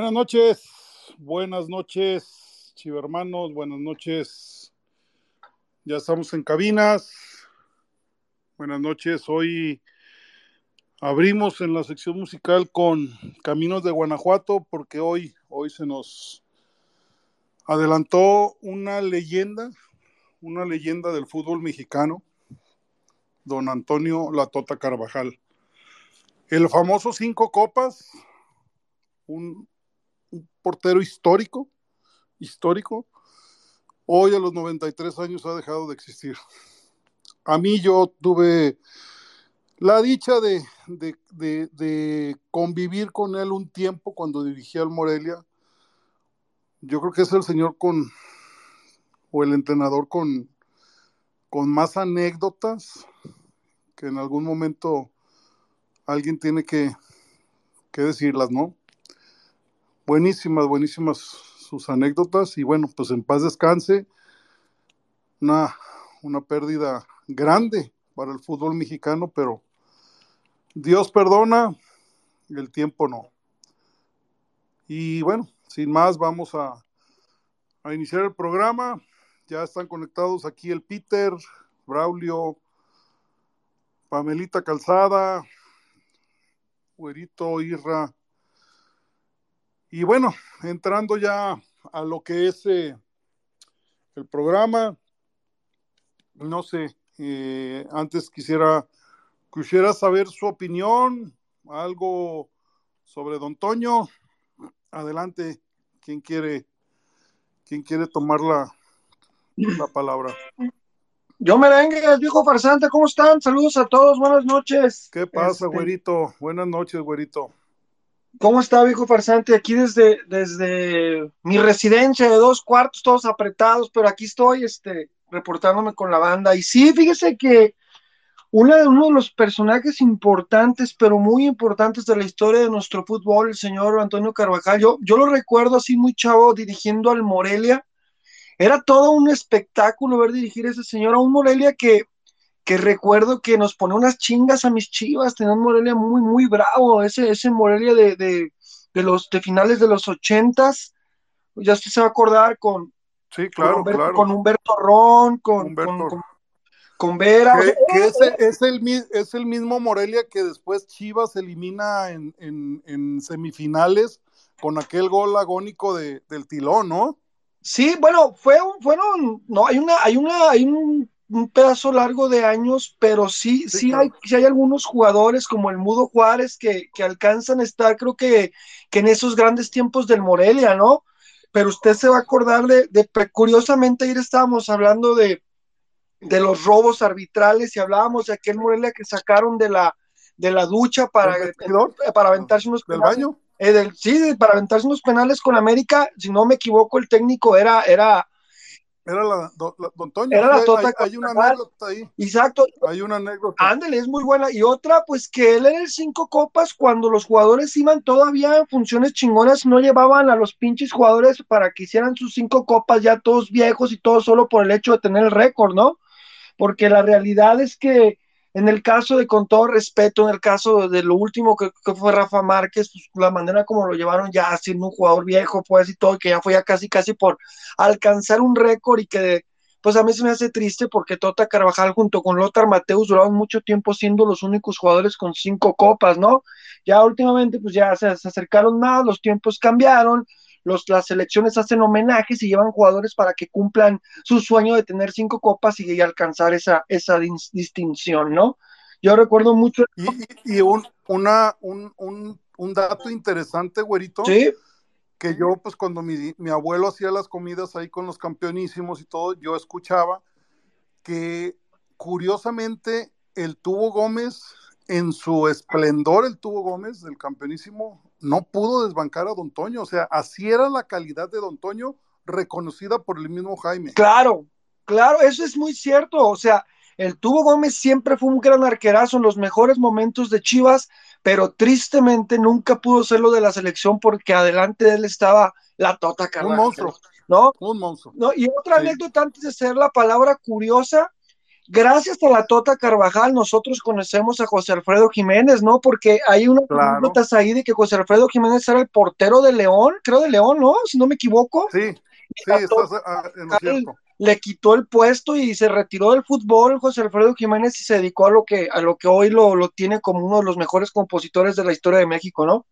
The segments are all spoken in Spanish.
Buenas noches, buenas noches, chivermanos, buenas noches. Ya estamos en cabinas. Buenas noches. Hoy abrimos en la sección musical con Caminos de Guanajuato porque hoy, hoy se nos adelantó una leyenda, una leyenda del fútbol mexicano, don Antonio La Tota Carvajal. El famoso cinco copas, un, un portero histórico, histórico, hoy a los 93 años ha dejado de existir. A mí yo tuve la dicha de, convivir con él un tiempo cuando dirigía al Morelia. Yo creo que es el señor con, o el entrenador con, con más anécdotas que en algún momento alguien tiene que, que decirlas, ¿no? Buenísimas, buenísimas sus anécdotas y bueno, pues en paz descanse. Una, una pérdida grande para el fútbol mexicano, pero Dios perdona, el tiempo no. Y bueno, sin más, vamos a, a iniciar el programa. Ya están conectados aquí el Peter, Braulio, Pamelita Calzada, Güerito, Irra, y bueno, entrando ya a lo que es eh, el programa, no sé, eh, antes quisiera, quisiera saber su opinión, algo sobre Don Toño. Adelante, ¿quién quiere, quién quiere tomar la, la palabra? Yo merengue, viejo farsante, ¿cómo están? Saludos a todos, buenas noches. ¿Qué pasa, este... güerito? Buenas noches, güerito. ¿Cómo está, viejo farsante? Aquí desde, desde mi residencia de dos cuartos, todos apretados, pero aquí estoy, este, reportándome con la banda. Y sí, fíjese que uno de, uno de los personajes importantes, pero muy importantes de la historia de nuestro fútbol, el señor Antonio Carvajal, yo, yo lo recuerdo así muy chavo dirigiendo al Morelia. Era todo un espectáculo ver dirigir a ese señor, a un Morelia que que recuerdo que nos pone unas chingas a mis chivas, tenía un Morelia muy, muy bravo, ese, ese Morelia de, de, de los de finales de los ochentas, ya usted se va a acordar con, sí, claro, con, Humberto, claro. con Humberto Ron, con, Humberto. con, con, con Vera. Que, o sea, que ese, es, el, es el mismo Morelia que después Chivas elimina en, en, en semifinales con aquel gol agónico de, del Tilón, ¿no? Sí, bueno, fue un, fueron, no, hay una, hay una, hay un un pedazo largo de años, pero sí, sí, sí, hay, sí hay algunos jugadores como el Mudo Juárez que, que alcanzan a estar, creo que, que, en esos grandes tiempos del Morelia, ¿no? Pero usted se va a acordar de, de curiosamente ayer estábamos hablando de, de los robos arbitrales y hablábamos de aquel Morelia que sacaron de la, de la ducha para, para aventarse unos del baño. Eh, del, sí, para aventarse unos penales con América, si no me equivoco, el técnico era, era, era la, do, la Don Toño. Era la tota hay, hay, una anécdota ahí. Exacto. Hay una anécdota. Ándale, es muy buena. Y otra, pues que él era el cinco copas cuando los jugadores iban todavía en funciones chingonas, no llevaban a los pinches jugadores para que hicieran sus cinco copas ya todos viejos y todo solo por el hecho de tener el récord, ¿no? Porque la realidad es que en el caso de, con todo respeto, en el caso de lo último que, fue Rafa Márquez, pues, la manera como lo llevaron ya siendo un jugador viejo, pues, y todo, que ya fue ya casi, casi por alcanzar un récord y que, pues, a mí se me hace triste porque Tota Carvajal junto con Lothar Mateus duraron mucho tiempo siendo los únicos jugadores con cinco copas, ¿no? Ya últimamente, pues, ya se acercaron más, los tiempos cambiaron, los, las selecciones hacen homenajes y llevan jugadores para que cumplan su sueño de tener cinco copas y, y alcanzar esa, esa dis, distinción, ¿no? Yo recuerdo mucho. Y un, una, un, un, un, dato interesante, güerito. Sí. Que yo, pues, cuando mi, mi abuelo hacía las comidas ahí con los campeonísimos y todo, yo escuchaba que curiosamente, el Tubo Gómez, en su esplendor, el Tubo Gómez del campeonísimo, no pudo desbancar a Don Toño. O sea, así era la calidad de Don Toño, reconocida por el mismo Jaime. Claro, claro, eso es muy cierto. O sea, el Tubo Gómez siempre fue un gran arquerazo en los mejores momentos de Chivas, pero tristemente nunca pudo serlo de la selección porque adelante de él estaba la Tota Carvajal. Un monstruo. ¿No? Un monstruo. ¿No? Y otra sí. anécdota antes de hacer la palabra curiosa, gracias a la Tota Carvajal nosotros conocemos a José Alfredo Jiménez, ¿no? Porque hay unas Claro. anécdotas ahí de que José Alfredo Jiménez era el portero de León, creo de León, ¿no? Si no me equivoco. Sí, sí, estás ah, en lo cierto. le quitó el puesto y se retiró del fútbol José Alfredo Jiménez y se dedicó a lo que, a lo que hoy lo, lo tiene como uno de los mejores compositores de la historia de México, ¿no?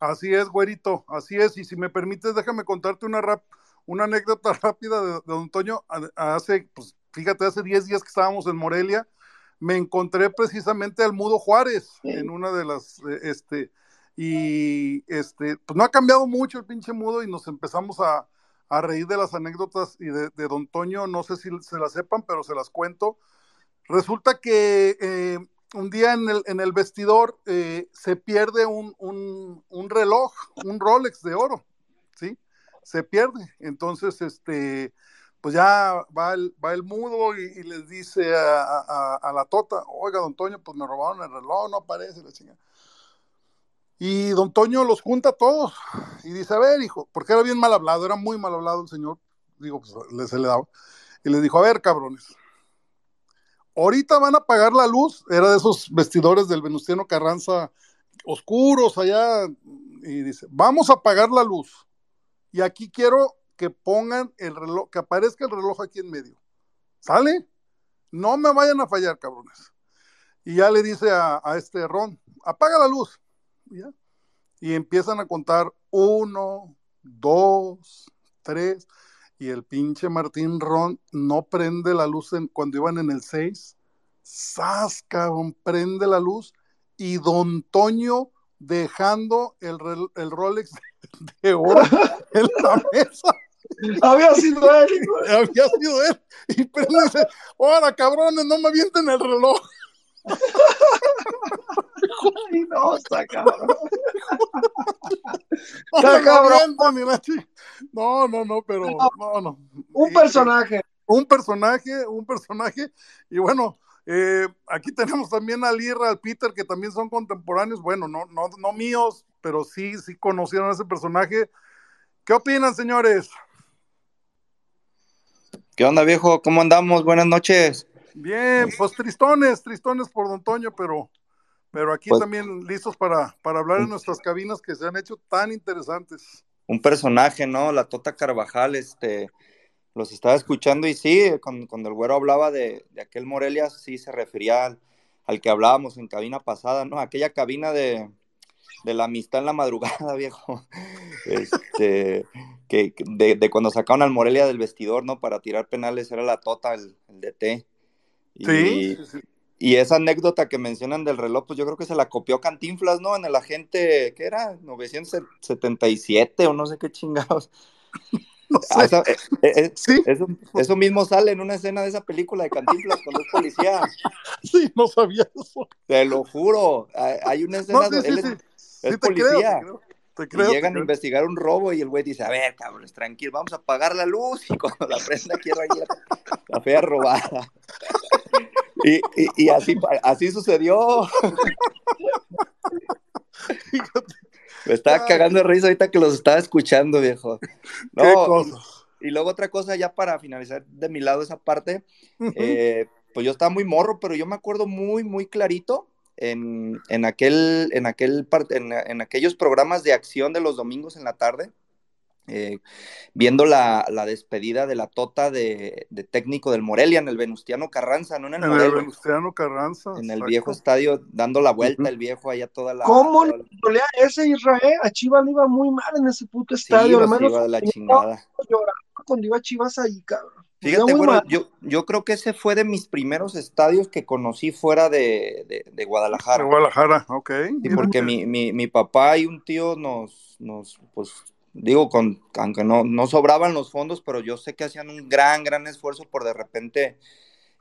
Así es, güerito, así es. Y si me permites, déjame contarte una, rap, una anécdota rápida de, de Don Toño. Hace, pues, fíjate, hace 10 días que estábamos en Morelia, me encontré precisamente al Mudo Juárez en una de las, eh, este, y este, pues no ha cambiado mucho el pinche Mudo y nos empezamos a, a reír de las anécdotas y de, de Don Toño, no sé si se las sepan, pero se las cuento. Resulta que eh, un día en el, en el vestidor eh, se pierde un, un, un reloj, un Rolex de oro, ¿sí? Se pierde. Entonces, este, pues ya va el, va el mudo y, y les dice a, a- a la tota, oiga, don Toño, pues me robaron el reloj, no aparece la chingada. Y don Toño los junta a todos y dice, a ver, hijo, porque era bien mal hablado, era muy mal hablado el señor, digo, pues le, se le daba. Y les dijo, a ver, cabrones, ahorita van a apagar la luz, era de esos vestidores del Venustiano Carranza oscuros allá, y dice, vamos a apagar la luz. Y aquí quiero que pongan el reloj, que aparezca el reloj aquí en medio. ¿Sale? No me vayan a fallar, cabrones. Y ya le dice a, a este Ron, apaga la luz. Y, ya. y empiezan a contar uno, dos, tres. Y el pinche Martín Ron no prende la luz en- cuando iban en el 6. ¡Sas, cabrón! Prende la luz. Y Don Toño dejando el, el Rolex de oro en la mesa. Había sido él. Había sido él. Y prende y dice, ¡Ahora, cabrones, no me avienten el reloj! Ay, no, está cabrón. Está cabrón. no, no, no, pero no, no. Un personaje. un personaje, un personaje, y bueno, eh, aquí tenemos también al Irra, al Peter, que también son contemporáneos, bueno, no, no, no míos, pero sí, sí conocieron a ese personaje. ¿Qué opinan, señores? ¿Qué onda, viejo? ¿Cómo andamos? Buenas noches. Bien, pues tristones, tristones por Don Toño, pero, pero aquí Pues- también listos para, para hablar en nuestras cabinas que se han hecho tan interesantes. Un personaje, ¿no? La Tota Carvajal, este, los estaba escuchando y sí, cuando, cuando el güero hablaba de, de aquel Morelia, sí se refería al, al que hablábamos en cabina pasada, ¿no? Aquella cabina de, de la amistad en la madrugada, viejo. Este, que, de, de cuando sacaron al Morelia del vestidor, ¿no? Para tirar penales, era la Tota, el, el DT. Y, Sí. Y esa anécdota que mencionan del reloj, pues yo creo que se la copió Cantinflas, ¿no? En el agente, ¿qué era? 977 o no sé qué chingados. No Ah, sé. esa- eh, eh, Sí, eso, eso mismo sale en una escena de esa película de Cantinflas cuando es policía. sí, no sabía eso. Te lo juro. Hay- una No, escena, sí, sí, él es, sí. Creo, te policía. creo. Te y creo, llegan a investigar un robo y el güey dice, a ver, cabrones, tranquilo, vamos a apagar la luz y cuando la prenda quiero ahí la, fea robada. Y, y, y así, así sucedió. Me estaba cagando de risa ahorita que los estaba escuchando, viejo. qué No, cosas. y luego otra cosa, ya para finalizar de mi lado esa parte, eh, pues yo estaba muy morro, pero yo me acuerdo muy, muy clarito en, en aquel, en aquel en, en aquellos programas de acción de los domingos en la tarde, eh, viendo la, la despedida de la tota de, de técnico del Morelia en el Venustiano Carranza, no en el En el Morelia, Venustiano Carranza. en el viejo estadio, dando la vuelta el viejo allá toda la... ¿Cómo toda le la- ese Israel? A Chivas le iba muy mal en ese puto Sí, estadio. nos al menos iba de la yo chingada. lloraba cuando iba Chivas ahí, cabrón. Fíjate, bueno, yo, yo creo que ese fue de mis primeros estadios que conocí fuera de, de- de De Guadalajara. Guadalajara, ok. Sí, porque mi, mi, mi papá y un tío nos, nos pues, digo, con, aunque no, no sobraban los fondos, pero yo sé que hacían un gran, gran esfuerzo por de repente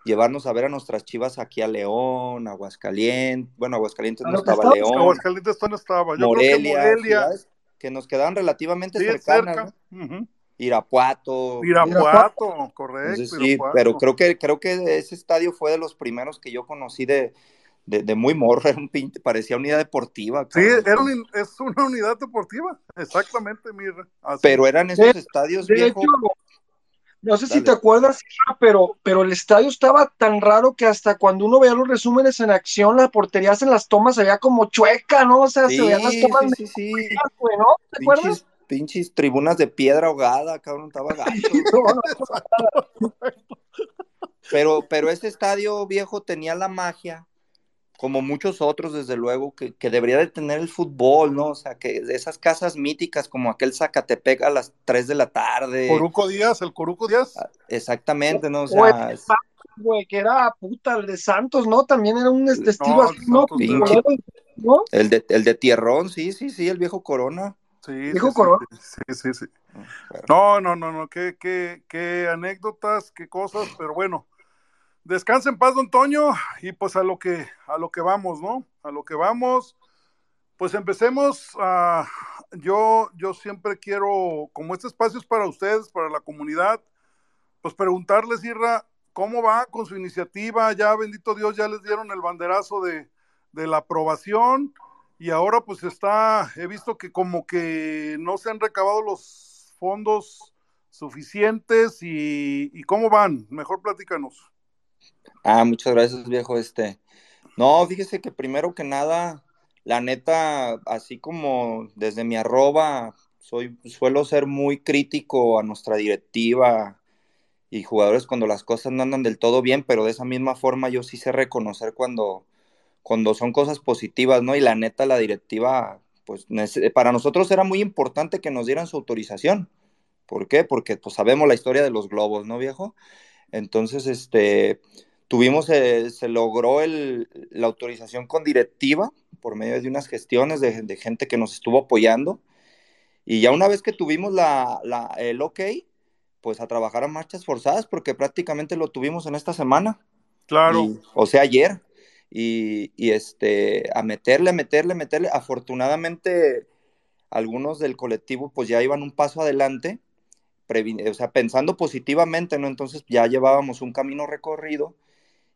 llevarnos a ver a nuestras chivas aquí a León, Aguascalientes, bueno, Aguascalientes no ¿A lo que estaba? León, Aguascalientes no estaba. Yo Morelia, creo que Morelia. que nos quedaban relativamente Sí, cercanas, cerca. Irapuato. Irapuato, correcto. Entonces, sí, Irapuato. pero creo que, creo que ese estadio fue de los primeros que yo conocí de, de, de muy morro, era un pin- parecía unidad deportiva. Sí, era un- es una unidad deportiva, exactamente, Mirra. Así. Pero eran esos De- estadios De viejos. hecho, no sé si te acuerdas, pero, pero el estadio estaba tan raro que hasta cuando uno veía los resúmenes en acción, las porterías en las tomas se veía como chueca, ¿no? O sea, Sí, se veían las tomas sí, sí, sí. medias, güey, ¿no? ¿Te acuerdas? Pinches, pinches tribunas de piedra ahogada, cabrón, estaba gacho. No, no, Pero, pero ese estadio viejo tenía la magia, como muchos otros, desde luego, que, que debería de tener el fútbol, ¿no? O sea, que de esas casas míticas como aquel Zacatepec a las 3 de la tarde. Coruco Díaz, el Coruco Díaz. Ah, Exactamente, ¿no? O sea, es- güey, que era puta, el de Santos, ¿no? También era un estilo No, así, el ¿no? El de, el de Tierrón, sí, sí, sí, el viejo Corona. Sí, sí, Corona. sí, sí, sí. Pero- No, no, no, no, qué, qué, qué anécdotas, qué cosas, pero bueno. Descansa en paz, don Toño, y pues a lo que, a lo que vamos, ¿no? A lo que vamos. Pues empecemos a, yo, yo siempre quiero, como este espacio es para ustedes, para la comunidad, pues preguntarles, Irra, ¿cómo va con su iniciativa? Ya, bendito Dios, ya les dieron el banderazo de, de la aprobación y ahora pues está, he visto que como que no se han recabado los fondos suficientes y, y cómo van, mejor platícanos. Ah, muchas gracias, viejo. Este, no, fíjese que primero que nada, la neta, así como desde mi arroba, soy, suelo ser muy crítico a nuestra directiva y jugadores cuando las cosas no andan del todo bien, pero de esa misma forma yo sí sé reconocer cuando, cuando son cosas positivas, ¿no? Y la neta, la directiva, pues para nosotros era muy importante que nos dieran su autorización. ¿Por qué? Porque pues sabemos la historia de los globos, ¿no, viejo? Entonces, este, tuvimos, eh, se logró el- la autorización con directiva por medio de unas gestiones de, de gente que nos estuvo apoyando. Y ya una vez que tuvimos la, la- el ok, pues a trabajar a marchas forzadas, porque prácticamente lo tuvimos en esta semana. Claro, Y- o sea, ayer. Y, y, este, a meterle, meterle, meterle. Afortunadamente, algunos del colectivo pues ya iban un paso adelante, o sea, pensando positivamente, ¿no? Entonces ya llevábamos un camino recorrido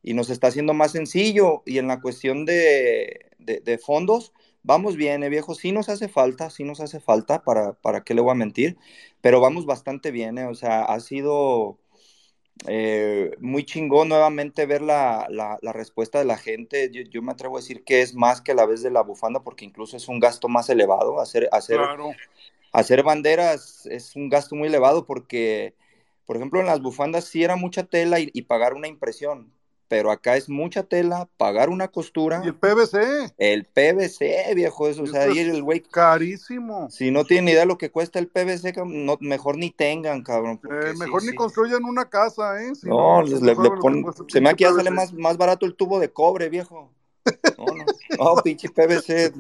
y nos está haciendo más sencillo. Y en la cuestión de, de- de fondos, vamos bien, ¿eh, viejo? Sí nos hace falta, sí nos hace falta, para, para qué le voy a mentir, pero vamos bastante bien, ¿eh? O sea, ha sido eh, muy chingón nuevamente ver la, la- la respuesta de la gente. Yo, yo me atrevo a decir que es más que la vez de la bufanda, porque incluso es un gasto más elevado. Hacer, hacer, claro. hacer banderas es un gasto muy elevado porque, por ejemplo, en las bufandas sí era mucha tela y, y pagar una impresión, pero acá es mucha tela, pagar una costura, Y el PVC, el PVC, viejo, eso, o sea, ahí el güey, carísimo. si no tienen idea de lo que cuesta el PVC, no, mejor ni tengan, cabrón. Eh, sí, mejor ni sí. construyan una casa, ¿eh? Si No, les- no le, le que se me pinche aquí ya sale más, más barato el tubo de cobre, viejo. No, no, no, pinche PVC.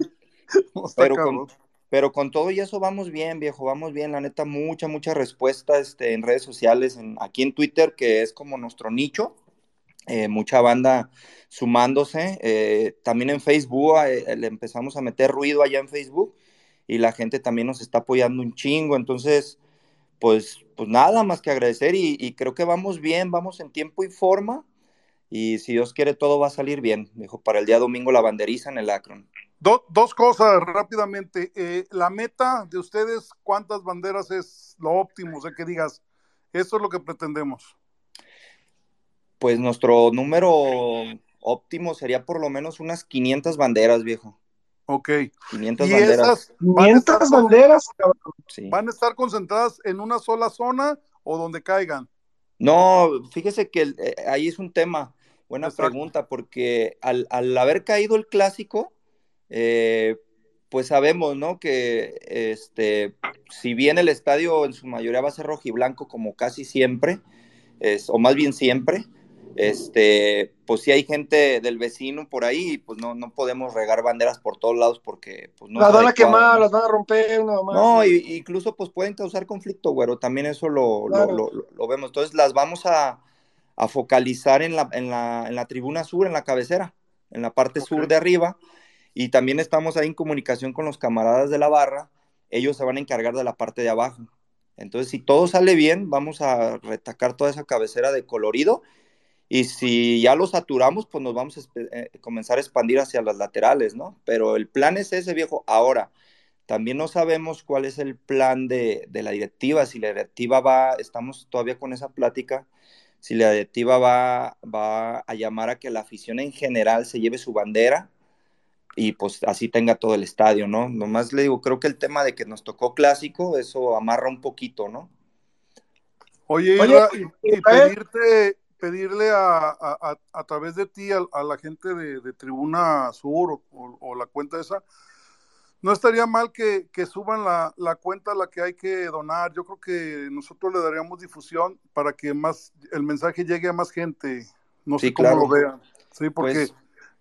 No, Pero con, pero con todo y eso vamos bien, viejo, vamos bien. La neta, mucha, mucha respuesta este, en redes sociales, en, aquí en Twitter, que es como nuestro nicho. Eh, mucha banda sumándose. eh, también en Facebook eh, le empezamos a meter ruido allá en Facebook y la gente también nos está apoyando un chingo. Entonces, pues, pues nada más que agradecer y, creo que vamos bien, vamos en tiempo y forma. Y si Dios quiere, todo va a salir bien. Dijo, para el día domingo la banderiza en el Akron. Do- dos cosas rápidamente. La meta de ustedes, ¿cuántas banderas es lo óptimo? O que digas, eso es lo que pretendemos. Pues nuestro número óptimo sería por lo menos unas 500 banderas, viejo. Ok. 500 Y banderas. esas van a, estar, 500 banderas, sí. van a estar concentradas en una sola zona o donde caigan. No, fíjese que el- eh, ahí es un tema. Buena Exacto. pregunta, porque al, al haber caído el clásico, eh, pues sabemos, ¿no? Que este, si bien el estadio en su mayoría va a ser rojiblanco, como casi siempre, es, o más bien siempre, este, pues sí hay gente del vecino por ahí, pues no, no podemos regar banderas por todos lados porque pues no las van a quemar, ¿no? las van a romper, nada más. No, y, incluso pues pueden causar conflicto, güero, también eso lo, lo- Claro. lo- lo- lo vemos. Entonces las vamos a, a focalizar en la, en, la, en la tribuna sur, en la cabecera, en la parte sur de arriba, y también estamos ahí en comunicación con los camaradas de la barra, ellos se van a encargar de la parte de abajo. Entonces, si todo sale bien, vamos a retacar toda esa cabecera de colorido y si ya lo saturamos, pues nos vamos a eh, comenzar a expandir hacia las laterales, ¿no? Pero el plan es ese, viejo. Ahora, también no sabemos cuál es el plan de, la directiva, si la directiva va, estamos todavía con esa plática, si la directiva va, va a llamar a que la afición en general se lleve su bandera y pues así tenga todo el estadio, ¿no? Nomás le digo, creo que el tema de que nos tocó clásico, eso amarra un poquito, ¿no? Oye, y, pedirte, pedirle a, través de ti a, la gente de, Tribuna Sur o, la cuenta esa, no estaría mal que, suban la, cuenta a la que hay que donar. Yo creo que nosotros le daríamos difusión para que más el mensaje llegue a más gente. No sé cómo lo vean. Sí, porque pues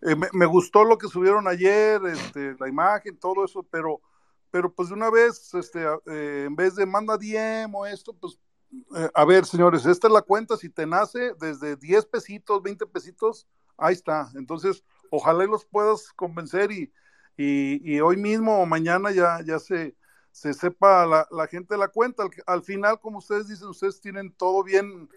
eh, me, gustó lo que subieron ayer, este, la imagen, todo eso, pero, pero pues de una vez, este, eh, en vez de manda DM o esto, pues eh, a ver, señores, esta es la cuenta, si te nace desde 10 pesitos, 20 pesitos, ahí está. Entonces, ojalá los puedas convencer y, y, hoy mismo o mañana ya, ya se, se sepa la, la gente la cuenta. Al, final, como ustedes dicen, ustedes tienen todo bien,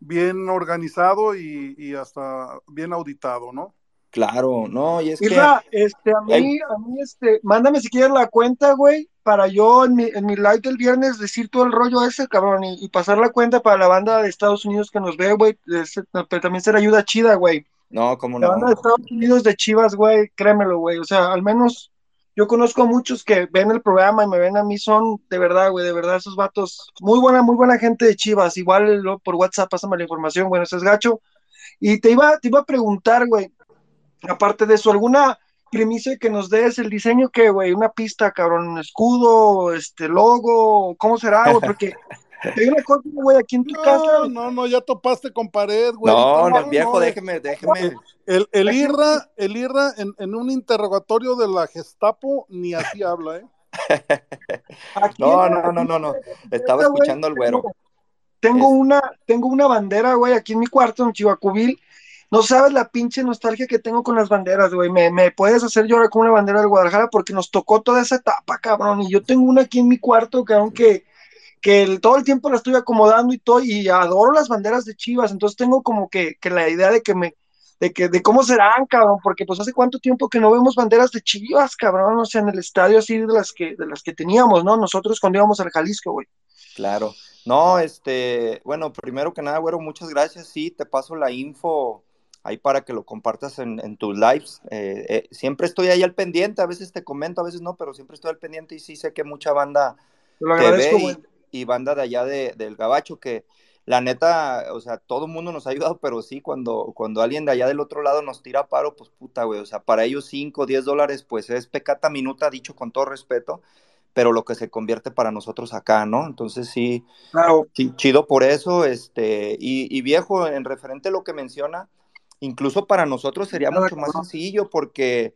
bien organizado y, y hasta bien auditado, ¿no? Claro, no, y es que... este, a mí, a mí, este, mándame si quieres la cuenta, güey, para yo en mi, en mi live del viernes decir todo el rollo ese, cabrón, y, pasar la cuenta para la banda de Estados Unidos que nos ve, güey, pero también será ayuda chida, güey. No, como no. La banda de Estados Unidos de Chivas, güey, créemelo, güey, o sea, al menos yo conozco a muchos que ven el programa y me ven a mí, son de verdad, güey, de verdad, esos vatos, muy buena, muy buena gente de Chivas, igual por WhatsApp pásame la información, bueno, ese es gacho. Y te iba, te iba a preguntar, güey, Aparte de eso, ¿alguna primicia que nos des el diseño que, güey? Una pista, cabrón, un escudo, este logo, ¿cómo será, güey? Porque hay una cosa, güey, aquí en tu casa. No, no, ya topaste con pared, güey. No, no, viejo, déjeme, déjeme. El, el IRRA, el IRRA en, en, un interrogatorio de la Gestapo ni así habla, ¿eh? no, no, no, no, no. Estaba escuchando al güero. Tengo una, tengo una bandera, güey, aquí en mi cuarto, en Chihuacubil, no sabes la pinche nostalgia que tengo con las banderas, güey. Me, puedes hacer llorar con una bandera del Guadalajara porque nos tocó toda esa etapa, cabrón. Y yo tengo una aquí en mi cuarto, cabrón, que, que todo el tiempo la estoy acomodando y todo, y adoro las banderas de Chivas. Entonces tengo como que, la idea de que me, de que, de cómo serán, cabrón, porque pues hace cuánto tiempo que no vemos banderas de Chivas, cabrón, o sea, en el estadio así de las que, de las que teníamos, ¿no? Nosotros cuando íbamos al Jalisco, güey. Claro. No, este, bueno, primero que nada, güero, muchas gracias. Sí, te paso la info ahí para que lo compartas en, tus lives. Eh, eh, siempre estoy ahí al pendiente, a veces te comento, a veces no, pero siempre estoy al pendiente y sí sé que mucha banda te ve y, banda de allá del Gabacho que la neta, o sea, todo el mundo nos ha ayudado, pero sí, cuando, cuando alguien de allá del otro lado nos tira paro, pues puta, güey, o sea, para ellos 5, 10 dólares, pues es pecata minuta, dicho con todo respeto, pero lo que se convierte para nosotros acá, ¿no? Entonces sí, claro. chido por eso, este, y, y viejo, en referente a lo que menciona, incluso para nosotros sería mucho más sencillo porque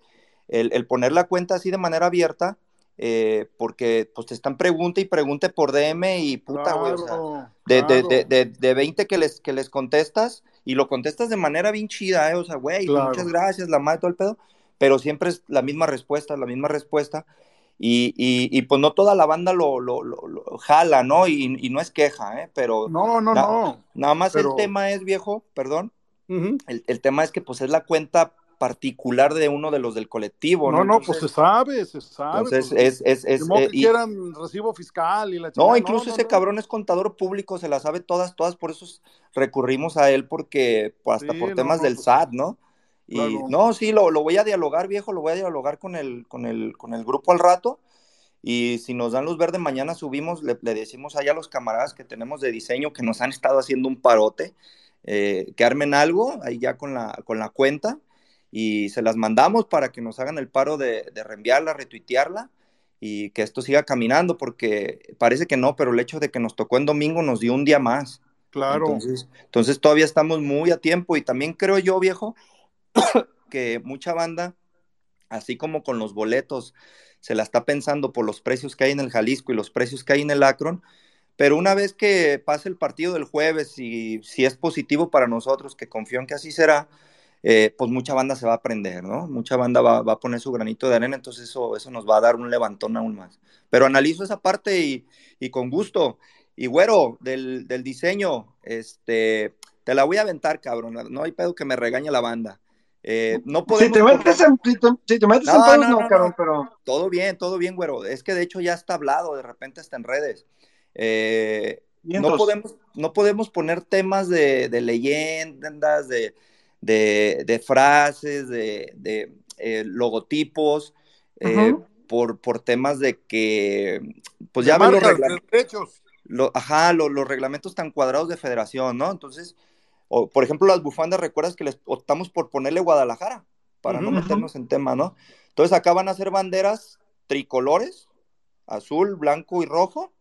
el, poner la cuenta así de manera abierta, eh, porque pues te están pregunte y pregunte por DM y puta, güey, o sea, de, de, de, de, 20 que les, que les contestas y lo contestas de manera bien chida, eh, o sea, güey, muchas gracias, la madre, todo el pedo, pero siempre es la misma respuesta, la misma respuesta. Y, y, pues no toda la banda lo, lo, lo, jala, ¿no? Y, y, no es queja, ¿eh? Pero... No, no, no. Nada más el tema es, viejo, perdón, el, tema es que pues es la cuenta particular de uno de los del colectivo, ¿no? No, no, pues se sabe, se sabe. Entonces pues, es, es, es, eh, que quieran recibo fiscal y la No, incluso ese cabrón es contador público, se la sabe todas, todas, por eso recurrimos a él porque, pues, hasta por temas del pues, SAT, ¿no? Y no, sí, lo, lo, voy a dialogar, viejo, lo voy a dialogar con el, con el, con el grupo al rato. Y si nos dan luz verde, mañana subimos, le, le decimos allá a los camaradas que tenemos de diseño que nos han estado haciendo un parote eh, que armen algo ahí ya con la, con la cuenta y se las mandamos para que nos hagan el paro de, de reenviarla, retuitearla y que esto siga caminando, porque parece que no, pero el hecho de que nos tocó en domingo nos dio un día más. Claro. Entonces, entonces todavía estamos muy a tiempo y también creo yo, viejo, que mucha banda, así como con los boletos, se la está pensando por los precios que hay en el Jalisco y los precios que hay en el Akron, pero una vez que pase el partido del jueves y si es positivo para nosotros, que confío en que así será, eh, pues mucha banda se va a aprender, ¿no? Mucha banda va, a poner su granito de arena, entonces eso, eso nos va a dar un levantón aún más. Pero analizo esa parte y, con gusto. Y güero, del, diseño, este, te la voy a aventar, cabrón. No hay pedo que me regañe la banda. Eh, no podemos si te metes en, si te, metes no, no, cabrón, pero... Todo bien, todo bien, güero. Es que de hecho ya está hablado, de repente está en redes. Eh, no, podemos, no podemos poner temas de, de leyendas, de, de, frases, de, eh, logotipos, eh, por, por temas de que, pues ya ven los reglamentos. ajá, los reglamentos tan cuadrados de federación, ¿no? Entonces, por ejemplo, las bufandas, recuerdas que les optamos por ponerle Guadalajara, para no meternos en tema, ¿no? Entonces acá van a ser banderas tricolores, azul, blanco y rojo,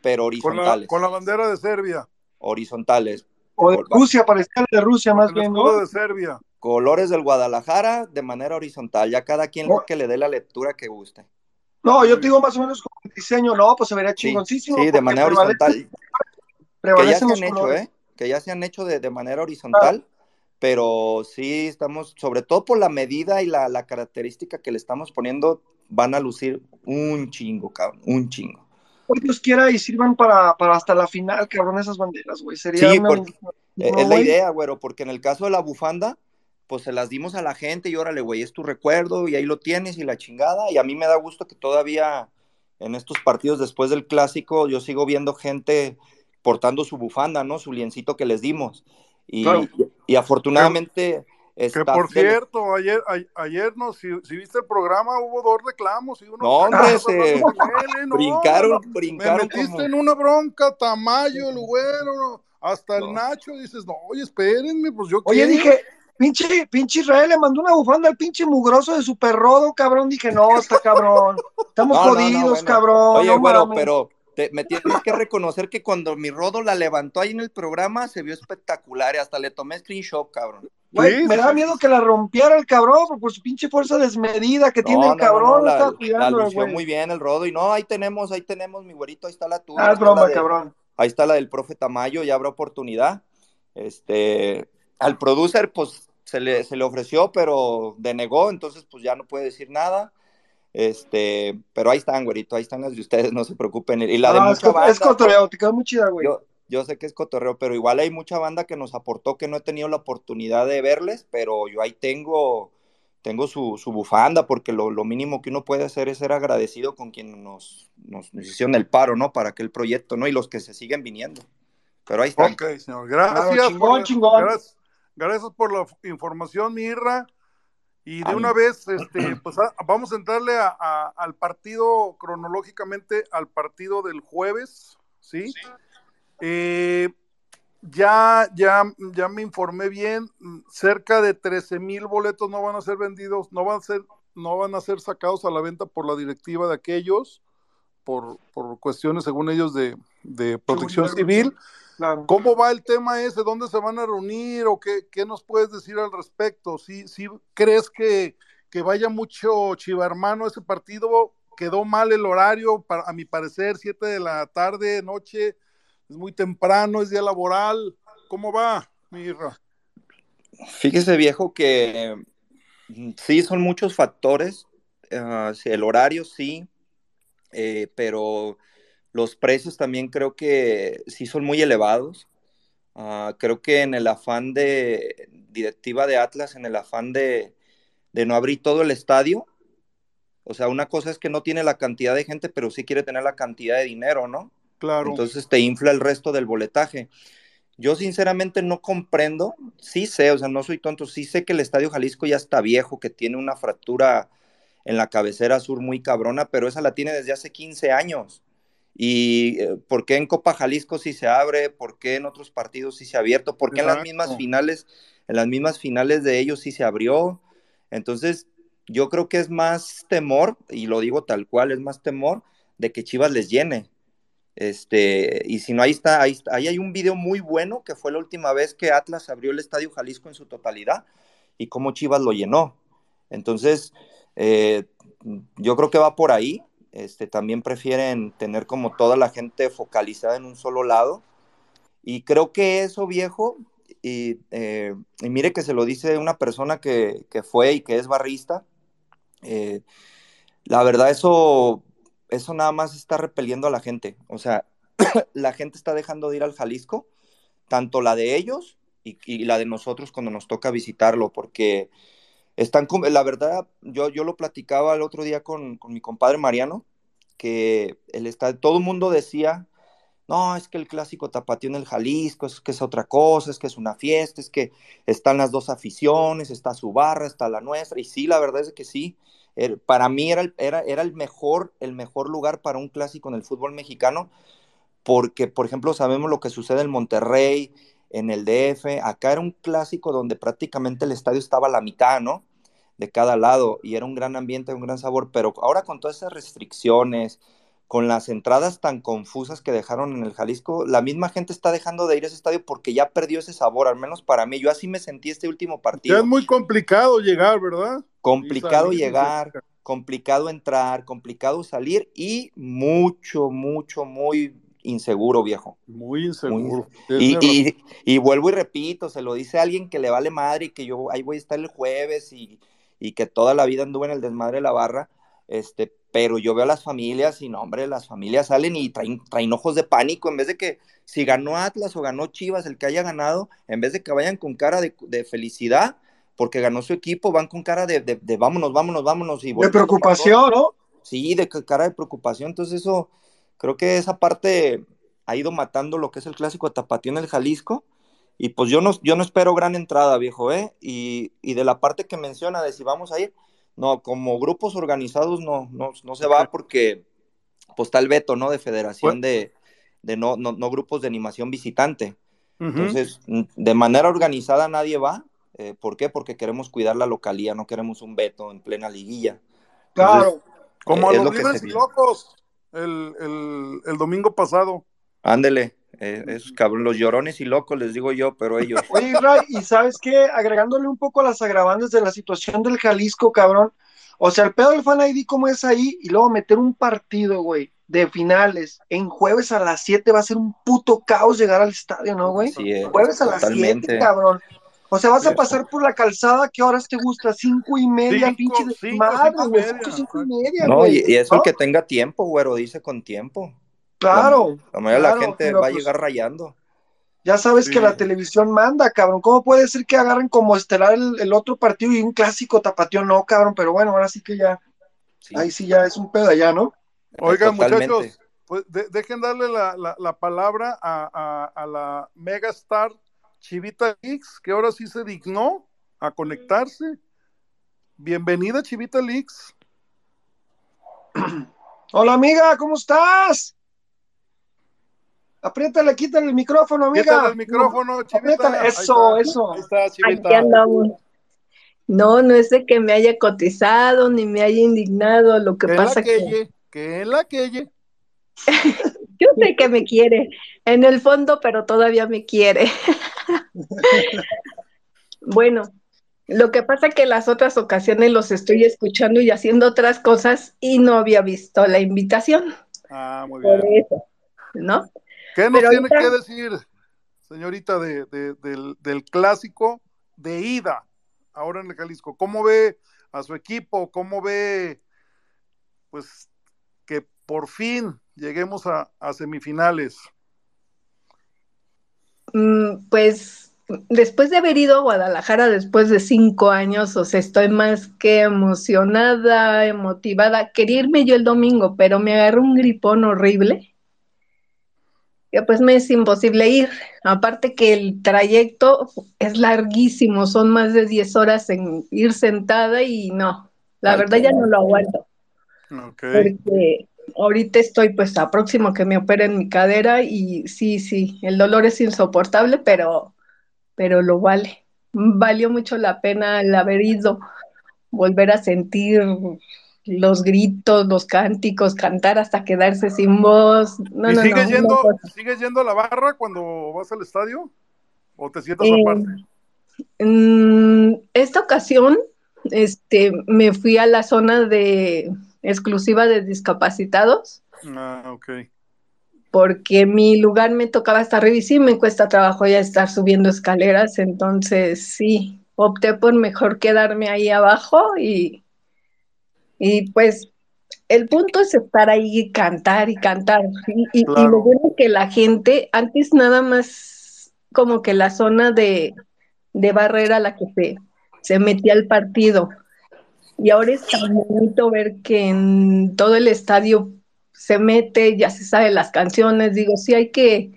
pero horizontales. Con la, bandera de Serbia. Horizontales. O de Rusia, parecía de Rusia más bien, ¿no? de Serbia. Colores del Guadalajara de manera horizontal, ya cada quien lo que le dé la lectura que guste. No, yo te digo más o menos como el diseño, no, pues se vería chingoncísimo. Sí, de manera horizontal. que ya se han hecho, ¿eh? Que ya se han hecho de, manera horizontal, pero sí estamos, sobre todo por la medida y la, la característica que le estamos poniendo, van a lucir un chingo, cabrón, un chingo. Dios quiera y sirvan para, para hasta la final, cabrón, esas banderas, güey. Sería sí, es la idea, güero, porque en el caso de la bufanda, pues se las dimos a la gente y órale, güey, es tu recuerdo y ahí lo tienes y la chingada. Y a mí me da gusto que todavía en estos partidos después del clásico yo sigo viendo gente portando su bufanda, ¿no? Su liencito que les dimos. Y, y afortunadamente que por cierto, ayer, ayer no, si, viste el programa, hubo dos reclamos y uno. No, hombre, se brincaron, brincaron. Me metiste en una bronca, Tamayo, el güero, hasta el Nacho, dices, no, oye, espérenme, pues yo Oye, dije, pinche, pinche Israel le mandó una bufanda al pinche mugroso de super rodo, cabrón. Dije, no, está cabrón. Estamos jodidos, cabrón. Oye, güero, pero me tienes que reconocer que cuando mi rodo la levantó ahí en el programa se vio espectacular y hasta le tomé screenshot, cabrón. Güey, me da miedo que la rompiera el cabrón por su pinche fuerza desmedida que tiene el cabrón. la, la muy bien el rodo y no, ahí tenemos, ahí tenemos mi güerito, ahí está la tuya. Ah, es broma, cabrón. Ahí está la del profe Tamayo, ya habrá oportunidad. Este, al producer, pues se le, se le ofreció, pero denegó, entonces pues ya no puede decir nada. Este, pero ahí están, güerito, ahí están las de ustedes, no se preocupen. Y la de mucha es, banda, es cotorreo, te quedó muy chida, güey. Yo, sé que es cotorreo, pero igual hay mucha banda que nos aportó que no he tenido la oportunidad de verles, pero yo ahí tengo, tengo su, su bufanda, porque lo, lo, mínimo que uno puede hacer es ser agradecido con quien nos, nos, hicieron el paro, ¿no? Para aquel proyecto, ¿no? Y los que se siguen viniendo. Pero ahí están. Ok, señor. Gracias. chingón, chingón. Gracias, gracias por la información, Mirra. Y de una vez, este, pues vamos a entrarle al partido cronológicamente, al partido del jueves, ¿sí? Eh, ya, ya, ya me informé bien, cerca de 13 mil boletos no van a ser vendidos, no van a ser, no van a ser sacados a la venta por la directiva de aquellos, por, por cuestiones, según ellos, de, de protección civil. ¿Cómo va el tema ese? ¿Dónde se van a reunir? ¿O qué, qué nos puedes decir al respecto? ¿Sí, sí crees que, que vaya mucho chivarmano ese partido? Quedó mal el horario, para, a mi parecer, 7 de la tarde, noche, es muy temprano, es día laboral. ¿Cómo va, Mirra? Fíjese, viejo, que mm, sí son muchos factores. Uh, el horario sí, eh, pero los precios también creo que sí son muy elevados. Ah, creo que en el afán de directiva de Atlas, en el afán de, no abrir todo el estadio, o sea, una cosa es que no tiene la cantidad de gente, pero sí quiere tener la cantidad de dinero, ¿no? Claro. Entonces te infla el resto del boletaje. Yo sinceramente no comprendo, sí sé, o sea, no soy tonto, sí sé que el Estadio Jalisco ya está viejo, que tiene una fractura en la cabecera sur muy cabrona, pero esa la tiene desde hace 15 años. ¿Y eh, por qué en Copa Jalisco sí se abre? ¿Por qué en otros partidos sí se ha abierto? ¿Por qué en las mismas finales, en las mismas finales de ellos sí se abrió? Entonces, yo creo que es más temor, y lo digo tal cual, es más temor de que Chivas les llene. Este, y si no, ahí está, ahí, ahí hay un video muy bueno que fue la última vez que Atlas abrió el Estadio Jalisco en su totalidad y cómo Chivas lo llenó. Entonces, eh, yo creo que va por ahí este, también prefieren tener como toda la gente focalizada en un solo lado. Y creo que eso, viejo, y, eh, mire que se lo dice una persona que, que fue y que es barrista, eh, la verdad eso, eso nada más está repeliendo a la gente. O sea, la gente está dejando de ir al Jalisco, tanto la de ellos y, la de nosotros cuando nos toca visitarlo, porque están, la verdad, yo, yo lo platicaba el otro día con, con mi compadre Mariano, que el está, todo el mundo decía, no, es que el clásico tapatío en el Jalisco, es que es otra cosa, es que es una fiesta, es que están las dos aficiones, está su barra, está la nuestra, y sí, la verdad es que sí, para mí era el, mejor, mejor lugar para un clásico en el fútbol mexicano, porque, por ejemplo, sabemos lo que sucede en Monterrey, en el DF, acá era un clásico donde prácticamente el estadio estaba a la mitad, ¿no? De cada lado, y era un gran ambiente, un gran sabor, pero ahora con todas esas restricciones, con las entradas tan confusas que dejaron en el Jalisco, la misma gente está dejando de ir a ese estadio porque ya perdió ese sabor, al menos para mí. Yo así me sentí este último partido. Ya es muy complicado llegar, ¿verdad? Complicado llegar, complicado entrar, complicado salir y mucho, mucho, muy inseguro, viejo. Muy inseguro. Muy... Y, y, y, vuelvo y repito, se lo dice alguien que le vale madre y que yo ahí voy a estar el jueves y, y que toda la vida anduve en el desmadre de la barra, este, pero yo veo a las familias y no, hombre, las familias salen y traen, traen ojos de pánico, en vez de que si ganó Atlas o ganó Chivas, el que haya ganado, en vez de que vayan con cara de, de felicidad, porque ganó su equipo, van con cara de, de, de vámonos, vámonos, vámonos. Y de preocupación, ¿no? Sí, de cara de preocupación, entonces eso creo que esa parte ha ido matando lo que es el clásico Tapatío en el Jalisco. Y pues yo no, yo no espero gran entrada, viejo, ¿eh? Y, y, de la parte que menciona de si vamos a ir, no, como grupos organizados no, no, no se va porque pues está el veto, ¿no? De federación de, de no, no, no, grupos de animación visitante. Uh -huh. Entonces, de manera organizada nadie va. Eh, ¿Por qué? Porque queremos cuidar la localía, no queremos un veto en plena liguilla. Claro, Entonces, como eh, a los libres y locos el, el, el domingo pasado. Ándele, eh, esos cabrón, los llorones y locos, les digo yo, pero ellos. Oye, Ray, y sabes qué, agregándole un poco a las agravantes de la situación del Jalisco, cabrón. O sea, el pedo del fan ID, ¿cómo es ahí? Y luego meter un partido, güey, de finales en jueves a las 7 va a ser un puto caos llegar al estadio, ¿no, güey? Sí, es, jueves a totalmente. las 7, cabrón. O sea, vas a pasar por la calzada, ¿qué horas te gusta? Cinco y media, cinco, pinche de cinco, madre, cinco, güey. Cinco, cinco y media, No, güey. y, y eso ¿no? que tenga tiempo, güero, dice con tiempo. Claro. La, la mayoría claro, de la gente va pues, a llegar rayando. Ya sabes Sí. que la televisión manda, cabrón. ¿Cómo puede ser que agarren como estelar el, el otro partido y un clásico tapatío? No, cabrón, pero bueno, ahora sí que ya. Sí. Ahí sí ya es un pedo allá, ¿no? Oigan, Totalmente. muchachos, pues de- dejen darle la, la- la palabra a, a- a la megastar Chivita Leaks, que ahora sí se dignó a conectarse. Bienvenida, Chivita Leaks. Hola, amiga, ¿cómo estás? Apriétale, quítale el micrófono, amiga. Quítale el micrófono, Chivita. Apriétale, eso, está. eso. Ahí está, Chivita. Aquí andamos. No, no es de que me haya cotizado ni me haya indignado. Lo que Que pasa la que queye, que en la queye. yo sé que me quiere en el fondo, pero todavía me quiere. Bueno, lo que pasa que las otras ocasiones los estoy escuchando y haciendo otras cosas y no había visto la invitación. Ah, muy Por bien. eso, ¿no? ¿Qué nos Pero tiene ahorita- que decir, señorita, de, de- del, del clásico de ida ahora en el Jalisco? ¿Cómo ve a su equipo? ¿Cómo ve, pues, que por fin lleguemos a, a semifinales? Mm, Pues después de haber ido a Guadalajara después de cinco años, o sea, estoy más que emocionada, emotivada. Quería irme yo el domingo, pero me agarró un gripón horrible. Pues me es imposible ir. Aparte que el trayecto es larguísimo, son más de 10 horas en ir sentada y no, la Ay, verdad ya no lo aguanto Ok. porque ahorita estoy pues a próximo que me operen mi cadera y sí, sí, el dolor es insoportable, pero, pero lo vale. Valió mucho la pena el haber ido, volver a sentir los gritos, los cánticos, cantar hasta quedarse sin voz. No, ¿Y no, sigues, no, yendo, sigues yendo a la barra cuando vas al estadio? ¿O te sientas Eh, aparte? Mm, esta ocasión, este, me fui a la zona de, exclusiva de discapacitados. Ah, ok. Porque mi lugar me tocaba estar arriba y sí me cuesta trabajo ya estar subiendo escaleras, entonces sí, opté por mejor quedarme ahí abajo y, y pues el punto es estar ahí y cantar y cantar. Y, y- lo bueno es que la gente, antes nada más como que la zona de, de barrera la que se, se metía al partido. Y ahora es tan bonito ver que en todo el estadio se mete, ya se sabe las canciones. Digo, sí hay que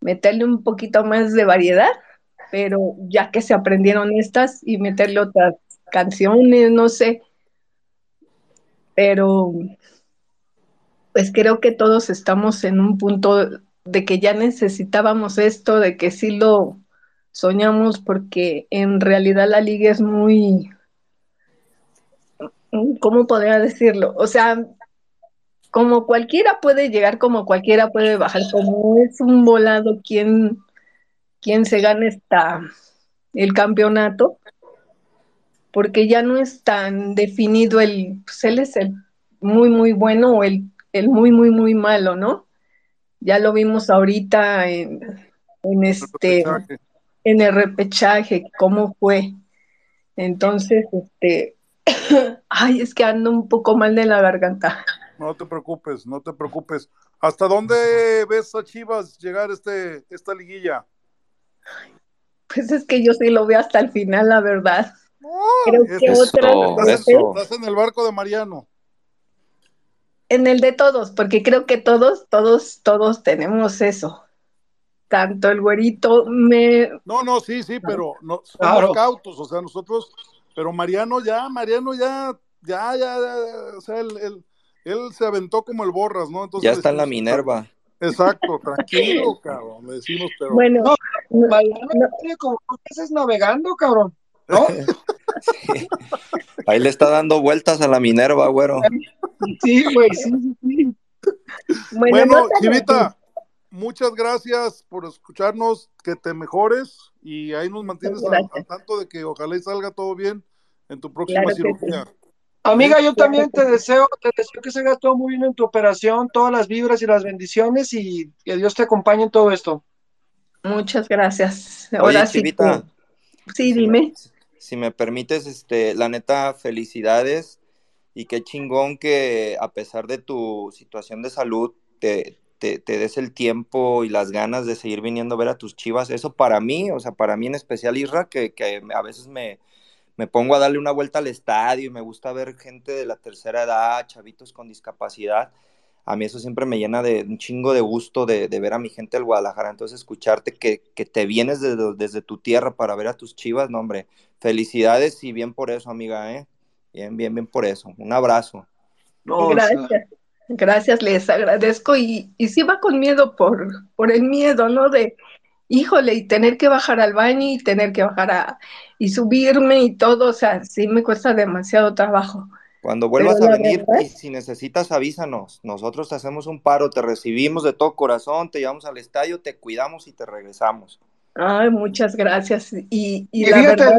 meterle un poquito más de variedad, pero ya que se aprendieron estas y meterle otras canciones, no sé. Pero pues creo que todos estamos en un punto de que ya necesitábamos esto, de que sí lo soñamos, porque en realidad la liga es muy, ¿cómo podría decirlo? O sea, como cualquiera puede llegar, como cualquiera puede bajar, como es un volado quien, se gana esta, el campeonato, porque ya no es tan definido el, pues él es el muy, muy bueno o el, el muy, muy, muy malo, ¿no? Ya lo vimos ahorita en, en este, Repechaje. en el repechaje, cómo fue. Entonces, este, ay, es que ando un poco mal de la garganta. No te preocupes, no te preocupes. ¿Hasta dónde ves a Chivas llegar este, esta liguilla? Pues es que yo sí lo veo hasta el final, la verdad. Creo que Eso, otra estás, eso. estás en el barco de Mariano. en el de todos, porque creo que todos, todos, todos tenemos eso. Tanto el güerito me, No, no, sí, sí, pero no, somos Claro. cautos, o sea, nosotros, pero Mariano ya, Mariano ya, ya, ya, ya, o sea, él, él, él se aventó como el borras, ¿no? Entonces Ya está en la Minerva. Exacto, tranquilo, cabrón, le decimos, pero bueno, No, no, Mariano no, tiene como dos meses navegando, cabrón. ¿No? Sí. Ahí le está dando vueltas a la Minerva, güero. Sí, güey, sí, sí, sí. bueno, bueno, Chivita, muchas gracias por escucharnos, que te mejores y ahí nos mantienes al, tanto de que ojalá y salga todo bien en tu próxima Claro cirugía. Amiga, yo también te deseo, te deseo que se haga todo muy bien en tu operación, todas las vibras y las bendiciones y que Dios te acompañe en todo esto. Muchas gracias. Oye, Ahora sí Chivita, sí, si me- dime. Si me permites, este, la neta, felicidades y qué chingón que a pesar de tu situación de salud te, te, te des el tiempo y las ganas de seguir viniendo a ver a tus chivas. Eso para mí, o sea, para mí en especial, Isra, que, que a veces me, me pongo a darle una vuelta al estadio y me gusta ver gente de la tercera edad, chavitos con discapacidad. A mí eso siempre me llena de un chingo de gusto de, de ver a mi gente del Guadalajara. Entonces, escucharte que, que te vienes desde, desde tu tierra para ver a tus chivas, no, hombre, felicidades y bien por eso, amiga, ¿eh? Bien, bien, bien por eso. Un abrazo. No, o sea, Gracias. Gracias, les agradezco y, y sí va con miedo por, por el miedo, ¿no? De, híjole, y tener que bajar al baño y tener que bajar a, y subirme y todo, o sea, sí me cuesta demasiado trabajo. Cuando vuelvas Pero a venir verdad- y si necesitas, avísanos. Nosotros te hacemos un paro, te recibimos de todo corazón, te llevamos al estadio, te cuidamos y te regresamos. Ay, muchas gracias. Y, y Y la fíjate, verdad,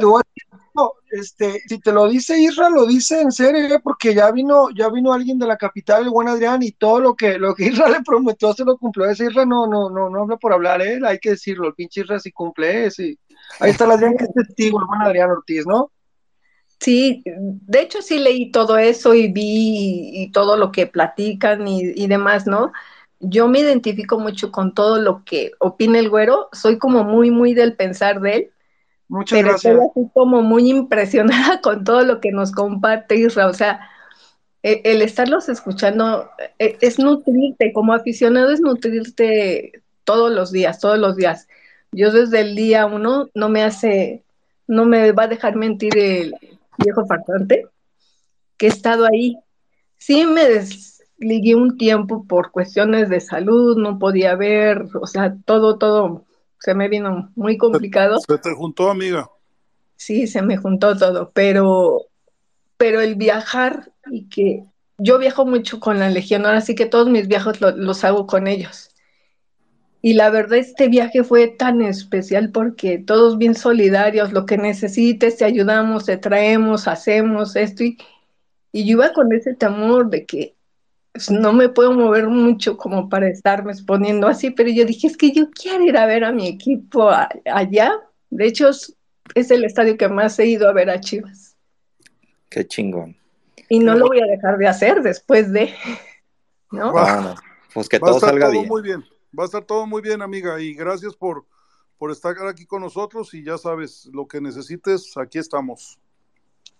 no, este, si te lo dice Isra, lo dice en serio, ¿eh? porque ya vino, ya vino alguien de la capital, el buen Adrián, y todo lo que, lo que Isra le prometió se lo cumplió. Ese Isra no, no, no, no habla por hablar, ¿eh? hay que decirlo, el pinche Isra sí cumple, ¿eh? sí. Ahí está el Adrián que es testigo, el buen Adrián Ortiz, ¿no? Sí, de hecho sí leí todo eso y vi y, todo lo que platican y, y demás, ¿no? Yo me identifico mucho con todo lo que opina el güero, soy como muy, muy del pensar de él. Muchas pero gracias. estoy así como muy impresionada con todo lo que nos comparte Isra, o sea, el, el estarlos escuchando eh, es nutrirte, como aficionado es nutrirte todos los días, todos los días. Yo desde el día uno no me hace, no me va a dejar mentir el viejo fartante que he estado ahí. Sí me desligué un tiempo por cuestiones de salud, no podía ver, o sea, todo, todo se me vino muy complicado. Se te juntó, amiga. Sí, se me juntó todo, pero, pero el viajar y que yo viajo mucho con la Legión, ahora sí que todos mis viajes lo, los hago con ellos. Y la verdad, este viaje fue tan especial porque todos bien solidarios, lo que necesites, te ayudamos, te traemos, hacemos esto y, Y yo iba con ese temor de que pues, no me puedo mover mucho como para estarme exponiendo así, pero yo dije, es que yo quiero ir a ver a mi equipo allá. De hecho, es el estadio que más he ido a ver a Chivas. Qué chingón. Y no lo voy a dejar de hacer después de, ¿no? pues que todo salga bien. Muy bien. Va a estar todo muy bien, amiga, y gracias por, por estar aquí con nosotros y ya sabes, lo que necesites, aquí estamos.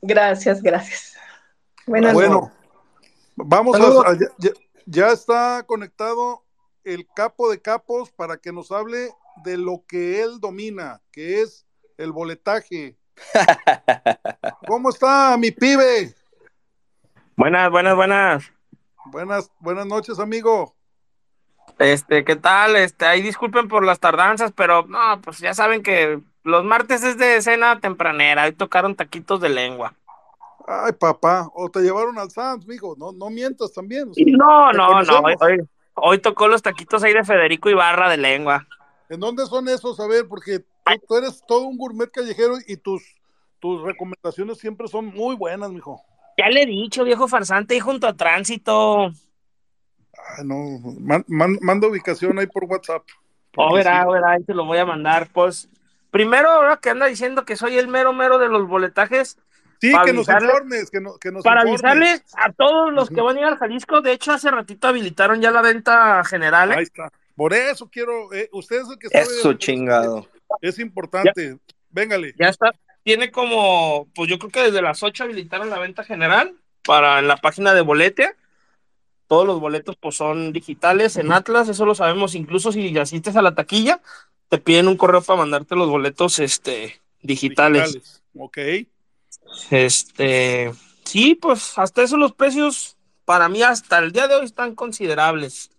Gracias, gracias. bueno, vamos a, ya, está conectado el capo de capos para que nos hable de lo que él domina, que es el boletaje. ¿Cómo está mi pibe? Buenas, buenas, buenas. Buenas, buenas noches, amigo. Este, ¿qué tal? Este, ahí disculpen por las tardanzas, pero no, pues ya saben que los martes es de cena tempranera, ahí tocaron taquitos de lengua. Ay, papá, o te llevaron al Sanz, mijo, no, no mientas también. no, no, no, hoy, tocó los taquitos ahí de Federico Ibarra de lengua. ¿En dónde son esos? A ver, porque tú, eres todo un gourmet callejero y tus, tus recomendaciones siempre son muy buenas, mijo. Ya le he dicho, viejo farsante, y junto a tránsito. Ay, no, manda ubicación ahí por WhatsApp. Oh, verá, verá, ahí te lo voy a mandar. Pues, primero, ahora que anda diciendo que soy el mero mero de los boletajes. Sí, que nos informes, que, nos Para avisarles a todos los que van a ir al Jalisco, de hecho, hace ratito habilitaron ya la venta general. ¿eh? Ahí está. Por eso quiero, eh, ustedes que Eso chingado. Es importante. Véngale. Ya está. Tiene como, pues yo creo que desde las 8 habilitaron la venta general para en la página de Bolete todos los boletos pues son digitales en Atlas, eso lo sabemos, incluso si asistes a la taquilla, te piden un correo para mandarte los boletos este, digitales. digitales. Ok. Este, sí, pues hasta eso los precios para mí hasta el día de hoy están considerables.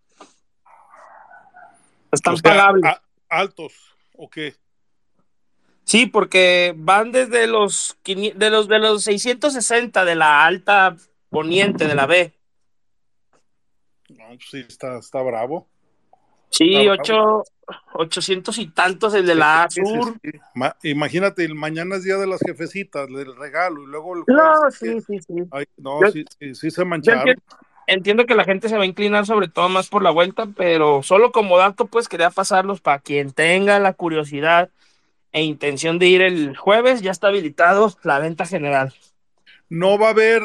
Están pagables. altos, ¿o qué? Sí, porque van desde los, de los de los 660 de la alta poniente de la B pues sí, está, está bravo. Sí, ocho, ochocientos y tantos el de la Sur. imagínate, el mañana es día de las jefecitas, el regalo, y luego el No, sí, sí, sí. no, sí, sí, se mancharon. Entiendo, que la gente se va a inclinar sobre todo más por la vuelta, pero solo como dato, pues quería pasarlos para quien tenga la curiosidad e intención de ir el jueves, ya está habilitado la venta general. No va a haber,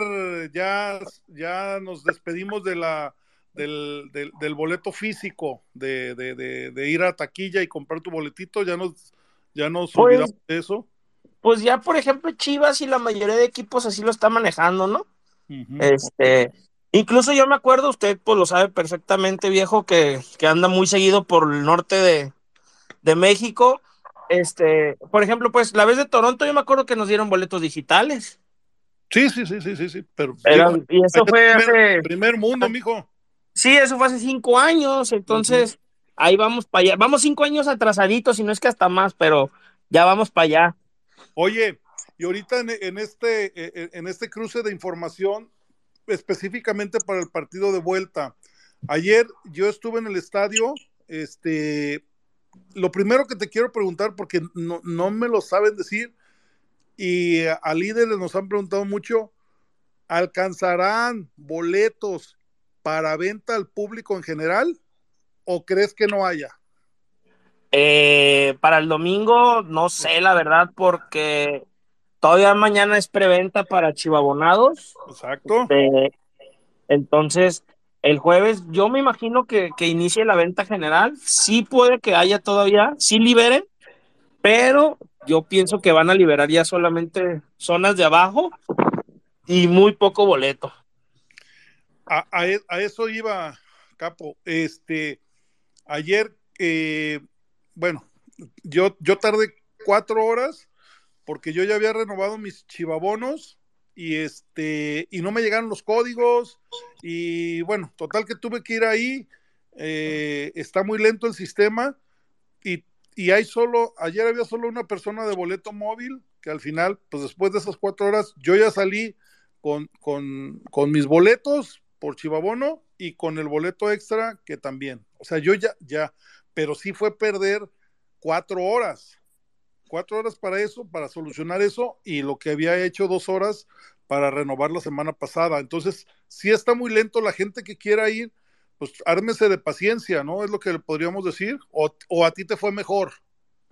ya, ya nos despedimos de la del, del, boleto físico, de, de, ir a taquilla y comprar tu boletito, ya nos, ya nos pues, olvidamos de eso. Pues ya, por ejemplo, Chivas y la mayoría de equipos así lo está manejando, ¿no? Este, incluso yo me acuerdo, usted pues lo sabe perfectamente, viejo, que, que anda muy seguido por el norte de, de México. Este, por ejemplo, pues la vez de Toronto, yo me acuerdo que nos dieron boletos digitales. Sí, sí, sí, sí, sí, sí. Pero, y eso fue hace. Primer mundo, mijo. Sí, eso fue hace cinco años, entonces ahí vamos para allá. Vamos cinco años atrasaditos, si no es que hasta más, pero ya vamos para allá. Oye, y ahorita en, este, e, e, en este cruce de información, específicamente para el partido de vuelta, ayer yo estuve en el estadio, este, lo primero que te quiero preguntar, porque no, no me lo saben decir, y a líderes nos han preguntado mucho, ¿alcanzarán boletos para venta al público en general o crees que no haya? Eh, para el domingo, no sé, la verdad, porque todavía mañana es preventa para chivabonados. Exacto. entonces, el jueves, yo me imagino que, que inicie la venta general. Sí puede que haya todavía, sí liberen, pero yo pienso que van a liberar ya solamente zonas de abajo y muy poco boleto. E, a, eso iba, Capo. Este, ayer, eh, bueno, yo, yo tardé cuatro horas porque yo ya había renovado mis chivabonos y este y no me llegaron los códigos y bueno, total que tuve que ir ahí. Eh, está muy lento el sistema y, y, hay solo, ayer había solo una persona de boleto móvil que al final, pues después de esas cuatro horas, yo ya salí con, con, con mis boletos, por Chivabono y con el boleto extra que también. O sea, yo ya, ya, pero sí fue perder cuatro horas, cuatro horas para eso, para solucionar eso, y lo que había hecho dos horas para renovar la semana pasada. Entonces, si está muy lento la gente que quiera ir, pues ármese de paciencia, ¿no? Es lo que le podríamos decir. O, o a ti te fue mejor.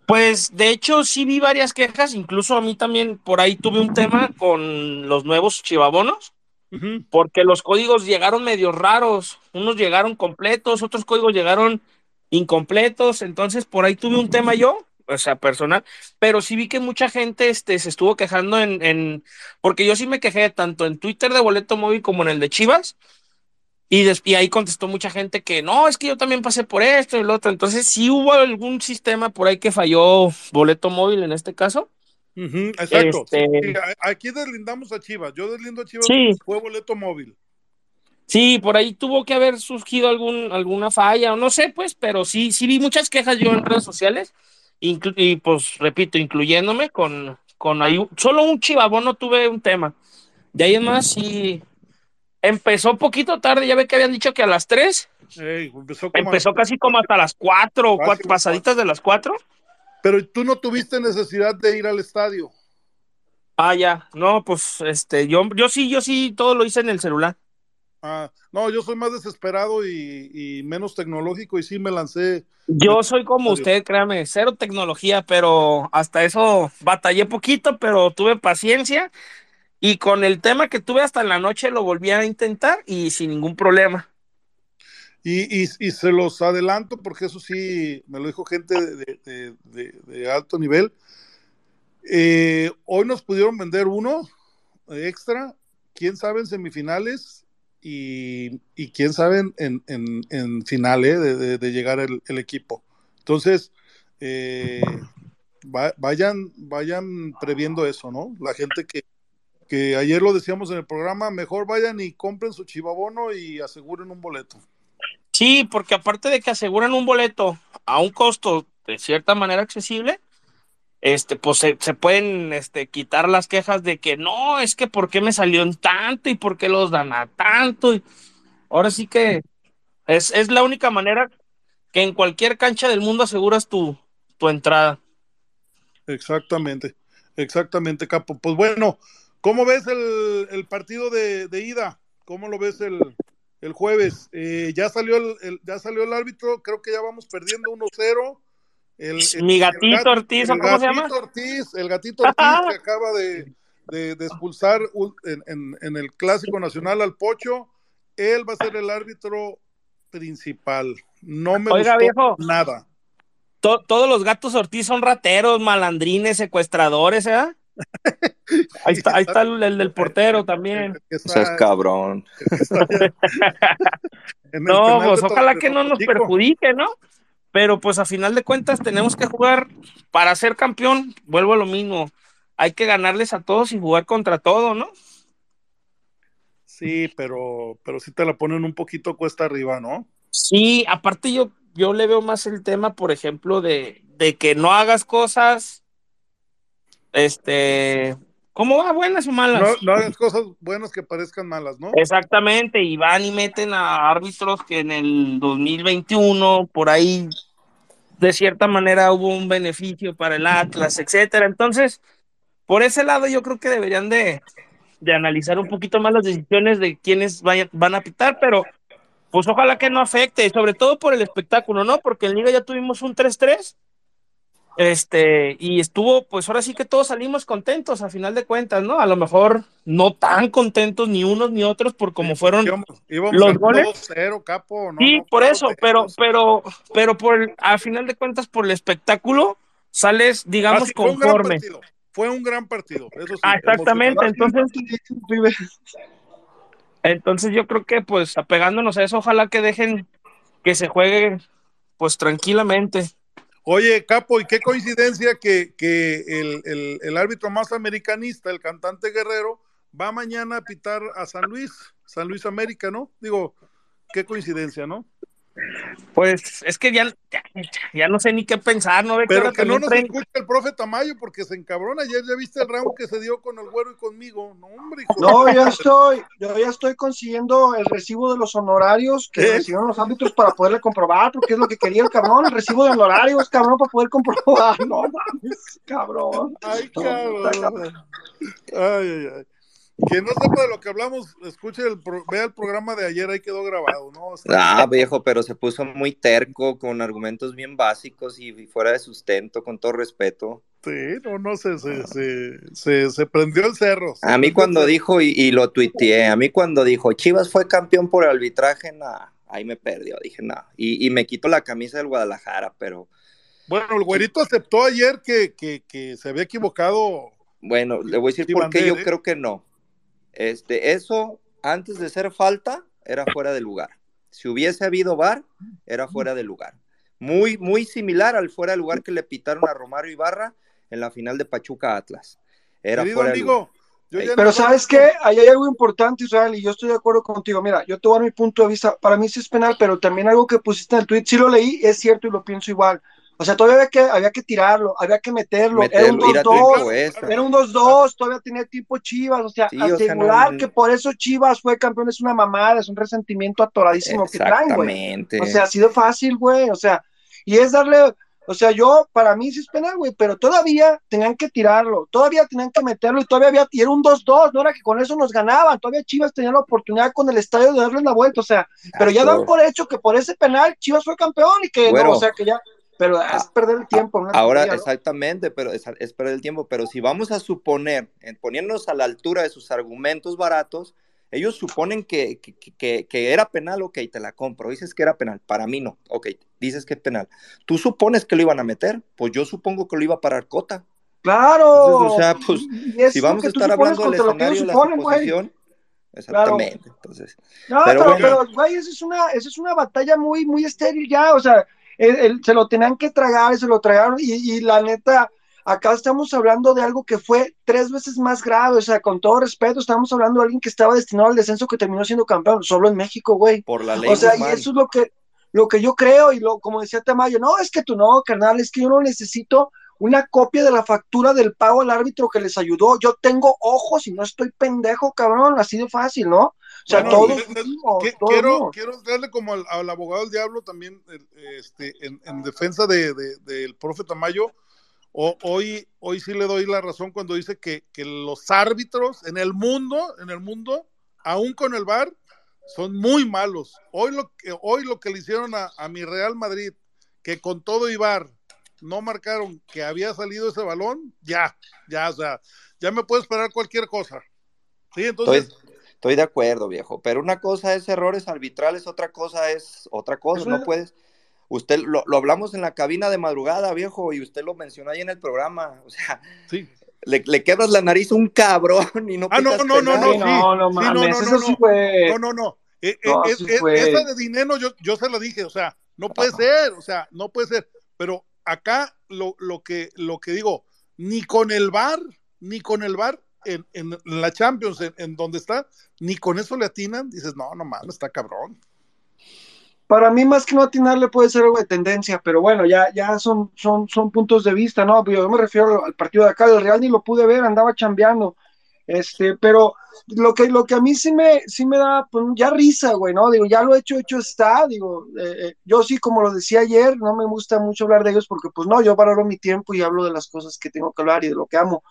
Pues de hecho sí vi varias quejas, incluso a mí también por ahí tuve un tema con los nuevos chivabonos, porque los códigos llegaron medio raros, unos llegaron completos, otros códigos llegaron incompletos, entonces por ahí tuve un tema yo, o sea, personal, pero sí vi que mucha gente este, se estuvo quejando en, porque yo sí me quejé tanto en Twitter de Boleto Móvil como en el de Chivas, y, ahí contestó mucha gente que no, es que yo también pasé por esto y lo otro. Entonces, sí hubo algún sistema por ahí que falló boleto móvil en este caso. Exacto. Este aquí deslindamos a Chivas. Yo deslindo a Chivas. Fue boleto móvil. Sí, por ahí tuvo que haber surgido algún, alguna falla, o no sé, pues, pero sí, sí vi muchas quejas yo en redes sociales. y pues, repito, incluyéndome con, con ahí. Solo un chivabono tuve un tema. De ahí en más, sí Empezó poquito tarde, ya ve que habían dicho que a las 3. empezó, casi como hasta las 4, cuatro, pasaditas de las 4. Pero tú no tuviste necesidad de ir al estadio. Ah, ya. No, pues este, yo, yo sí, yo sí, todo lo hice en el celular. Ah, no, yo soy más desesperado y, y menos tecnológico y sí me lancé. Yo soy como usted, créame, cero tecnología, pero hasta eso batallé poquito, pero tuve paciencia y con el tema que tuve hasta en la noche lo volví a intentar y sin ningún problema. Y, se los adelanto porque eso sí me lo dijo gente de, alto nivel. Eh, hoy nos pudieron vender uno extra, quién sabe en semifinales y, quién sabe en, en, eh, de, llegar el, equipo. Entonces, eh, vayan, vayan previendo eso, ¿no? La gente que, que ayer lo decíamos en el programa, mejor vayan y compren su chivabono y aseguren un boleto. Sí, porque aparte de que aseguran un boleto a un costo de cierta manera accesible, este, pues se, pueden este, quitar las quejas de que no, es que por qué me salió en tanto y por qué los dan a tanto. ahora sí que es, es, la única manera que en cualquier cancha del mundo aseguras tu, tu entrada. Exactamente, exactamente, Capo. Pues bueno, ¿Cómo ves el, partido de, ida? ¿Cómo lo ves el, jueves? Eh, ya, salió el, ya salió el árbitro, creo que ya vamos perdiendo 1-0. El, Mi gatito Ortiz, ¿cómo se llama? Ortiz, el gatito Ortiz que acaba de, expulsar en, el Clásico Nacional al Pocho. Él va a ser el árbitro principal. No me Oiga, gustó nada. todos los gatos Ortiz son rateros, malandrines, secuestradores, ¿eh? Ahí está, ahí está el, del portero también. Eso es cabrón. no, pues ojalá que no nos perjudique, ¿no? Pero pues a final de cuentas tenemos que jugar para ser campeón, vuelvo a lo mismo. Hay que ganarles a todos y jugar contra todo, ¿no? Sí, pero, pero sí te la ponen un poquito cuesta arriba, ¿no? Sí, aparte yo, yo le veo más el tema, por ejemplo, de, de que no hagas cosas este, ¿cómo va? ¿Buenas o malas? No, no cosas buenas que parezcan malas, ¿no? Exactamente, y van y meten a árbitros que en el 2021, por ahí, de cierta manera hubo un beneficio para el Atlas, etcétera. Entonces, por ese lado yo creo que deberían de, de analizar un poquito más las decisiones de quiénes vayan, van a pitar, pero pues ojalá que no afecte, sobre todo por el espectáculo, ¿no? Porque en Liga ya tuvimos un 3-3 este, y estuvo, pues ahora sí que todos salimos contentos a final de cuentas, ¿no? A lo mejor no tan contentos ni unos ni otros por cómo fueron los goles. capo, sí, por eso, pero, pero, pero por a final de cuentas, por el espectáculo, sales, digamos, conforme. Fue un gran partido. Eso ah, exactamente, entonces. Entonces yo creo que pues apegándonos a eso, ojalá que dejen que se juegue pues tranquilamente. Oye, Capo, y qué coincidencia que, el, árbitro más americanista, el cantante Guerrero, va mañana a pitar a San Luis, San Luis América, ¿no? Digo, qué coincidencia, ¿no? Pues es que ya, ya, no sé ni qué pensar, ¿no? Pero que no nos escucha el profe Tamayo porque se encabrona. Ayer ya viste el round que se dio con el güero y conmigo. No, hombre, hijo No, ya estoy, yo ya estoy consiguiendo el recibo de los honorarios que recibieron los árbitros para poderle comprobar, porque es lo que quería el cabrón, el recibo de honorarios, cabrón, para poder comprobar. No mames, cabrón. Ay, cabrón. Ay, ay, ay. Quien no sepa de lo que hablamos, escuche el vea el programa de ayer, ahí quedó grabado, ¿no? ah, viejo, pero se puso muy terco, con argumentos bien básicos y, fuera de sustento, con todo respeto. Sí, no, no, se, se, se, prendió el cerro. A mí cuando dijo, y, lo tuiteé, a mí cuando dijo, Chivas fue campeón por arbitraje, nada, ahí me perdió, dije, nada, y, y me quito la camisa del Guadalajara, pero... Bueno, el güerito aceptó ayer que, que, que se había equivocado. Bueno, le voy a decir por qué yo ¿eh? creo que no. Este, eso, antes de ser falta, era fuera de lugar. Si hubiese habido VAR, era fuera de lugar. Muy, muy similar al fuera de lugar que le pitaron a Romario Ibarra en la final de Pachuca Atlas. Era fuera de lugar. Pero sabes qué, ahí hay algo importante, Israel, y yo estoy de acuerdo contigo. Mira, yo te voy a dar mi punto de vista. Para mí sí es penal, pero también algo que pusiste en el tweet, sí lo leí, es cierto y lo pienso igual. O sea, todavía había que, había que tirarlo, había que meterlo. era un 2-2, era un 2-2, todavía tenía tipo Chivas. O sea, asegurar que por eso Chivas fue campeón es una mamada, es un resentimiento atoradísimo que traen, güey. O sea, ha sido fácil, güey. O sea, y es darle, o sea, yo, para mí sí es penal, güey, pero todavía tenían que tirarlo, todavía tenían que meterlo y todavía había, y era un 2-2, no era que con eso nos ganaban, todavía Chivas tenía la oportunidad con el estadio de darle la vuelta, o sea, pero ya dan por hecho que por ese penal Chivas fue campeón y que no, o sea, que ya, pero es ah, perder el tiempo. Ahora, exactamente, pero es, perder el tiempo. Pero si vamos a suponer, en poniéndonos a la altura de sus argumentos baratos, ellos suponen que, que, que, era penal, ok, te la compro. Dices que era penal, para mí no, ok, dices que es penal. ¿Tú supones que lo iban a meter? Pues yo supongo que lo iba a parar Cota. Claro. o sea, pues, si vamos a estar hablando del escenario de la suposición, exactamente. Entonces, no, pero, pero, güey, esa es una, esa es una batalla muy, muy estéril ya, o sea, se lo tenían que tragar, se lo tragaron y, la neta, acá estamos hablando de algo que fue tres veces más grave, o sea, con todo respeto, estamos hablando de alguien que estaba destinado al descenso que terminó siendo campeón, solo en México, güey. Por la ley. O sea, y eso es lo que, lo que yo creo, y lo, como decía Tamayo, no, es que tú no, carnal, es que yo no necesito una copia de la factura del pago al árbitro que les ayudó. Yo tengo ojos y no estoy pendejo, cabrón, así de fácil, ¿no? O sea, todo quiero, quiero darle como al, abogado del diablo también, este, en, defensa del de, profe Tamayo. hoy, hoy sí le doy la razón cuando dice que, los árbitros en el mundo, en el mundo, aún con el VAR, son muy malos. Hoy lo que, hoy lo que le hicieron a, a mi Real Madrid, que con todo y VAR no marcaron que había salido ese balón, ya, ya, o sea, ya me puede esperar cualquier cosa. Sí, entonces. Estoy, estoy de acuerdo, viejo, pero una cosa es errores arbitrales, otra cosa es otra cosa, no puedes. Usted lo, lo, hablamos en la cabina de madrugada, viejo, y usted lo mencionó ahí en el programa, o sea. Sí. Le, le quebras la nariz a un cabrón y no Ah, no, no, no, no, no, sí, no, no, sí, no, no, eso sí no, no, no, eh, eh, e, es, e, fue... esa de dinero yo, yo se la dije, o sea, no puede ser, o sea, no puede ser, pero acá lo, que, lo que digo, ni con el VAR, ni con el VAR en, la Champions, en, donde está, ni con eso le atinan, dices, no, no mames, está cabrón. Para mí, más que no atinarle, puede ser algo de tendencia, pero bueno, ya, ya son, son, son puntos de vista, ¿no? Yo me refiero al partido de acá, del Real ni lo pude ver, andaba chambeando. Este, pero lo que, lo que a mí sí me, sí me da pues, ya risa, güey, ¿no? Digo, ya lo he hecho, hecho está, digo, eh, eh, yo sí, como lo decía ayer, no me gusta mucho hablar de ellos porque, pues no, yo valoro mi tiempo y hablo de las cosas que tengo que hablar y de lo que amo.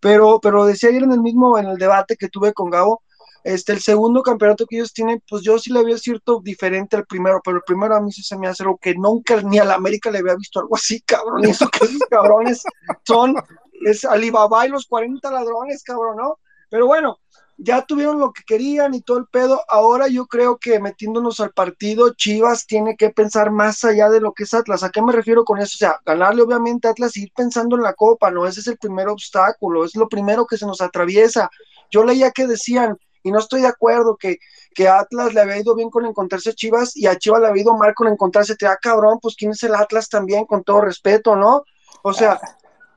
Pero, pero decía ayer en el mismo, en el debate que tuve con Gabo, este, el segundo campeonato que ellos tienen, pues yo sí le había cierto diferente al primero, pero el primero a mí sí se me hace algo que nunca ni a la América le había visto algo así, cabrón, y eso que esos cabrones son es Alibaba y los 40 ladrones, cabrón, ¿no? Pero bueno, ya tuvieron lo que querían y todo el pedo. Ahora yo creo que metiéndonos al partido, Chivas tiene que pensar más allá de lo que es Atlas. ¿A qué me refiero con eso? O sea, ganarle obviamente a Atlas y ir pensando en la copa, ¿no? Ese es el primer obstáculo, es lo primero que se nos atraviesa. Yo leía que decían, y no estoy de acuerdo, que, que Atlas le había ido bien con encontrarse a Chivas y a Chivas le había ido mal con encontrarse. Te da cabrón, pues quién es el Atlas también, con todo respeto, ¿no? O sea,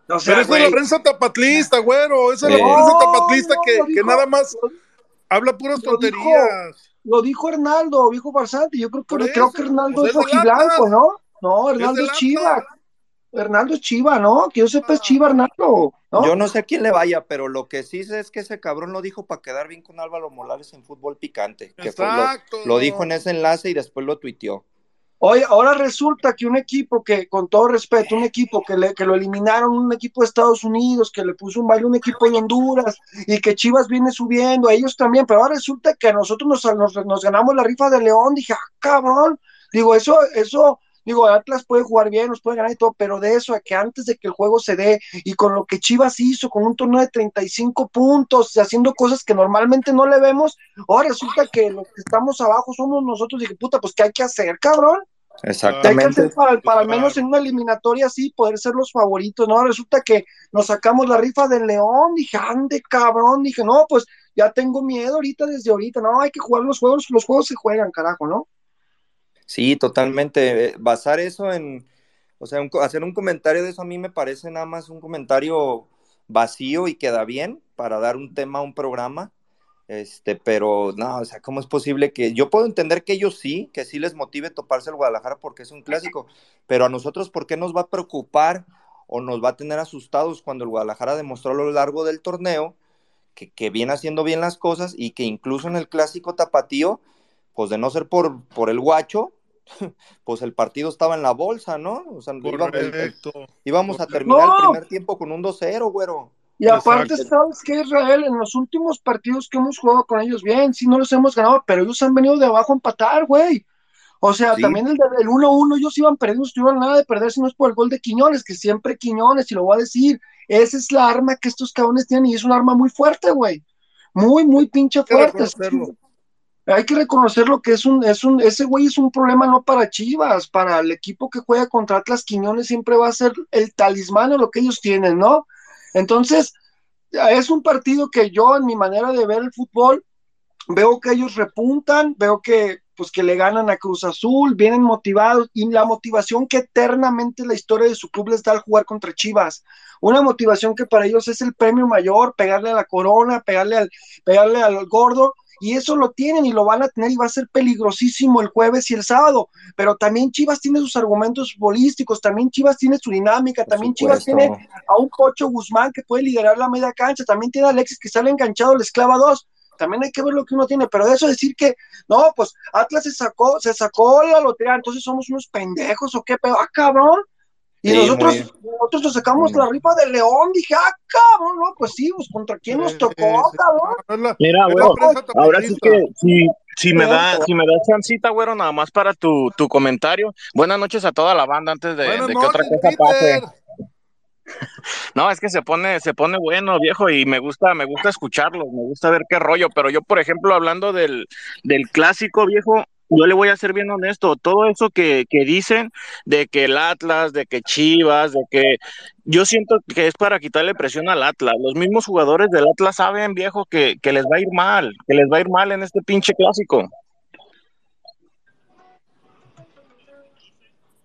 pero esa es la prensa tapatlista, güero. Esa es la prensa tapatlista que, que, nada más habla puras tonterías. lo dijo Hernaldo, dijo Barzanti. Yo creo que, creo que Hernaldo pues es rojiblanco, ¿no? No, Hernaldo es, Chiva. Hernaldo es Chiva, ¿no? Que yo sepa es Chiva, Hernaldo. Yo no sé a quién le vaya, pero lo que sí sé es que ese cabrón lo dijo para quedar bien con Álvaro Morales en fútbol picante. Que Exacto. lo, lo, dijo en ese enlace y después lo tuiteó. Oye, ahora resulta que un equipo que, con todo respeto, un equipo que, le, que lo eliminaron, un equipo de Estados Unidos, que le puso un baile un equipo de Honduras y que Chivas viene subiendo, a ellos también, pero ahora resulta que nosotros nos, nos, ganamos la rifa de León, dije, ah, cabrón, digo, eso, eso, digo, Atlas puede jugar bien, nos puede ganar y todo, pero de eso, a que antes de que el juego se dé y con lo que Chivas hizo, con un torneo de 35 puntos, haciendo cosas que normalmente no le vemos, ahora resulta que los que estamos abajo somos nosotros, dije, puta, pues ¿qué hay que hacer, cabrón? Exactamente. para, al menos en una eliminatoria así poder ser los favoritos, ¿no? Resulta que nos sacamos la rifa del León, dije, ande cabrón, dije, no, pues ya tengo miedo ahorita desde ahorita, no, hay que jugar los juegos, los juegos se juegan, carajo, ¿no? Sí, totalmente. Eh, basar eso en, o sea, hacer un comentario de eso a mí me parece nada más un comentario vacío y queda bien para dar un tema a un programa este, pero no, o sea, ¿cómo es posible que yo puedo entender que ellos sí, que sí les motive toparse el Guadalajara porque es un clásico, pero a nosotros, ¿por qué nos va a preocupar o nos va a tener asustados cuando el Guadalajara demostró a lo largo del torneo que, que viene haciendo bien las cosas y que incluso en el clásico tapatío, pues de no ser por, por el guacho, pues el partido estaba en la bolsa, ¿no? O sea, íbamos, a terminar el primer tiempo con un 2-0, güero. Y aparte, ¿sabes que Israel? En los últimos partidos que hemos jugado con ellos, bien, sí, no los hemos ganado, pero ellos han venido de abajo a empatar, güey. O sea, también el, del 1-1 ellos iban perdiendo, estuvieron nada de perder si no es por el gol de Quiñones, que siempre Quiñones, y lo voy a decir, esa es la arma que estos cabrones tienen y es un arma muy fuerte, güey. Muy, muy pinche fuerte. Hay que reconocer lo que es un, es un, ese güey es un problema no para Chivas, para el equipo que juega contra Atlas Quiñones siempre va a ser el talismán o lo que ellos tienen, ¿no? Entonces, es un partido que yo, en mi manera de ver el fútbol, veo que ellos repuntan, veo que pues que le ganan a Cruz Azul, vienen motivados y la motivación que eternamente la historia de su club les da al jugar contra Chivas. Una motivación que para ellos es el premio mayor, pegarle a la corona, pegarle al, pegarle al gordo y eso lo tienen y lo van a tener y va a ser peligrosísimo el jueves y el sábado. Pero también Chivas tiene sus argumentos futbolísticos, también Chivas tiene su dinámica, también Chivas tiene a un Pocho Guzmán que puede liderar la media cancha, también tiene a Alexis que sale enganchado, le esclava dos. También hay que ver lo que uno tiene, pero de eso decir que no, pues Atlas se sacó, se sacó la lotería, entonces somos unos pendejos o qué, pero ah, cabrón, y nosotros, nosotros nos sacamos la ripa de León, dije, ah, cabrón, no, pues sí, pues contra quién nos tocó, cabrón. Mira, güero, ahora sí que si, si me da, si me da chancita, güero, nada más para tu, tu comentario. Buenas noches a toda la banda antes de, de que otra cosa pase. No, es que se pone, se pone bueno, viejo, y me gusta, me gusta escucharlo, me gusta ver qué rollo, pero yo, por ejemplo, hablando del, del clásico, viejo, yo le voy a ser bien honesto, todo eso que, que, dicen de que el Atlas, de que Chivas, de que yo siento que es para quitarle presión al Atlas. Los mismos jugadores del Atlas saben, viejo, que, que les va a ir mal, que les va a ir mal en este pinche clásico.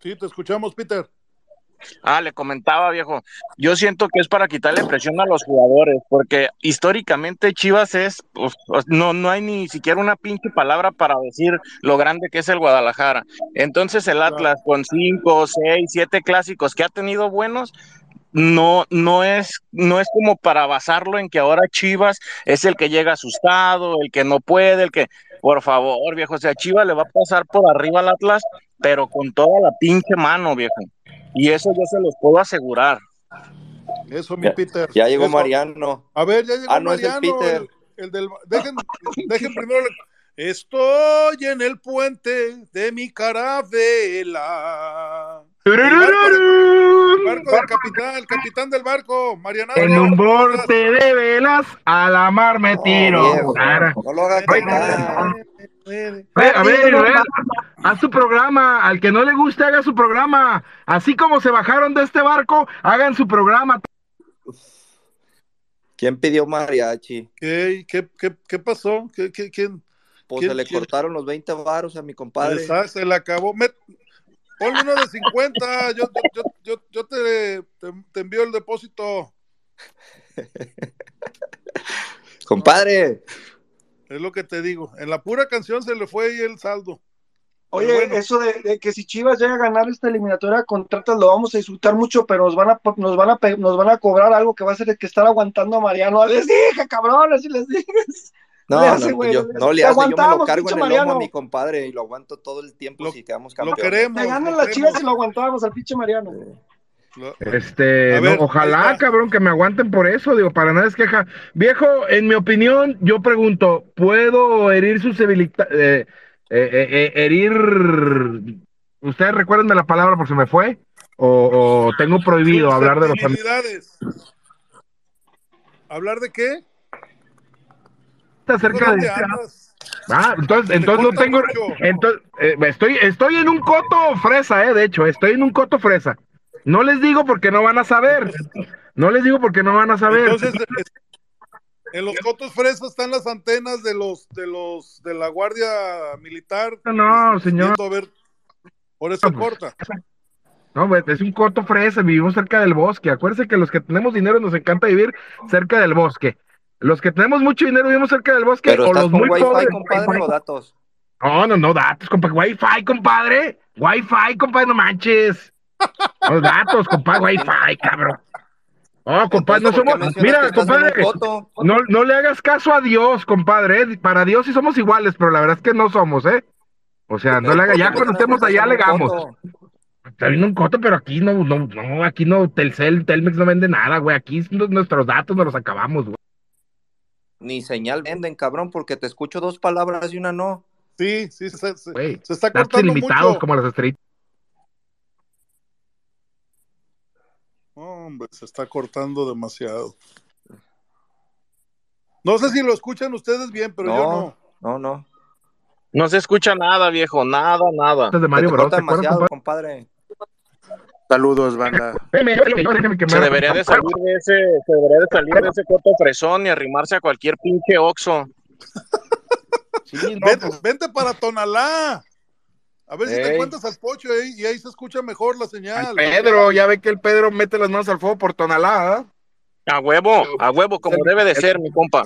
Sí, te escuchamos, Peter. Ah, le comentaba, viejo. Yo siento que es para quitarle presión a los jugadores, porque históricamente Chivas es, pues, no, no hay ni siquiera una pinche palabra para decir lo grande que es el Guadalajara. Entonces el Atlas con cinco, seis, siete clásicos que ha tenido buenos, no, no es, no es como para basarlo en que ahora Chivas es el que llega asustado, el que no puede, el que, por favor, viejo, o sea, Chivas le va a pasar por arriba al Atlas, pero con toda la pinche mano, viejo. Y eso yo se los puedo asegurar. Eso, mi Peter. Ya llegó Mariano. A ver, ya llegó ah, no Mariano. Es el, Peter. El, del, dejen, dejen primero. Estoy en el puente de mi carabela. El barco, del capitán, el capitán del barco, Mariano. En un borde de velas, a la mar me tiro. no lo hagas a ver, haz su programa. Al que no le guste, haga su programa. Así como se bajaron de este barco, hagan su programa. ¿Quién pidió mariachi? ¿Qué, qué, qué, qué pasó? ¿Qué, qué, quién? Pues se le cortaron los 20 varos a mi compadre. se le acabó. Ponle uno de 50. Yo, yo, yo, yo te, te, te envío el depósito. compadre. Es lo que te digo. En la pura canción se le fue ahí el saldo. Oye, eso de, que si Chivas llega a ganar esta eliminatoria con lo vamos a disfrutar mucho, pero nos van a nos van a nos van a cobrar algo que va a ser que estar aguantando a Mariano. Les dije, cabrón, así les dije. No, Le no, hace, güey, yo, le- no le hace, yo me lo aguantamos, cargo en el lomo a Mariano. mi compadre y lo aguanto todo el tiempo Lo- si quedamos Lo campeones. queremos. Te ganan lo las chivas y lo aguantábamos al pinche Mariano. Este, no, ver, ojalá, cabrón, que me aguanten por eso, digo, para nada es queja. Viejo, en mi opinión, yo pregunto, ¿puedo herir susceptibilidad, eh, eh, eh, eh, herir, ustedes recuérdenme la palabra porque se me fue, o, o tengo prohibido hablar de los. ¿Hablar de qué? acerca ¿Dónde de... andas? Ah, entonces, entonces no tengo, entonces, estoy, estoy en un coto fresa, eh, de hecho, estoy en un coto fresa. No les digo porque no van a saber, no les digo porque no van a saber. Entonces, es- en los cotos fresas están las antenas de los de los de la guardia militar. No, este, señor. viendo a ver, por eso No, pues, corta. No, güey, es un coto fresa, vivimos cerca del bosque. Acuérdense que los que tenemos dinero nos encanta vivir cerca del bosque. Los que tenemos mucho dinero vivimos cerca del bosque Pero o estás los con muy wifi, pobres. compadre, o datos. No, no, no, datos, compadre. Wi-Fi, compadre. Wi-Fi, compadre, no manches. Los datos, compadre, Wi-Fi, cabrón. Oh, compadre, no Entonces, ¿por qué somos. Mira, compadre, no, no le hagas caso a Dios, compadre. eh. Para Dios sí somos iguales, pero la verdad es que no somos, ¿eh? O sea, no le haga, ¿Por qué ya cuando estemos allá legamos. Está viendo un coto, pero aquí no, no, no, aquí no, Telcel, Telmex no vende nada, güey. Aquí nuestros datos nos los acabamos, güey. Ni señal venden, cabrón, porque te escucho dos palabras y una no. Sí, sí, se, se- Güey, se está Datos cortando ilimitados mucho. como las estrellitas. Hombre, se está cortando demasiado. No sé si lo escuchan ustedes bien, pero yo no. no, no, no. No se escucha nada, viejo, nada, nada. de Se Mario te Bros. corta ¿te acuerdas, demasiado, compadre? compadre. Saludos, banda. Se debería de salir de ese, se debería de salir de ese coto fresón y arrimarse a cualquier pinche oxo. Sí, no, Vente, pues, vente para Tonalá. A ver si te Ey. encuentras al pocho ahí y ahí se escucha mejor la al señal. Pedro, ya ve que el Pedro mete las manos al fuego por Tonalá, ¿ah? A huevo, a huevo, como debe de ser, mi compa.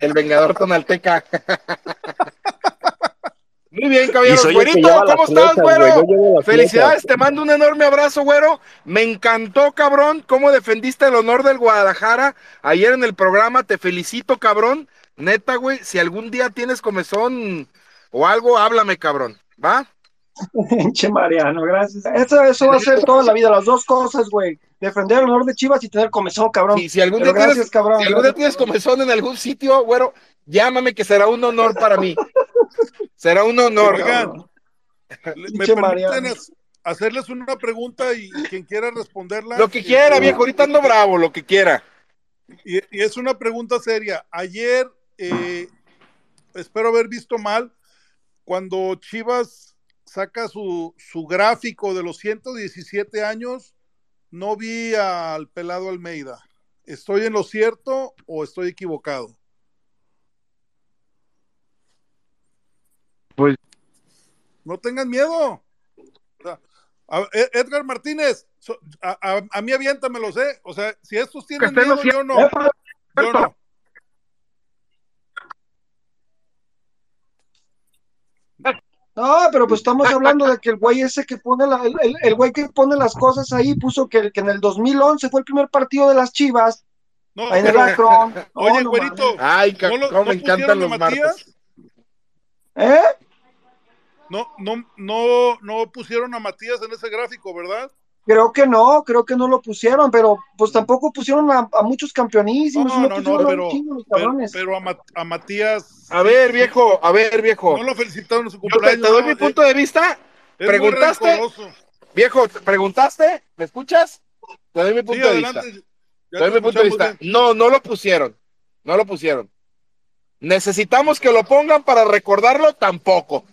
El vengador tonalteca. Muy bien, que Güerito, las ¿cómo estás, flechas, güero? güey, Felicidades, te mando un enorme abrazo, güero. Me encantó, cabrón, cómo defendiste el honor del Guadalajara ayer en el programa. Te felicito, cabrón. Neta, güey, si algún día tienes comezón o algo, háblame, cabrón. ¿Va? Pinche Mariano, gracias. Eso, eso va a ser toda la vida, las dos cosas, güey. Defender el honor de Chivas y tener comezón, cabrón. Si, si algún día tienes, gracias, cabrón. si algún día tienes comezón en algún sitio, güero, llámame que será un honor para mí. Será un honor. Oigan, cabrón. ¿Me permiten es- hacerles una pregunta y quien quiera responderla? Lo que quiera, viejo, ahorita ando bravo, lo que quiera. Y, y es una pregunta seria. Ayer, eh, espero haber visto mal, cuando Chivas saca su, su gráfico de los 117 años, no vi al pelado Almeida. ¿Estoy en lo cierto o estoy equivocado? Pues- No tengan miedo. E- Edgar Martínez, so- a, a- a mí aviéntamelo, ¿eh? O sea, si estos tienen miedo, yo no. Yo no. No, pero pues estamos hablando de que el güey ese que pone la, el, el- el güey que pone las cosas ahí puso que, que en el 2011 fue el primer partido de las Chivas No, en el pero- Akron. No, Oye, no güerito, Ay, ca- ¿no, lo- cómo me encantan pusieron a los Matías? martes. ¿Eh? No, no, no, no pusieron a Matías en ese gráfico, ¿verdad? Creo que no, creo que no lo pusieron, pero pues tampoco pusieron a, a muchos campeonísimos, No, no, no, pero, pero, cabrones. pero a, a Matías. A ver, viejo, a ver, viejo. No lo felicitaron en su Yo te, cumpleaños. te doy no, mi eh, punto de vista. ¿preguntaste? Viejo, ¿te ¿preguntaste? ¿Me escuchas? Te doy mi Sí, punto de adelante. vista. Te doy mi punto de vista. bien. No, no lo pusieron. No lo pusieron. Necesitamos que lo pongan para recordarlo, tampoco.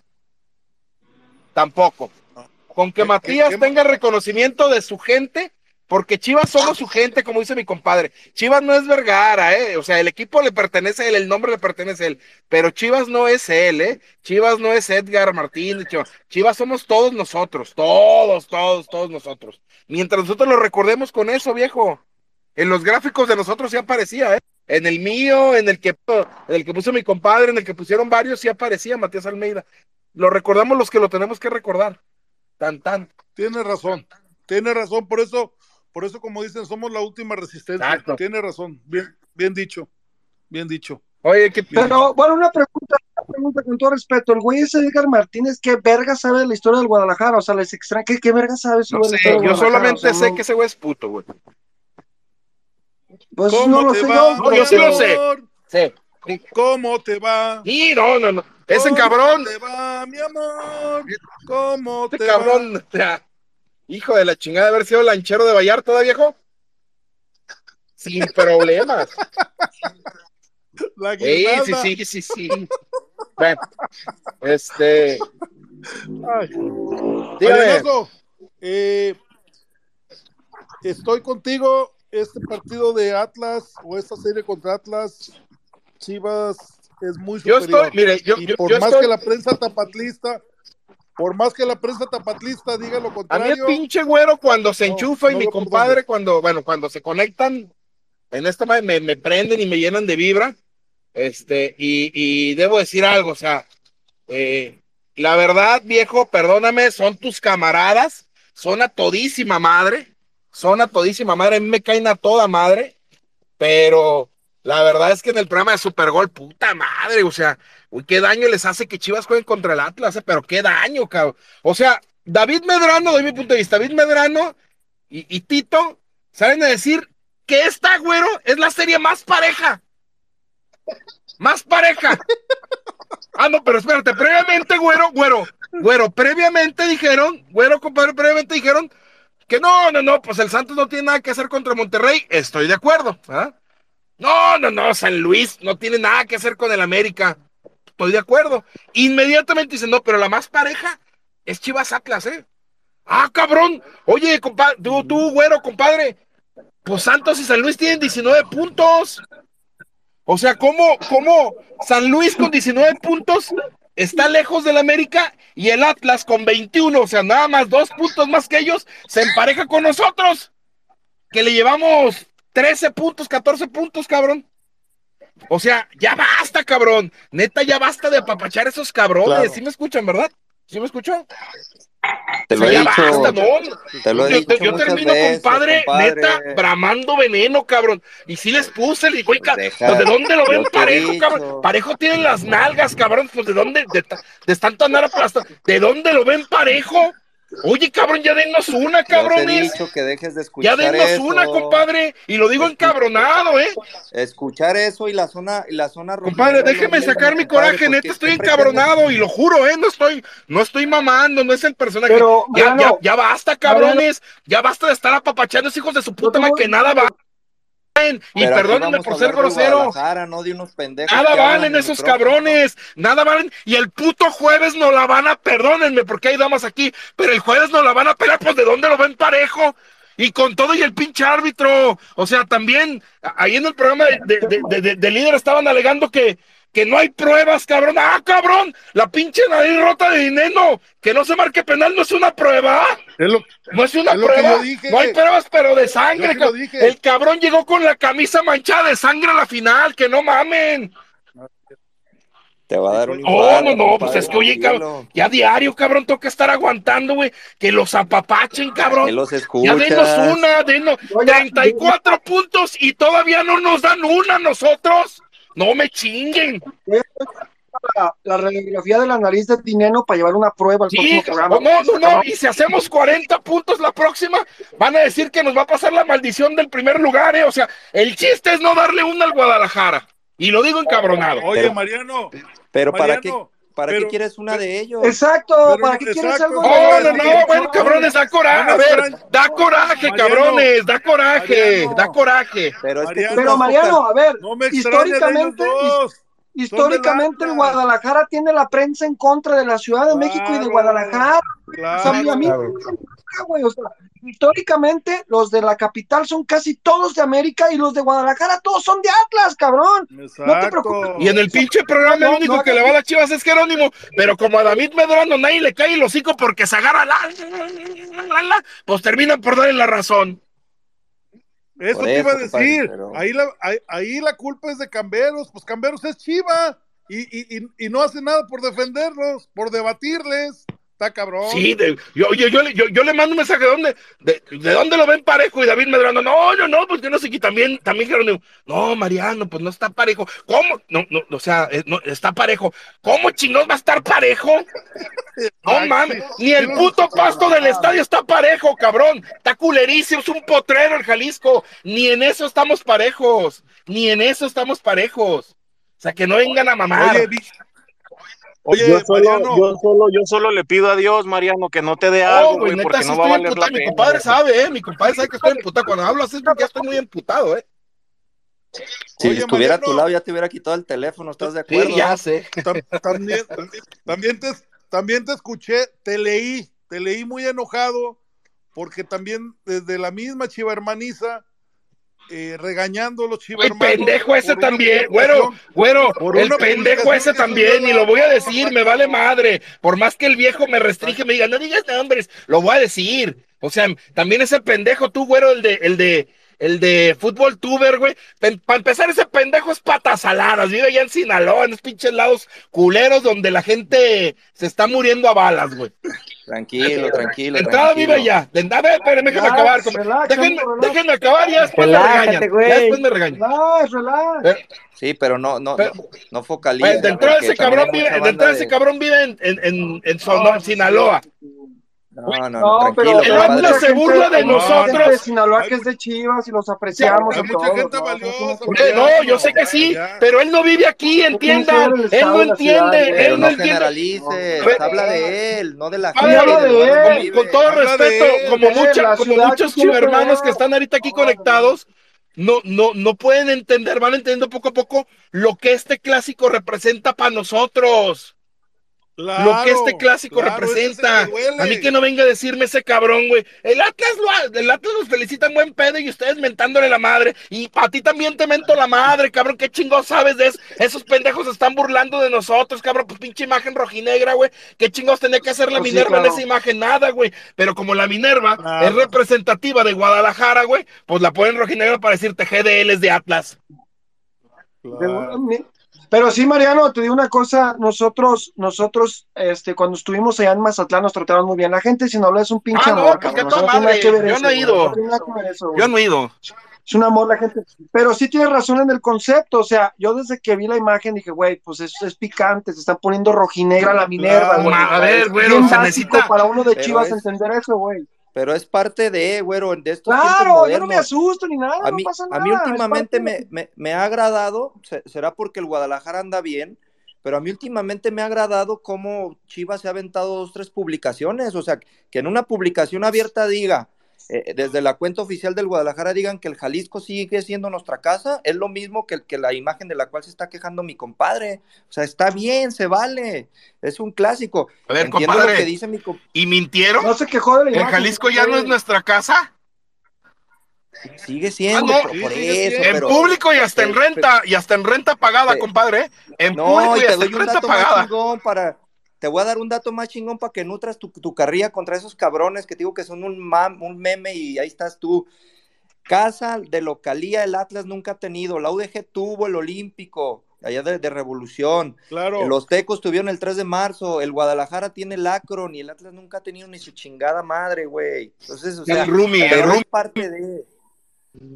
Tampoco. Con que ¿Qué- Matías qué- qué- tenga reconocimiento de su gente, porque Chivas somos su gente, como dice mi compadre. Chivas no es Vergara, ¿eh? O sea, el equipo le pertenece a él, el nombre le pertenece a él, pero Chivas no es él, ¿eh? Chivas no es Edgar Martínez, Chivas, Chivas somos todos nosotros, todos, todos, todos nosotros. Mientras nosotros lo recordemos con eso, viejo. En los gráficos de nosotros sí aparecía, ¿eh? En el mío, en el que, en el que puso mi compadre, en el que pusieron varios, sí aparecía Matías Almeida. Lo recordamos los que lo tenemos que recordar. Tan, tan. Tiene razón. Tiene razón. Por eso, por eso, como dicen, somos la última resistencia. Exacto. Tiene razón. Bien, bien dicho. Bien dicho. Oye, que Pero, bueno, una pregunta, una pregunta con todo respeto. El güey ese Edgar Martínez, ¿qué verga sabe de la historia del Guadalajara? O sea, les extraña. ¿Qué, qué verga sabe sobre no sé, yo solamente O sea, sé no- que ese güey es puto, güey. Pues ¿Cómo no lo te sé va, yo. No, yo sí lo sé. Sí. ¿Cómo te va? Y no, no, no. Ese ¿Cómo cabrón, te va, mi amor? ¿Cómo ese te cabrón, o sea, hijo de la chingada de haber sido lanchero de Vallarta, viejo. Sin problemas. va? La Sí, sí, sí, sí, sí. Bueno, este, Ay. dígame. Eh, estoy contigo. Este partido de Atlas o esta serie contra Atlas, Chivas es muy Yo superior. estoy, mire, yo, y yo, por yo más estoy, que la prensa tapatlista, por más que la prensa tapatlista diga lo a mí el contrario, pinche güero cuando se No, enchufa y no mi compadre cuando, bueno, cuando se conectan, en esta me, me prenden y me llenan de vibra, este, y, y debo decir algo, o sea, eh, la verdad, viejo, perdóname, son tus camaradas, son a todísima madre, son a todísima madre, a mí me caen a toda madre, pero la verdad es que en el programa de Supergol, puta madre, o sea, uy, qué daño les hace que Chivas jueguen contra el Atlas, eh, pero qué daño, cabrón. O sea, David Medrano, doy mi punto de vista, David Medrano y, y Tito salen a decir que esta, güero, es la serie más pareja. Más pareja. Ah, no, pero espérate, previamente, güero, güero, güero, previamente dijeron, güero, compadre, previamente dijeron que no, no, no, pues el Santos no tiene nada que hacer contra Monterrey. Estoy de acuerdo, ¿verdad? No, no, no, San Luis no tiene nada que hacer con el América. Estoy de acuerdo. Inmediatamente dicen, no, pero la más pareja es Chivas Atlas, ¿eh? Ah, cabrón. Oye, compadre, tú, tú, güero, compadre. Pues Santos y San Luis tienen 19 puntos. O sea, ¿cómo, cómo San Luis con 19 puntos está lejos del América y el Atlas con 21? O sea, nada más dos puntos más que ellos se empareja con nosotros. Que le llevamos 13 puntos, 14 puntos, cabrón. O sea, ya basta, cabrón. Neta, ya basta de apapachar esos cabrones. Claro. ¿Sí me escuchan, verdad? ¿Sí me escuchan? Te O lo sea, he ya dicho. basta, ¿no? Te lo he yo, dicho yo muchas termino, veces, compadre, compadre. neta, bramando veneno, cabrón. Y sí les puse, le digo, "Oye, ca- Deja, pues, ¿de dónde lo ven parejo, dicho. cabrón? Parejo tienen las nalgas, cabrón. Pues, ¿de dónde? De, ta- de tanto andar aplastado. ¿De dónde lo ven parejo? Oye, cabrón, ya denos una, Yo te he cabrones. dicho que dejes de Ya escuchar denos eso. una, compadre. Y lo digo encabronado, ¿eh? Escuchar eso y la zona, y la zona Compadre, déjeme mismo, sacar mi compadre, coraje, neta, estoy encabronado y lo juro, ¿eh? No estoy, no estoy mamando, no es el personaje. Pero, ya, ya, ya basta, cabrones. Ya basta de estar apapachando a esos hijos de su puta madre que nada valen. Y Pero perdónenme por ser grosero. No de unos pendejos Nada valen esos micrófono. cabrones, nada valen. Y el puto jueves no la van a, perdónenme porque hay damas aquí, pero el jueves no la van a pelar, pues de dónde lo ven parejo. Y con todo y el pinche árbitro. O sea, también ahí en el programa de, de- de- de- de líder estaban alegando que, que no hay pruebas, cabrón. Ah, cabrón, la pinche nariz rota de dinero. Que no se marque penal no es una prueba. es lo- No es una Es lo que prueba. yo dije. No hay pruebas, pero de sangre. Yo sí lo cabrón. dije. El cabrón llegó con la camisa manchada de sangre a la final. Que no mamen. Te va a dar un Oh, infarto, no, no, pues es que oye, cabrón, ya diario, cabrón, que estar aguantando, güey, que los apapachen, Que cabrón. los Ya escuchas. denos una, denos Yo ya- 34 puntos y todavía no nos dan una a nosotros. No me chinguen. la, la radiografía de la nariz de Tineno para llevar una prueba al Sí, próximo programa. o no, no, no. Y si hacemos 40 puntos la próxima, van a decir que nos va a pasar la maldición del primer lugar, ¿eh? O sea, el chiste es no darle una al Guadalajara. Y lo digo encabronado. Oye, Pero- Mariano, Pero ¿para qué, Mariano, para pero- qué quieres una de ellos? Exacto, Pero ¿para qué quieres algo? no, No, de- no, no, bueno, cabrones, da coraje. A ver, da coraje, Mariano, cabrones, da coraje, Mariano. da coraje. Pero es que Mariano. Pero estás Mariano, a ver, no me históricamente, históricamente el Guadalajara tiene la prensa en contra de la Ciudad de México y de Claro, Guadalajara. O Claro. sea, a mí, güey, o sea, históricamente los de la capital son casi todos de América y los de Guadalajara todos son de Atlas, cabrón. No te Exacto. preocupes. Y en el pinche programa No, el único no, que le va a las chivas es Jerónimo. Pero como a David Medrano nadie le cae el hocico porque se agarra la, la, la, pues terminan por darle la razón. Eso te iba a decir. pero- Ahí, la, ahí, ahí la culpa es de Camberos. Pues Camberos es chiva. Y, y, y, y no hace nada por defenderlos, por debatirles. Está cabrón. Sí, de- yo, yo, yo, le- yo, yo le mando un mensaje de dónde, de, de dónde lo ven parejo y David Medrano, no, no, no, pues que no sé, y también, también Jerónimo, no, Mariano, pues no está parejo. ¿Cómo? No, no, o sea, eh, no, está parejo. ¿Cómo chingados va a estar parejo? No mames, ni el puto pasto del estadio está parejo, cabrón. Está culerísimo, es un potrero el Jalisco. Ni en eso estamos parejos, ni en eso estamos parejos. O sea, que no vengan a mamar. Oye, Oye, yo, solo, Mariano. yo, solo, yo solo le pido a Dios, Mariano, que no te dé No, algo, güey, güey, neta, porque sí no va a estoy valer la. Mi compadre sabe, ¿eh? Mi compadre sabe que estoy emputado. Cuando hablo así es porque ya estoy muy emputado, ¿eh? Si Oye, estuviera a tu Mariano. lado ya te hubiera quitado el teléfono, ¿estás de Sí, acuerdo? ya sé. Tam- también, también, te, también te escuché, te leí, te leí muy enojado, porque también desde la misma Chiva Hermaniza, eh, regañando a los Chiva El pendejo ese también, güero, güero, Por el pendejo ese también, y lo voy a decir, me vale madre. Por más que el viejo me restringe, me diga, no digas nombres, lo voy a decir. O sea, también ese pendejo, tú, güero, el de, el de, el de fútbol tuber, güey. Para empezar, ese pendejo es patas aladas, vive allá en Sinaloa, en los pinches lados culeros donde la gente se está muriendo a balas, güey. Tranquilo, tranquilo. De entrada tranquilo. vive allá. De entrada, espérenme, déjenme acabar. Déjenme, relax. déjenme acabar y ya después me regañan. güey. Ya después me regañan. Relax, relax. Eh, Sí, pero no, no, Pero- no, no focaliza. Pues, de ese cabrón vive, mucha de ese cabrón vive en, en, en, en Sonora, Sinaloa. No, no, no, No, tranquilo, pero El. Atlas se burla de nosotros. gente de Sinaloa que es de Chivas y los apreciamos. Hay y mucha todo, gente ¿no? valiosa, No, yo sé que sí, Ya. pero él no vive aquí, entiendan. Él no entiende, él no no entiende. generalices, Pero- habla de él, no de la gente. habla de él, Con, todo respeto, él, como, mucha, como muchos que que están ahorita aquí conectados, no, no, no pueden entender, van entendiendo poco a poco lo que este clásico representa para nosotros. Lo que este clásico claro, es representa. A mí que no venga a decirme ese cabrón, güey. El Atlas, lo, el Atlas los felicita en buen pedo y ustedes mentándole la madre. Y a ti también te mento la madre, cabrón. ¿Qué chingón sabes de eso? Esos pendejos están burlando de nosotros, cabrón. Pues pinche imagen rojinegra, güey. ¿Qué chingos tenía que hacer la Pues sí, Minerva en esa imagen? Nada, güey. Pero como la Minerva Claro. es representativa de Guadalajara, güey, pues la ponen rojinegra para decirte GDL es de Atlas. Claro. Pero sí, Mariano, te digo una cosa, nosotros, nosotros, este, cuando estuvimos allá en Mazatlán nos trataron muy bien. La gente de Sinaloa es un pinche Ah, no, amor, pues cabrón. no madre. que ver Yo eso, no he ido. No eso. Yo no he ido. Es un amor la gente. Pero sí tienes razón en el concepto. O sea, yo desde que vi la imagen dije, güey, pues eso es picante. Se está poniendo rojinegra la Minerva, Claro. A ver, güey, se necesita- para uno de Pero Chivas es- entender eso, güey. Pero es parte de, güero, de estos Claro, yo no modernos. me asusto ni nada, A mí, no pasa nada. a mí últimamente me, me- me ha agradado, se- será porque el Guadalajara anda bien, pero a mí últimamente me ha agradado cómo Chivas se ha aventado dos, tres publicaciones, o sea, que en una publicación abierta diga, eh, desde la cuenta oficial del Guadalajara digan que el Jalisco sigue siendo nuestra casa, es lo mismo que, que la imagen de la cual se está quejando mi compadre, o sea, está bien, se vale, es un clásico. A ver, Entiendo compadre. lo que dice mi compadre. ¿Y mintieron? No se quejó de la ¿El imagen. Jalisco ya no es nuestra casa? Sigue siendo, Ah, no, por, sí, por sigue eso, siendo. En público y hasta en pero- renta, y hasta en renta pagada, compadre. ¿eh? En No, público y hasta doy en un renta pagada. para. Te voy a dar un dato más chingón para que nutras tu, tu carrilla contra esos cabrones que te digo que son un, mam- un meme y ahí estás tú. Casa de localía el Atlas nunca ha tenido. La UDG tuvo el Olímpico, allá de, de Revolución. Claro. Los Tecos tuvieron el 3 de marzo. El Guadalajara tiene el Acron y el Atlas nunca ha tenido ni su chingada madre, güey. Entonces, o sea, El roomie, el es parte de.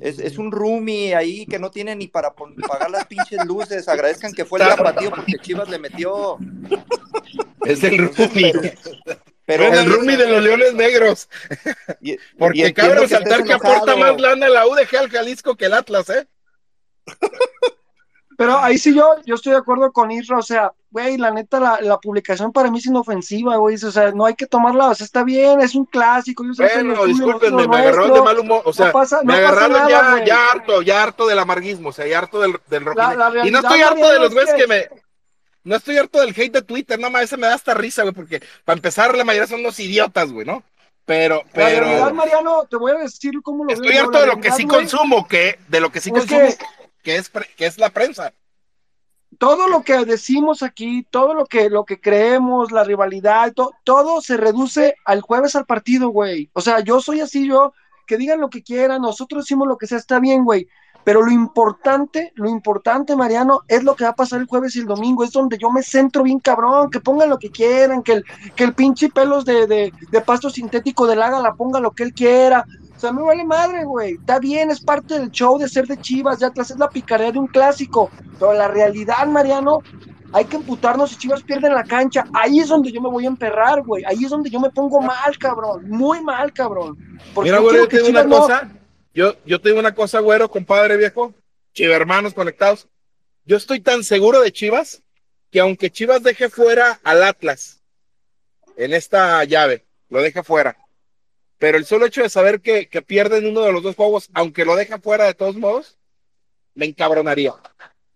Es, es un roomie ahí que no tiene ni para pagar las pinches luces. Agradezcan que fue el tapatío porque Chivas le metió. Es el roomie. Pero el roomie de los Leones Negros. y- y Porque entiendo cabe que resaltar que aporta enojado. más lana la UDG al Jalisco que el Atlas, ¿eh? Pero ahí sí yo, yo estoy de acuerdo con Isra, o sea, güey, la neta, la, la publicación para mí es inofensiva, güey, o sea, no hay que tomarla, o sea, está bien, es un clásico. yo Bueno, discúlpenme, me agarraron de mal humor. O sea, no pasa- me no agarraron nada, ya, ya harto, ya harto del amarguismo, o sea, ya harto del, del la Y no estoy harto de los es güeyes que- que me. No estoy harto del hate de Twitter, nada más ese me da hasta risa, güey, porque para empezar la mayoría son unos idiotas, güey, ¿no? Pero, La realidad, pero. Mariano, te voy a decir cómo lo Estoy veo harto de lo que sí consumo, que, de lo que sí Es consumo, que- que es, que es la prensa. todo lo que decimos aquí, todo lo que, lo que creemos, la rivalidad, to- todo se reduce al jueves al partido, güey. O sea, yo soy así, yo, que digan lo que quieran, nosotros decimos lo que sea, está bien, güey. Pero lo importante, lo importante, Mariano, es lo que va a pasar el jueves y el domingo. Es donde yo me centro bien cabrón, que pongan lo que quieran, que el, que el pinche pelos de, de, de pasto sintético del Haga la ponga lo que él quiera. O sea, me vale madre, güey. Está bien, es parte del show de ser de Chivas, ya es la picardía de un clásico. Pero la realidad, Mariano, hay que emputarnos si Chivas pierden la cancha. Ahí es donde yo me voy a emperrar, güey. Ahí es donde yo me pongo mal, cabrón. Muy mal, cabrón. Porque Mira, güey, yo tengo una cosa. Yo, yo tengo una cosa, güero, compadre viejo. Chiva hermanos conectados. Yo estoy tan seguro de Chivas que aunque Chivas deje fuera al Atlas en esta llave, lo deje fuera pero el solo hecho de saber que, que pierden uno de los dos juegos, aunque lo deja fuera de todos modos, me encabronaría.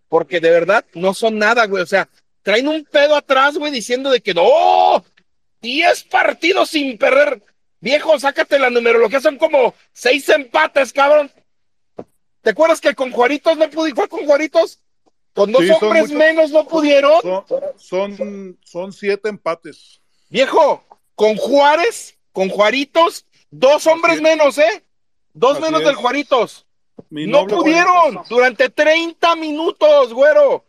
Porque de verdad no son nada, güey. O sea, traen un pedo atrás, güey, diciendo de que no, 10 partidos sin perder. Viejo, sácate la numerología, son como seis empates, cabrón. ¿Te acuerdas que con Juaritos no pudieron? ¿Fue con Juaritos? Con dos hombres menos no pudieron. son, son siete empates. Viejo, con Juárez, con Juaritos Dos hombres menos, ¿eh? Dos menos del Juaritos. no pudieron durante 30 minutos, güero.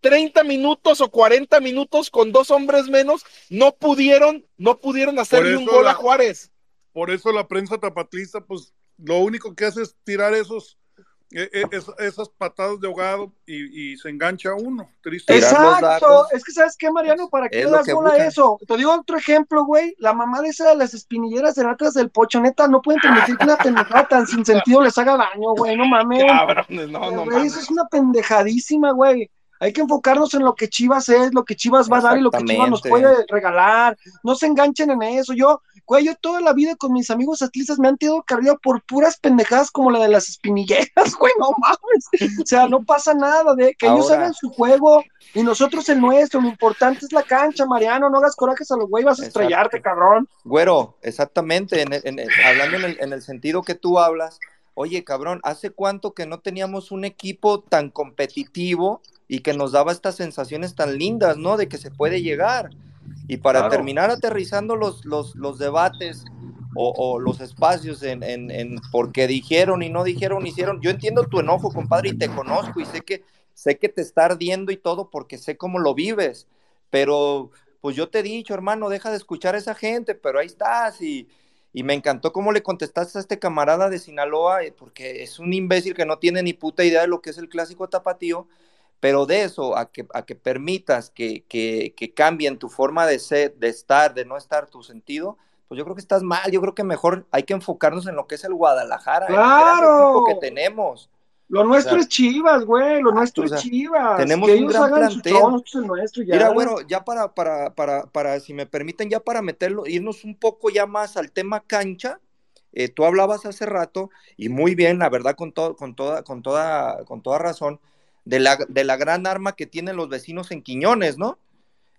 30 minutos o 40 minutos con dos hombres menos, no pudieron, no pudieron hacerle un gol a Juárez. Por eso la prensa tapatista, pues lo único que hace es tirar esos e, e, esas patadas de ahogado y, se engancha uno. Triste. Exacto. Es que, ¿sabes qué, Mariano? ¿Para qué le das bola a eso? Te digo otro ejemplo, güey. La mamá de esa de las espinilleras de atrás del pocho, neta, no pueden permitir que una pendejada tan sin sentido les haga daño, güey. No mames. no, no Eso es una pendejadísima, güey. Hay que enfocarnos en lo que Chivas es, lo que Chivas va a dar y lo que Chivas nos puede regalar. No se enganchen en eso. Yo, Güey, yo toda la vida con mis amigos atletas me han tirado carrera por puras pendejadas como la de las espinilleras, güey, no mames. O sea, no pasa nada de que ellos hagan su juego y nosotros el nuestro. Lo importante es la cancha, Mariano. No hagas corajes a los güey, vas a estrellarte, cabrón. Güero, exactamente. hablando en el, en el sentido que tú hablas, oye, cabrón, ¿hace cuánto que no teníamos un equipo tan competitivo y que nos daba estas sensaciones tan lindas, ¿no? De que se puede llegar. Y para terminar aterrizando los, los, los debates o, los espacios en, en, en porque dijeron y no dijeron, hicieron, yo entiendo tu enojo, compadre, y te conozco y sé que, sé que te está ardiendo y todo porque sé cómo lo vives, pero pues yo te he dicho, hermano, deja de escuchar a esa gente, pero ahí estás y, y me encantó cómo le contestaste a este camarada de Sinaloa, eh, porque es un imbécil que no tiene ni puta idea de lo que es el clásico tapatío, pero de eso a que, a que permitas que, que, que cambien tu forma de ser, de estar, de no estar, tu sentido, pues yo creo que estás mal, yo creo que mejor hay que enfocarnos en lo que es el Guadalajara, claro. el que tenemos. Lo nuestro es Chivas, güey, lo nuestro es Chivas. Tenemos un gran plantel. Mira, bueno, ya para, para, para, para, si me permiten, ya para meterlo, irnos un poco ya más al tema cancha, eh, tú hablabas hace rato, y muy bien, la verdad, con, todo, con, toda, con, toda, con toda razón, de la, de la gran arma que tienen los vecinos en Quiñones, ¿no?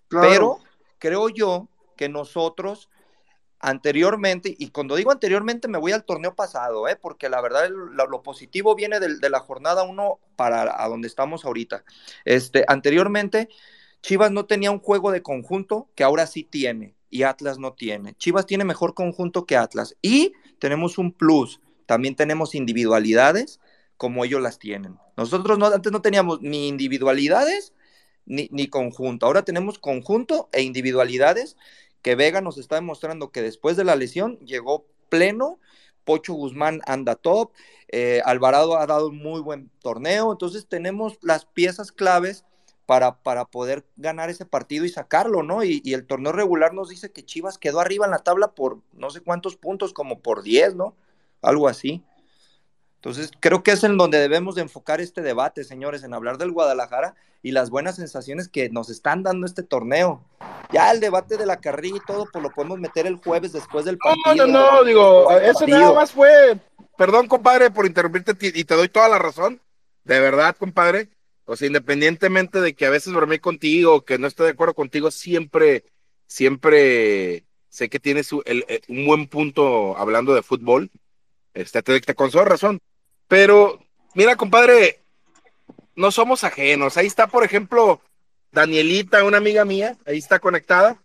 Pero creo yo que nosotros anteriormente, y cuando digo anteriormente me voy al torneo pasado, ¿eh? porque la verdad lo, positivo viene de, la jornada 1 para a donde estamos ahorita. Este, anteriormente, Chivas no tenía un juego de conjunto que ahora sí tiene, y Atlas no tiene. Chivas tiene mejor conjunto que Atlas, y tenemos un plus, también tenemos individualidades como ellos las tienen. Nosotros no, antes no teníamos ni individualidades ni, ni conjunto. Ahora tenemos conjunto e individualidades que Vega nos está demostrando que después de la lesión llegó pleno. Pocho Guzmán anda top. Eh, Alvarado ha dado un muy buen torneo. Entonces tenemos las piezas claves para, para poder ganar ese partido y sacarlo, ¿no? Y, el torneo regular nos dice que Chivas quedó arriba en la tabla por no sé cuántos puntos, como por 10, ¿no? Algo así. Entonces, creo que es en donde debemos de enfocar este debate, señores, en hablar del Guadalajara y las buenas sensaciones que nos están dando este torneo. Ya el debate de la carrilla y todo, pues lo podemos meter el jueves después del partido. No, no, no, digo, eso nada más fue, perdón, compadre, por interrumpirte y te doy toda la razón, de verdad, compadre. O sea, independientemente de que a veces dormí contigo, que no estoy de acuerdo contigo, siempre, siempre sé que tienes un buen punto hablando de fútbol. Este, te, te concedo razón. Pero, mira, compadre, no somos ajenos. Ahí está, por ejemplo, Danielita, una amiga mía, ahí está conectada.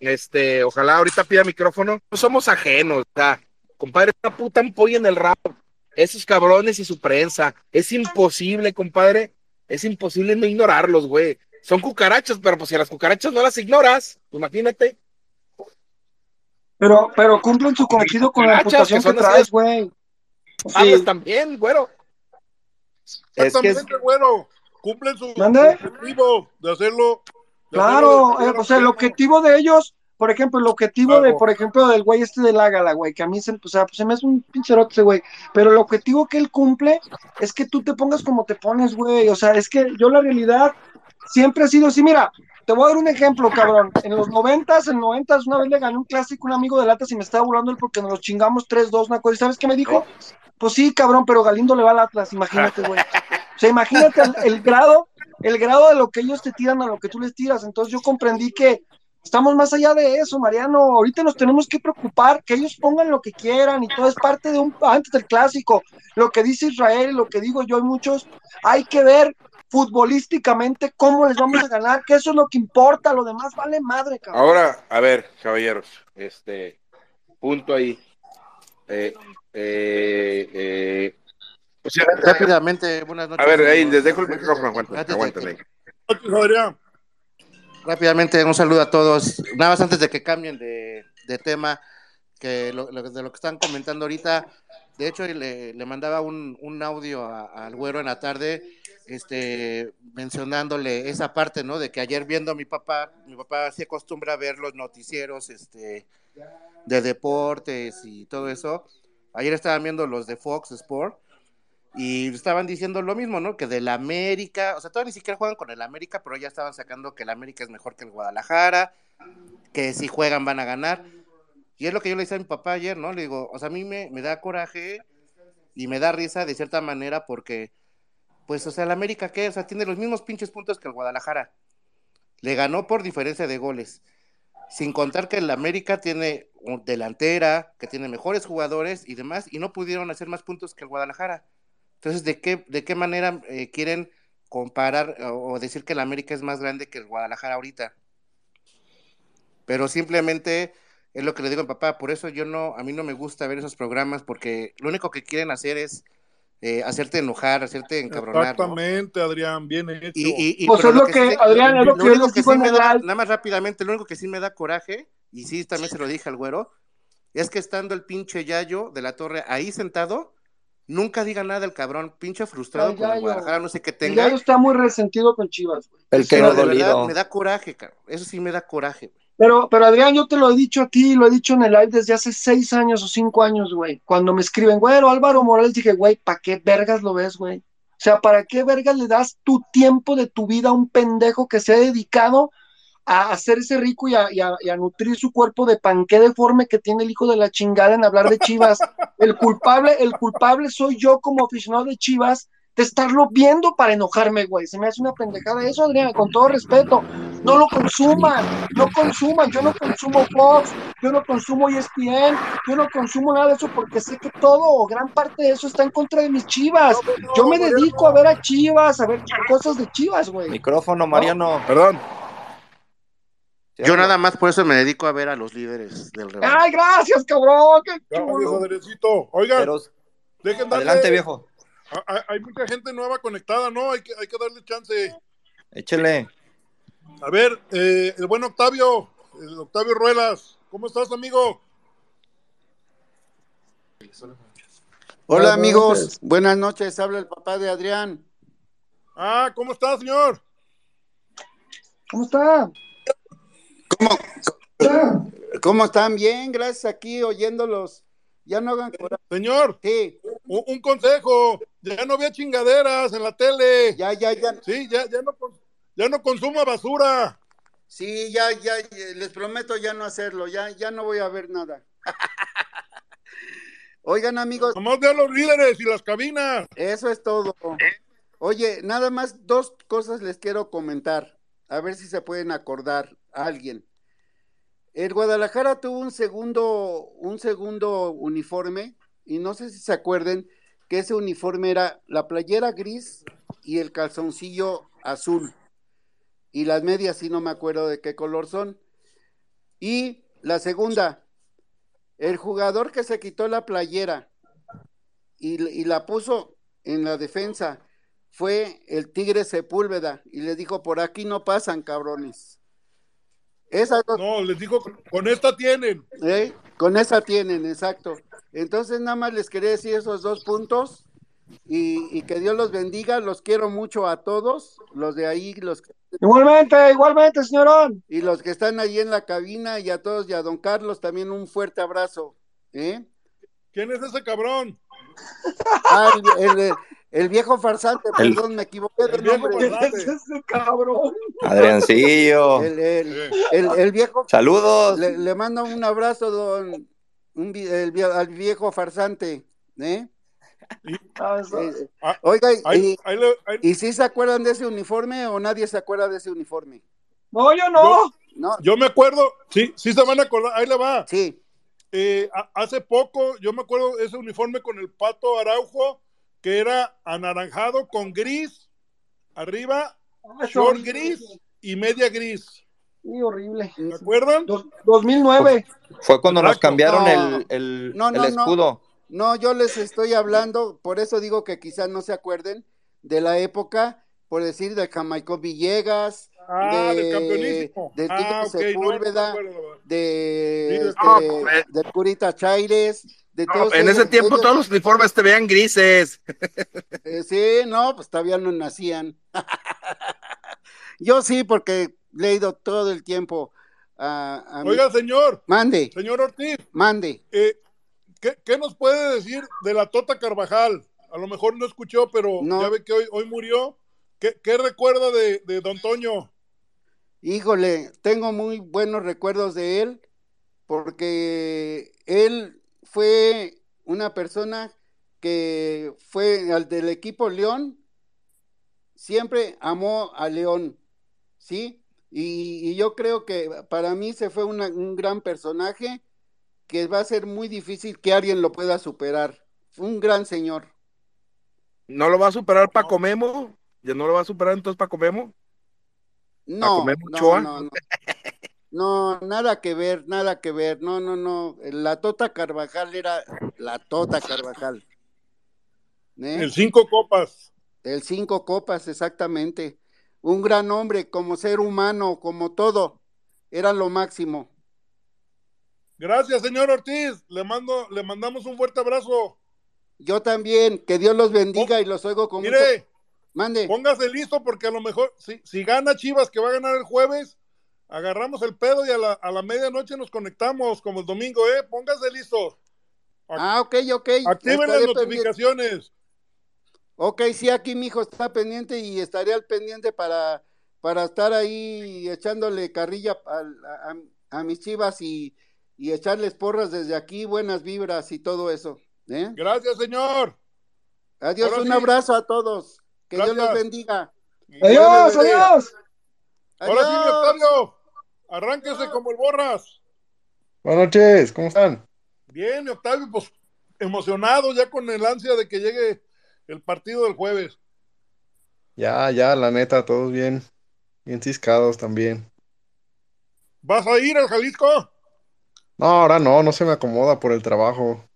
Este, ojalá ahorita pida micrófono. No somos ajenos, o sea, compadre, una puta ampolla en el rabo. esos cabrones y su prensa. Es imposible, compadre. Es imposible no ignorarlos, güey. Son cucarachas, pero pues si a las cucarachas no las ignoras, imagínate. Pero, pero cumplen su cometido con la reputación que, traes, güey. Sí. también, güero. Exactamente, güero. Cumplen su, ¿Mande? objetivo de hacerlo. de Claro, hacerlo de eh, o sea, el objetivo de ellos, por ejemplo, el objetivo de, por ejemplo, del güey este del Ágala, güey, que a mí se, o sea, pues se me hace un pincherote ese güey, pero el objetivo que él cumple es que tú te pongas como te pones, güey, o sea, es que yo la realidad siempre ha sido así, mira, te voy a dar un ejemplo, cabrón, en los noventas, en noventas, una vez le gané un clásico a un amigo de Latas y me estaba burlando él porque nos los chingamos 3-2, una cosa, ¿y sabes qué me dijo? Pues sí, cabrón, pero Galindo le va al Atlas, imagínate, güey. O sea, imagínate el, el grado, el grado de lo que ellos te tiran a lo que tú les tiras. Entonces yo comprendí que estamos más allá de eso, Mariano. Ahorita nos tenemos que preocupar que ellos pongan lo que quieran y todo es parte de un antes del clásico. Lo que dice Israel, lo que digo yo y muchos, hay que ver futbolísticamente cómo les vamos a ganar, que eso es lo que importa, lo demás vale madre, cabrón. Ahora, a ver, caballeros, este punto ahí. Eh, eh, eh, o sea, Rápidamente, buenas noches. a ver, ahí les dejo el micrófono, Adrián. Rápidamente, un saludo a todos. Nada más antes de que cambien de, de tema, que lo- lo- de lo que están comentando ahorita, de hecho, le, le mandaba un, un audio a- al güero en la tarde, este, mencionándole esa parte, ¿no? De que ayer viendo a mi papá, mi papá se acostumbra a ver los noticieros, este, de deportes y todo eso. Ayer estaban viendo los de Fox Sport y estaban diciendo lo mismo, ¿no? Que del América, o sea, todavía ni siquiera juegan con el América, pero ya estaban sacando que el América es mejor que el Guadalajara, que si juegan van a ganar. Y es lo que yo le decía a mi papá ayer, ¿no? Le digo, o sea, a mí me, me da coraje y me da risa de cierta manera porque, pues, o sea, el América, ¿qué? O sea, tiene los mismos pinches puntos que el Guadalajara. Le ganó por diferencia de goles. Sin contar que el América tiene un delantera, que tiene mejores jugadores y demás, y no pudieron hacer más puntos que el Guadalajara. Entonces, ¿de qué, de qué manera eh, quieren comparar o, decir que el América es más grande que el Guadalajara ahorita? Pero simplemente es lo que le digo a papá, por eso yo no, a mí no me gusta ver esos programas, porque lo único que quieren hacer es eh, hacerte enojar, hacerte encabronar. ¿no? Exactamente, Adrián, bien hecho. Y, y- y- Pues es lo que, sí- Adrián, es lo que yo que sí me da, nada más rápidamente, lo único que sí me da coraje, y sí, también se lo dije al güero, es que estando el pinche Yayo de la Torre ahí sentado, nunca diga nada el cabrón, pinche frustrado Ay, con el. Guadalajara, no sé qué El tenga. Está muy resentido con Chivas, güey. El que Pero no de verdad dolido. me da coraje, cabrón. Eso sí me da coraje, güey. Pero, pero Adrián, yo te lo he dicho a ti, lo he dicho en el live desde hace seis años o cinco años, güey. Cuando me escriben, güero, Álvaro Morales, dije, güey, ¿para qué vergas lo ves, güey? O sea, ¿para qué vergas le das tu tiempo de tu vida a un pendejo que se ha dedicado a hacerse rico y a, a- a nutrir su cuerpo de panqué deforme que tiene el hijo de la chingada en hablar de Chivas? El culpable, el culpable soy yo como aficionado de Chivas de estarlo viendo para enojarme, güey. Se me hace una pendejada eso, Adrián, con todo respeto. No lo consuman, no consuman. Yo no consumo Fox, yo no consumo ESPN, yo no consumo nada de eso porque sé que todo o gran parte de eso está en contra de mis Chivas. Yo me dedico a ver a Chivas, a ver cosas de Chivas, güey. Micrófono, Mariano. Perdón. Yo nada más por eso me dedico a ver a los líderes del rebaño. Ay, gracias, cabrón. Qué chulo. Adriancito. Oigan, Pero dejen darle. adelante, viejo. A- a- Hay mucha gente nueva conectada, ¿no? Hay que, hay que darle chance. Échele. A ver, eh, el buen Octavio, el Octavio Ruelas, ¿cómo estás, amigo? Hola amigos, noches. buenas noches, habla el papá de Adrián. Ah, ¿cómo estás, señor? ¿Cómo está? ¿Cómo, cómo están? Bien, gracias aquí oyéndolos. Ya no hagan coraje. Señor, Sí, un, un consejo. Ya no vea chingaderas en la tele. ya, ya, ya. Sí, ya, ya, no, ya no consuma basura. Sí, ya, ya, les prometo ya no hacerlo, ya, ya no voy a ver nada. Oigan amigos, Nomás vea los líderes y las cabinas. eso es todo. Oye, nada más dos cosas les quiero comentar, a ver si se pueden acordar a alguien. El Guadalajara tuvo un segundo, un segundo uniforme, y no sé si se acuerden que ese uniforme era la playera gris y el calzoncillo azul. Y las medias, sí no me acuerdo de qué color son. Y la segunda, el jugador que se quitó la playera y, y la puso en la defensa fue el Tigre Sepúlveda y le dijo, por aquí no pasan, cabrones. Esa No, les digo, con esta tienen. ¿Eh? Con esa tienen, exacto. Entonces nada más les quería decir esos dos puntos y, y que Dios los bendiga, los quiero mucho a todos, los de ahí, los que Igualmente, igualmente, señorón. y los que están ahí en la cabina y a todos y a don Carlos también un fuerte abrazo. ¿eh? ¿Quién es ese cabrón? Ah, el, el- el viejo farsante, El- perdón, me equivoqué de nombre. farsante. Ese cabrón. Adriancillo. El, el- el- el viejo, Saludos. le, le mando un abrazo, don, un al viejo farsante. ¿eh? Ah, Eh, Ah, oiga, y, Ahí, ahí le- ahí- ¿y si se acuerdan de ese uniforme o nadie se acuerda de ese uniforme? No, yo no. No, yo me acuerdo, sí, sí se van a acordar, ahí le va. sí, Eh, a- hace poco, yo me acuerdo ese uniforme con el pato Araujo, que era anaranjado con gris, arriba, Ah, short horrible. gris y media gris. Sí, horrible. ¿Se acuerdan? Dos- 2009. Fue cuando nos cambiaron No. el, el, No, el no, escudo. no, yo les estoy hablando, por eso digo que quizás no se acuerden de la época, por decir de Jamaico Villegas, Ah, de- del campeonísimo. del ah, Tigre ok, no, no de, este, no, pues, de Curita Chaires, de todos en ese tiempo ellos- todos los uniformes te veían grises. eh, sí, no, pues todavía no nacían. Yo sí, porque le he ido todo el tiempo a, a mi- Oiga, señor, Mande, señor Ortiz, mande. eh, ¿qué, qué nos puede decir de la Tota Carvajal? A lo mejor no escuchó, pero ya ve que hoy, hoy murió. ¿Qué, qué recuerda de, de Don Toño? Híjole, tengo muy buenos recuerdos de él, porque él fue una persona que fue al del equipo León, siempre amó a León, ¿sí? Y, y yo creo que para mí se fue una- un gran personaje que va a ser muy difícil que alguien lo pueda superar. Un gran señor. ¿No lo va a superar Paco Memo? ¿Ya no lo va a superar entonces Paco Memo? No, comer no, no, no. No, nada que ver, nada que ver. No, no, no. La Tota Carvajal era la Tota Carvajal. ¿Eh? El cinco copas. El cinco copas, exactamente. Un gran hombre, como ser humano, como todo. Era lo máximo. Gracias, señor Ortiz. Le mando, le mandamos un fuerte abrazo. Yo también, que Dios los bendiga y los oigo con mucho. Mande. póngase listo porque a lo mejor, si, si gana Chivas, que va a ganar el jueves, agarramos el pedo y a la, a la medianoche nos conectamos como el domingo, ¿eh? Póngase listo. Ah, ok, ok. Activen las pendiente. notificaciones. Ok, sí, aquí mi hijo está pendiente y estaré al pendiente para, para estar ahí echándole carrilla a, a- a mis chivas y, y echarles porras desde aquí, buenas vibras y todo eso. ¿eh? Gracias, señor. Adiós, Ahora un sí. abrazo a todos. Que Dios Gracias. los bendiga. Adiós, adiós. Ahora sí. Octavio. Arránquese como el borras. Buenas noches, ¿cómo están? Bien, mi Octavio, pues emocionado ya con el ansia de que llegue el partido del jueves. Ya, ya, la neta, todos bien, bien ciscados también. ¿Vas a ir al Jalisco? No, ahora no, no se me acomoda por el trabajo.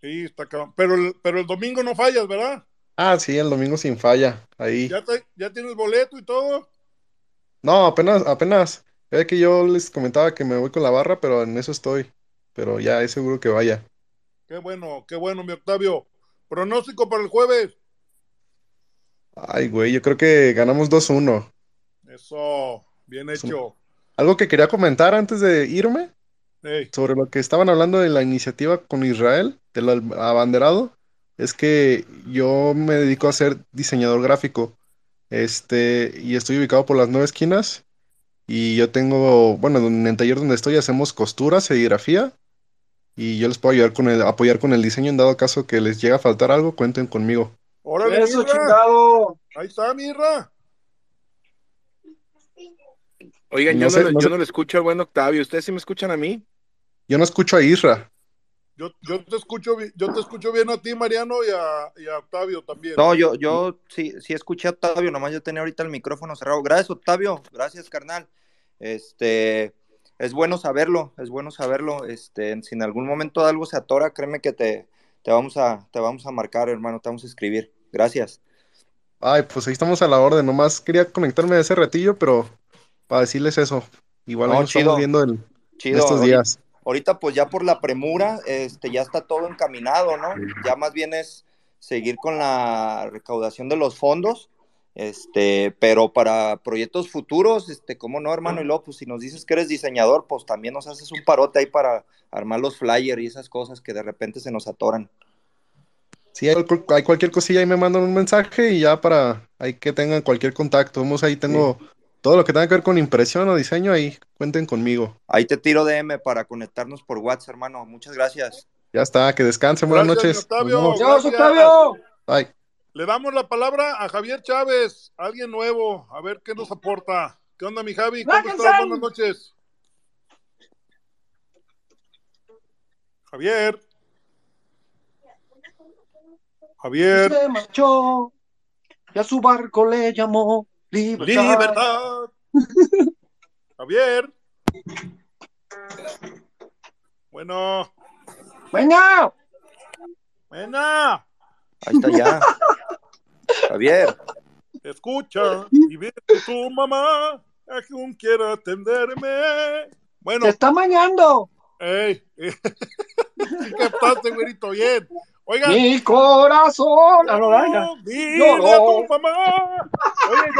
Sí, está cabrón. Pero el, pero el domingo no fallas, ¿verdad? Ah, sí, el domingo sin falla, ahí. ¿Ya, te- ya tienes boleto y todo? No, apenas, apenas. Es que yo les comentaba que me voy con la barra, pero en eso estoy. Pero ya es seguro que vaya. Qué bueno, qué bueno, mi Octavio. Pronóstico para el jueves. Ay, güey, yo creo que ganamos 2-1. Eso, bien hecho. Algo que quería comentar antes de irme, Ey, sobre lo que estaban hablando de la iniciativa con Israel, del al- abanderado, es que yo me dedico a ser diseñador gráfico. Este, y estoy ubicado por las nueve esquinas. Y yo tengo, bueno, en el taller donde estoy hacemos costura, serigrafía. Y yo les puedo ayudar con el, apoyar con el diseño en dado caso que les llegue a faltar algo, cuenten conmigo. órale, Eso, Mirra. chingado. Ahí está, Mirra. Oigan, No yo, sé, no, le- no yo sé. no le escucho al buen Octavio. ¿Ustedes sí me escuchan a mí? Yo no escucho a Isra. Yo, yo te escucho, yo te escucho bien a ti, Mariano, y a, y a Octavio también. No, yo, yo sí, sí escuché a Octavio, nomás yo tenía ahorita el micrófono cerrado. Gracias, Octavio, gracias, carnal. Este, es bueno saberlo, es bueno saberlo. Este, si en algún momento algo se atora, créeme que te, te vamos a, te vamos a marcar, hermano, te vamos a escribir. Gracias. Ay, pues ahí estamos a la orden. Nomás quería conectarme de ese ratillo, pero para decirles eso. Igual No, nos chido. estamos viendo en Chido, estos días. Ahorita, pues ya por la premura, este, ya está todo encaminado, ¿no? Ya más bien es seguir con la recaudación de los fondos, este, pero para proyectos futuros, este, ¿cómo no, hermano? Y luego, pues si nos dices que eres diseñador, pues también nos haces un parote ahí para armar los flyers y esas cosas que de repente se nos atoran. Si hay, cual- hay cualquier cosilla, ahí me mandan un mensaje y ya para ahí que tengan cualquier contacto. Vamos, ahí tengo todo lo que tenga que ver con impresión o diseño, ahí cuenten conmigo. Ahí te tiro DM para conectarnos por WhatsApp, hermano. Muchas gracias. Ya está, que descansen, buenas Gracias, noches. Octavio. Nos vemos. ¡Adiós, Gracias. Octavio! Bye. Le damos la palabra a Javier Chávez, alguien nuevo, a ver qué nos aporta. ¿Qué onda, mi Javi? ¿Cómo estás? Buenas noches. Javier. Javier. Se marchó y a su barco le llamó Libertad. Libertad. Javier. Bueno, ¡Venga! buena. Ahí está ya. Javier. Escucha y ve que tu mamá a quien quiera atenderme. Bueno, ¡Se está mañando! ey, sí captaste, güerito, bien. Oiga, Mi corazón. No, no, dile a Lloró. tu mamá. Oye,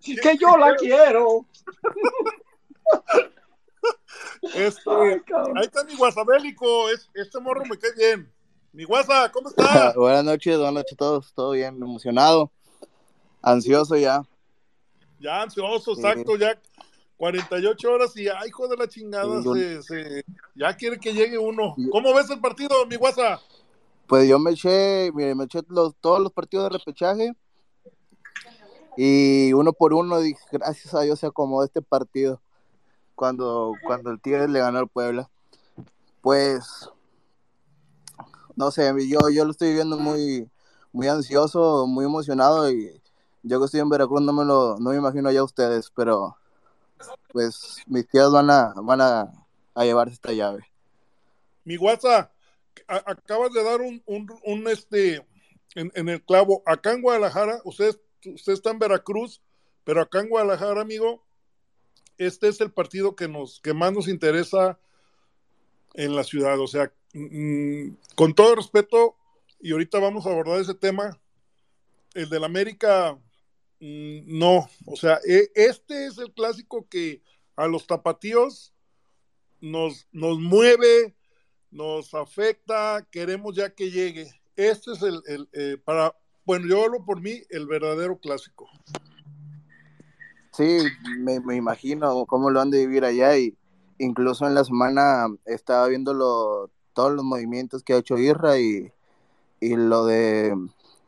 Sí que yo la quiero. este, Ay, ahí está mi guasabélico, es, este morro me cae bien. Mi guasa, ¿cómo está? buenas noches, buenas noches a todos, todo bien, emocionado, ansioso ya. Ya ansioso, Sí. exacto, ya 48 horas y ay, hijo de la chingada, Sí, yo- se, se- ya quiere que llegue uno. ¿Cómo ves el partido, mi guasa? Pues yo me eché, mire, me eché los, todos los partidos de repechaje y uno por uno dije, gracias a Dios se acomodó este partido cuando, cuando el Tigres le ganó al Puebla. Pues, no sé, yo, yo lo estoy viendo muy, muy ansioso, muy emocionado y yo que estoy en Veracruz no me lo, no me imagino ya ustedes, pero pues mis tías van a, van a, a llevarse esta llave. Mi guasa, acabas de dar un, un, este en, en el clavo. Acá en Guadalajara, usted, usted está en Veracruz, pero acá en Guadalajara, amigo, este es el partido que nos, que más nos interesa en la ciudad. O sea, mm, con todo respeto, y ahorita vamos a abordar ese tema, el del América, mm, no. O sea, e- este es el clásico que a los tapatíos nos, nos mueve, nos afecta, queremos ya que llegue. Este es el, el, eh, para, bueno, yo hablo por mí, el verdadero clásico. Sí, me, me imagino cómo lo han de vivir allá y incluso en la semana estaba viendo lo- todos los movimientos que ha hecho Irra y, y lo de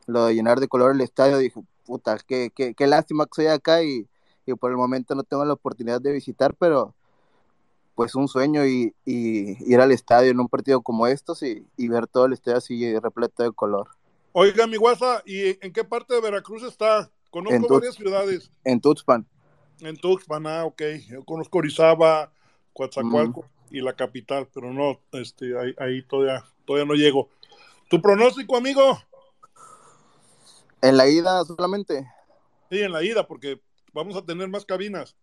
lo de llenar de color el estadio, dije, puta, qué, qué, qué lástima que soy acá y, y por el momento no tengo la oportunidad de visitar, pero pues un sueño y, y ir al estadio en un partido como estos y, y ver todo el estadio así repleto de color. Oiga, mi guasa, ¿y en qué parte de Veracruz está? Conozco En varias ciudades. En Tuxpan. En Tuxpan, ah, ok. Yo conozco Orizaba, Coatzacoalco y la capital, pero no, este, ahí, ahí todavía, todavía no llego. ¿Tu pronóstico, amigo? En la ida solamente. Sí, en la ida, porque vamos a tener más cabinas.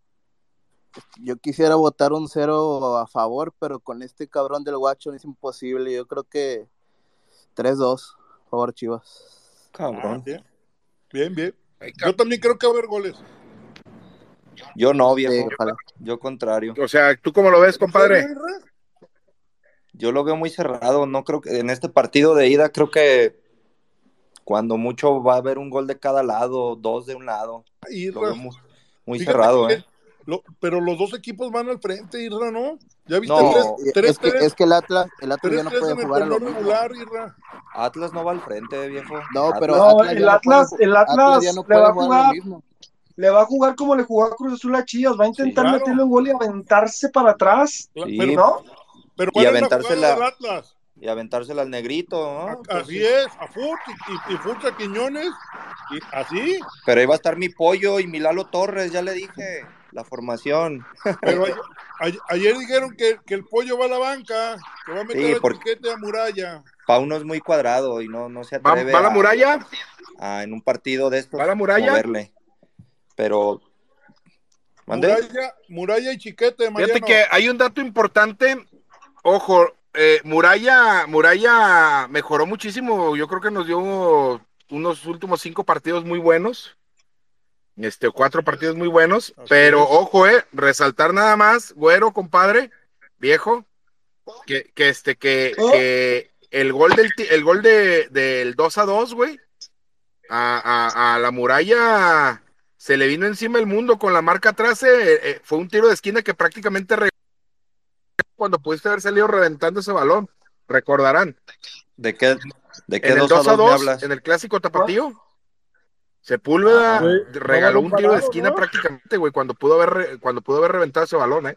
Yo quisiera votar un cero a favor, pero con este cabrón del guacho es imposible. Yo creo que 3-2, favor Chivas. Cabrón. Ah, bien, bien. bien. Yo también creo que va a haber goles. Yo no, viejo. Sí, ojalá. Yo contrario. O sea, ¿tú cómo lo ves, compadre? Yo lo veo muy cerrado. No creo que en este partido de ida creo que cuando mucho va a haber un gol de cada lado, dos de un lado. Irra. Lo veo muy, cerrado, que ¿eh? Lo- pero los dos equipos van al frente, Irra, ¿no? ¿Ya viste No, tres, tres, es, que, tres, es que el Atlas, el Atlas tres, ya no puede en el jugar a lo regular, Irra? Atlas no va al frente, viejo. No, pero No, Atlas el no Atlas, puede- el Atlas ya no le va a jugar mismo. le va a jugar como le jugó a Cruz Azul a Chivas, va a intentar claro. meterle un gol y aventarse para atrás, Sí. Pero, ¿no? pero Y ¿cuál es la aventarse jugada la- del Atlas? Y aventársela al negrito, ¿no? Pues así sí. es, a Furt y, y, y Furt a Quiñones, y así, Pero ahí va a estar mi pollo y mi Lalo Torres, ya le dije. La formación. pero, a- ayer dijeron que, que el pollo va a la banca, que va a meter Sí, el porque- a Muralla. Pauno es muy cuadrado y no, no se ¿Va, atreve va la a- muralla? a, en un partido de estos ¿Va la muralla? moverle. Pero ¿Mande? Muralla, Muralla y Chiquete, Fíjate Mariano. que hay un dato importante. Ojo, eh, Muralla, Muralla mejoró muchísimo. Yo creo que nos dio unos últimos cinco partidos muy buenos. Este, cuatro partidos muy buenos. Así pero es. ojo, eh, resaltar nada más, güero, compadre, viejo, que, que este, que, ¿Oh? que el gol del, ti- el gol de, del 2 a 2, güey, a, a- a la muralla se le vino encima el mundo con la marca atrás. eh, eh, fue un tiro de esquina que prácticamente re- cuando pudiste haber salido reventando ese balón. Recordarán. ¿De qué, de qué En el 2 a 2 a 2 me 2, hablas? en el clásico tapatío, Sepúlveda Ah, güey, regaló un tiro de esquina prácticamente, güey, cuando pudo haber re- cuando pudo haber reventado ese balón, eh.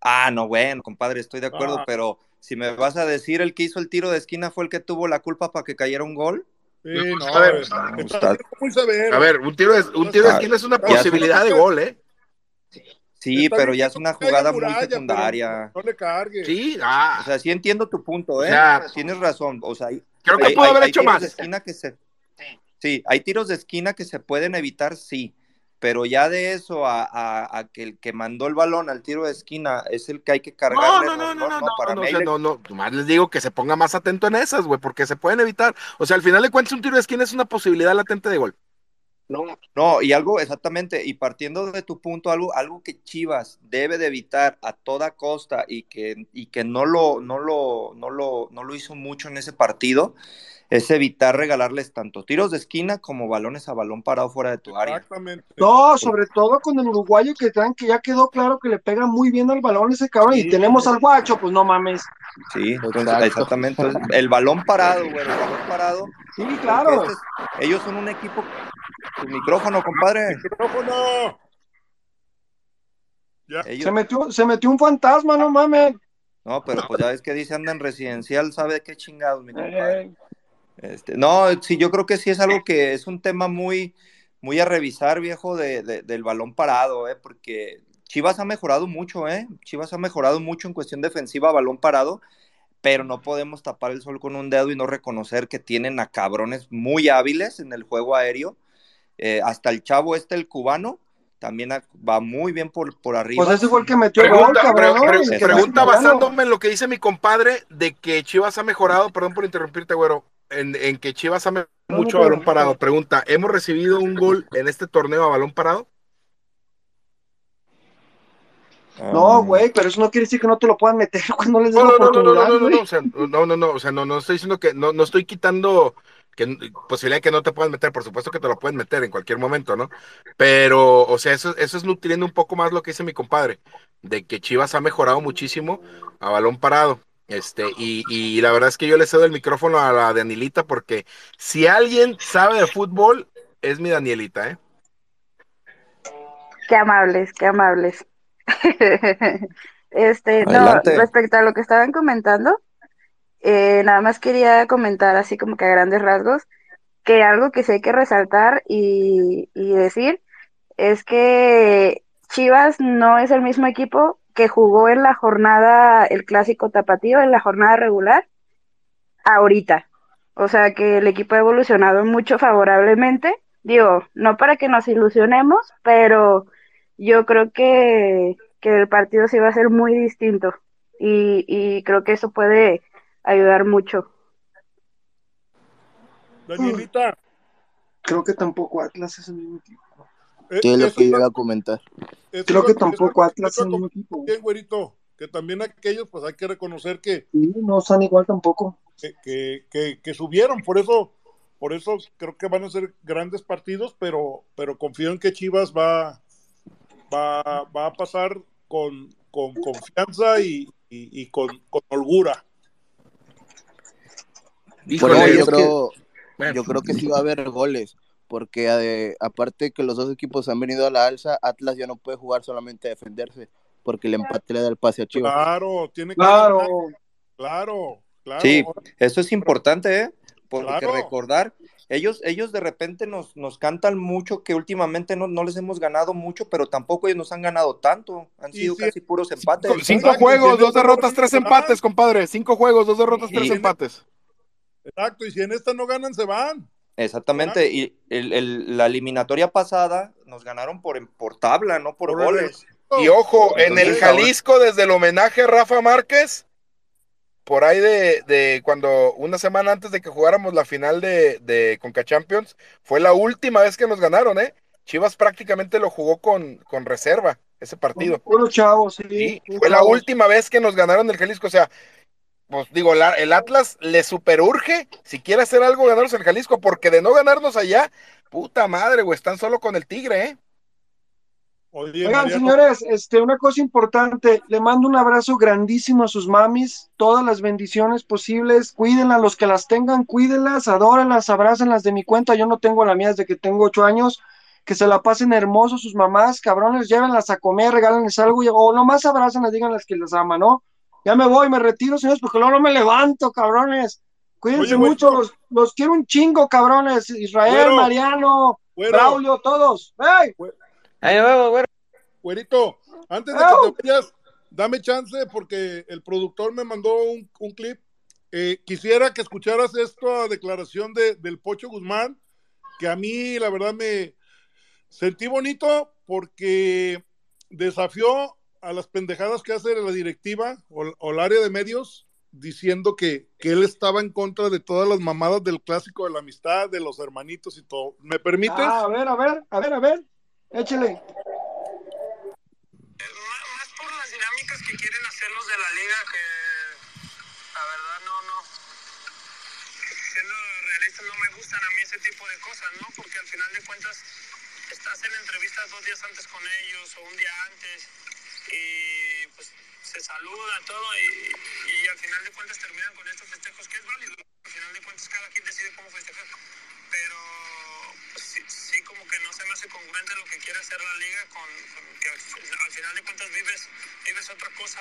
Ah, no, bueno, compadre, estoy de acuerdo, Ah. pero si me vas a decir el que hizo el tiro de esquina fue el que tuvo la culpa para que cayera un gol. Sí, no, A ver, no, está está- muy severo. A ver, un tiro de, un tiro de esquina es una posibilidad de gol, eh. Sí, Está pero ya es una jugada muy Muralla, secundaria. No le cargue. Sí, ah, O sea, sí entiendo tu punto, ¿eh? O sea, Tienes razón. O sea, creo que hay- pudo hay- haber hay hecho más. de esquina que se, sí, hay tiros de esquina que se pueden evitar, sí. Pero ya de eso a, a- a que el que mandó el balón al tiro de esquina es el que hay que No, cargarle. no, no, no, no, no, para no, mí o sea, le- no, no, nomás les digo que se ponga más atento en esas, güey, porque se pueden evitar. O sea, al final de cuentas, un tiro de esquina es una posibilidad latente de gol. No, y algo exactamente, y partiendo de tu punto, algo, algo que Chivas debe de evitar a toda costa y que, y que no lo, no lo, no lo, no lo hizo mucho en ese partido, es evitar regalarles tanto tiros de esquina como balones a balón parado fuera de tu área. Exactamente. No, sobre todo con el uruguayo que traen, que ya quedó claro que le pega muy bien al balón ese cabrón. Sí. Y tenemos al guacho, pues no mames. Sí, Exacto. exactamente. El balón parado, güey, el balón parado. Sí, claro. este es- ellos son un equipo. Tu micrófono, compadre. Micrófono. Ellos- Se metió, se metió un fantasma, no mames. no, pero pues ya ves que dice anda en residencial, sabe qué chingados, mi compadre. Eh, Este, no, sí, yo creo que sí es algo que es un tema muy, muy a revisar, viejo, de, de- del balón parado, ¿eh? porque Chivas ha mejorado mucho, ¿eh? Chivas ha mejorado mucho en cuestión defensiva, balón parado, pero no podemos tapar el sol con un dedo y no reconocer que tienen a cabrones muy hábiles en el juego aéreo. Eh, hasta el chavo este, el cubano, también va muy bien por, por arriba. pues ese fue el que metió el gol, Pregunta, cabrón. pregunta basándome en lo que dice mi compadre de que Chivas ha mejorado, perdón por interrumpirte, güero, en, en que Chivas ha No, mucho no, a balón no. parado. Pregunta, ¿hemos recibido un gol en este torneo a balón parado? Ah, No, güey, pero eso no quiere decir que no te lo puedan meter cuando les den No, la no, no, no, no, oportunidad, no, no, güey. no, o sea, no, no, no, o sea, no, no estoy diciendo que, no, no estoy quitando que posibilidad de que no te puedan meter, por supuesto que te lo pueden meter en cualquier momento, ¿no? Pero, o sea, eso, eso es nutriendo un poco más lo que dice mi compadre, de que Chivas ha mejorado muchísimo a balón parado. Este, y, y la verdad es que yo le cedo el micrófono a la Danielita porque si alguien sabe de fútbol, es mi Danielita, ¿eh? Qué amables, qué amables. Este, no, respecto a lo que estaban comentando, eh, nada más quería comentar así como que a grandes rasgos, que algo que sí hay que resaltar y, y decir es que Chivas no es el mismo equipo que jugó en la jornada, el clásico tapatío, en la jornada regular, ahorita. O sea que el equipo ha evolucionado mucho favorablemente. Digo, no para que nos ilusionemos, pero yo creo que, que el partido sí va a ser muy distinto. Y, y creo que eso puede ayudar mucho. Danielita. Creo que tampoco Atlas es el mismo equipo. Eh, ¿Qué es lo que yo iba- a comentar? eso Creo que tampoco Atlas es mismo equipo. Güerito, que también aquellos, pues hay que reconocer que, Sí, no son igual tampoco. que, que, que- que subieron, por eso, por eso creo que van a ser grandes partidos, pero, pero confío en que Chivas va, va, va a pasar con, con confianza y, y- y con, con holgura. Híjole, yo que- creo, bueno. yo creo que sí va a haber goles, porque eh, aparte que los dos equipos han venido a la alza, Atlas ya no puede jugar solamente a defenderse, porque el empate le da el pase a Chivas. Claro, tiene que Claro. ganar, claro, claro. Sí, eso es importante, ¿eh? Porque Claro. recordar ellos, ellos de repente nos, nos cantan mucho que últimamente no, no les hemos ganado mucho, pero tampoco ellos nos han ganado tanto. Han sido sí. casi puros empates. Cinco, cinco juegos, dos derrotas, tres empates, compadre. Cinco juegos, dos derrotas, tres empates. Exacto, y si en esta no ganan, se van. Exactamente, y el, el- la eliminatoria pasada nos ganaron por, por tabla, no por, Por el- goles. Y ojo, en el Jalisco, desde el homenaje a Rafa Márquez, por ahí de, de cuando una semana antes de que jugáramos la final de, de Conca Champions, fue la última vez que nos ganaron, ¿eh? Chivas prácticamente lo jugó con, con reserva, ese partido. Puros chavos, sí. Fue la última vez que nos ganaron el Jalisco. O sea, pues digo, la- el Atlas le superurge si quiere hacer algo ganarnos el Jalisco, porque de no ganarnos allá, puta madre, güey, están solo con el Tigre, ¿eh? Oye, Oigan, Mariano, señores, este, una cosa importante, le mando un abrazo grandísimo a sus mamis, todas las bendiciones posibles, cuídenlas, los que las tengan, cuídenlas, adórenlas, abrácenlas de mi cuenta, yo no tengo la mía desde que tengo ocho años, que se la pasen hermosos sus mamás, cabrones, llévenlas a comer, regálenles algo, y- o nomás abrácenlas, díganles que les ama, ¿no? Ya me voy, me retiro, señores, porque luego no me levanto, cabrones. Cuídense Oye, mucho, los, los quiero un chingo, cabrones. Israel, Güero. Mariano, Güero. Braulio, todos. ¡Ey! Ahí güero. Güerito, antes de que te vayas, dame chance porque el productor me mandó un, un clip. Eh, quisiera que escucharas esta declaración de, del Pocho Guzmán, que a mí la verdad me sentí bonito porque desafió a las pendejadas que hace la directiva o, o el área de medios diciendo que, que él estaba en contra de todas las mamadas del clásico de la amistad, de los hermanitos y todo. ¿Me permites? Ah, a ver, a ver, a ver, a ver. Échale. más por las dinámicas que quieren hacer los de la liga que la verdad no no siendo realista no me gustan a mí ese tipo de cosas no porque al final de cuentas estás en entrevistas dos días antes con ellos o un día antes y pues se saluda todo y, y al final de cuentas terminan con estos festejos que es válido. Al final de cuentas cada quien decide cómo festejar. Pero pues, sí, sí como que no se me hace congruente lo que quiere hacer la liga con, con que al al final de cuentas vives, vives otra cosa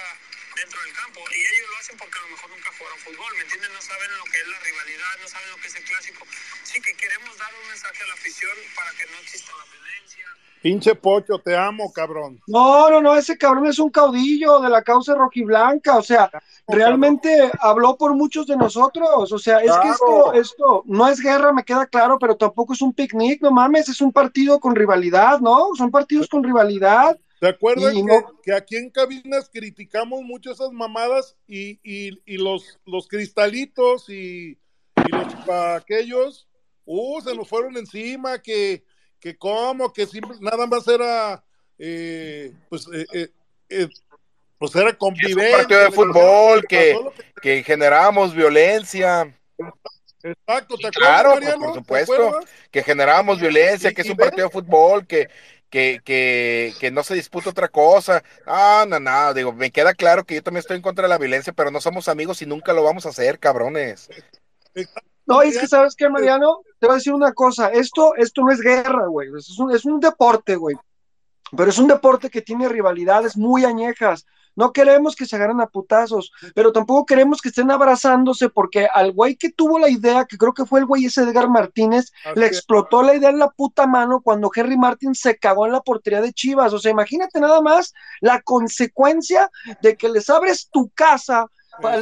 dentro del campo y ellos lo hacen porque a lo mejor nunca jugaron fútbol, ¿me entienden? No saben lo que es la rivalidad, no saben lo que es el clásico. Sí que queremos dar un mensaje a la afición para que no exista la violencia. Pinche Pocho, te amo, cabrón. No, no, no, ese cabrón es un caudillo de la causa rojiblanca, o sea, realmente habló por muchos de nosotros, o sea, es que esto, esto no es guerra, me queda claro, pero tampoco es un picnic, no mames, es un partido con rivalidad, ¿no? Son partidos con rivalidad. ¿Te acuerdan Y que, no- que aquí en cabinas criticamos mucho esas mamadas y, y- y los, los cristalitos y, y los pa- aquellos, uh, se nos fueron encima, que, que cómo, que siempre, nada más era, eh, pues, eh, eh, eh, pues era Es convivencia. un partido de fútbol, que, que- que generábamos violencia. Exacto, ¿te acuerdas, Claro, pues, Mariano? por ¿Te supuesto, acuerdas? que generábamos violencia, Y- que es un partido de fútbol, que, que, que, que no se disputa otra cosa. Ah, no, no, digo, me queda claro que yo también estoy en contra de la violencia, pero no somos amigos y nunca lo vamos a hacer, cabrones. No, es que sabes qué, Mariano, te voy a decir una cosa, esto, esto no es guerra, güey, es un, es un deporte, güey, pero es un deporte que tiene rivalidades muy añejas. No queremos que se agarren a putazos, pero tampoco queremos que estén abrazándose porque al güey que tuvo la idea, que creo que fue el güey ese Edgar Martínez, Así le es. explotó la idea en la puta mano cuando Henry Martin se cagó en la portería de Chivas. O sea, imagínate nada más la consecuencia de que les abres tu casa,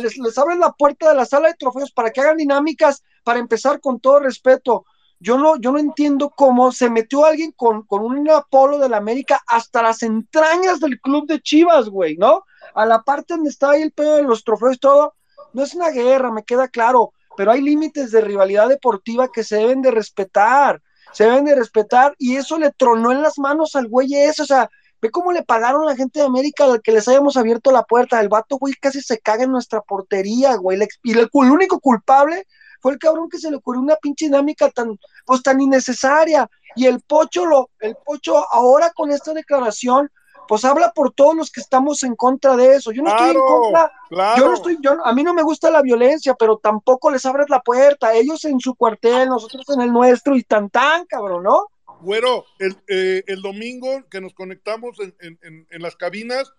les abres la puerta de la sala de trofeos para que hagan dinámicas, para empezar con todo respeto. Yo no, yo no entiendo cómo se metió alguien con, con un Apolo de la América hasta las entrañas del club de Chivas, güey, ¿no? A la parte donde está ahí el pedo de los trofeos todo. No es una guerra, me queda claro, pero hay límites de rivalidad deportiva que se deben de respetar, se deben de respetar, y eso le tronó en las manos al güey ese, o sea, ve cómo le pagaron la gente de América al que les hayamos abierto la puerta, el vato, güey, casi se caga en nuestra portería, güey, y el, el único culpable fue el cabrón que se le ocurrió una pinche dinámica tan, pues tan innecesaria, y el pocho, lo, el pocho ahora con esta declaración, pues habla por todos los que estamos en contra de eso, yo no estoy en contra, claro. yo no estoy, yo, a mí no me gusta la violencia, pero tampoco les abres la puerta, ellos en su cuartel, nosotros en el nuestro, y tan tan, cabrón, ¿no? Güero, el, eh, el domingo que nos conectamos en, en- en- en las cabinas,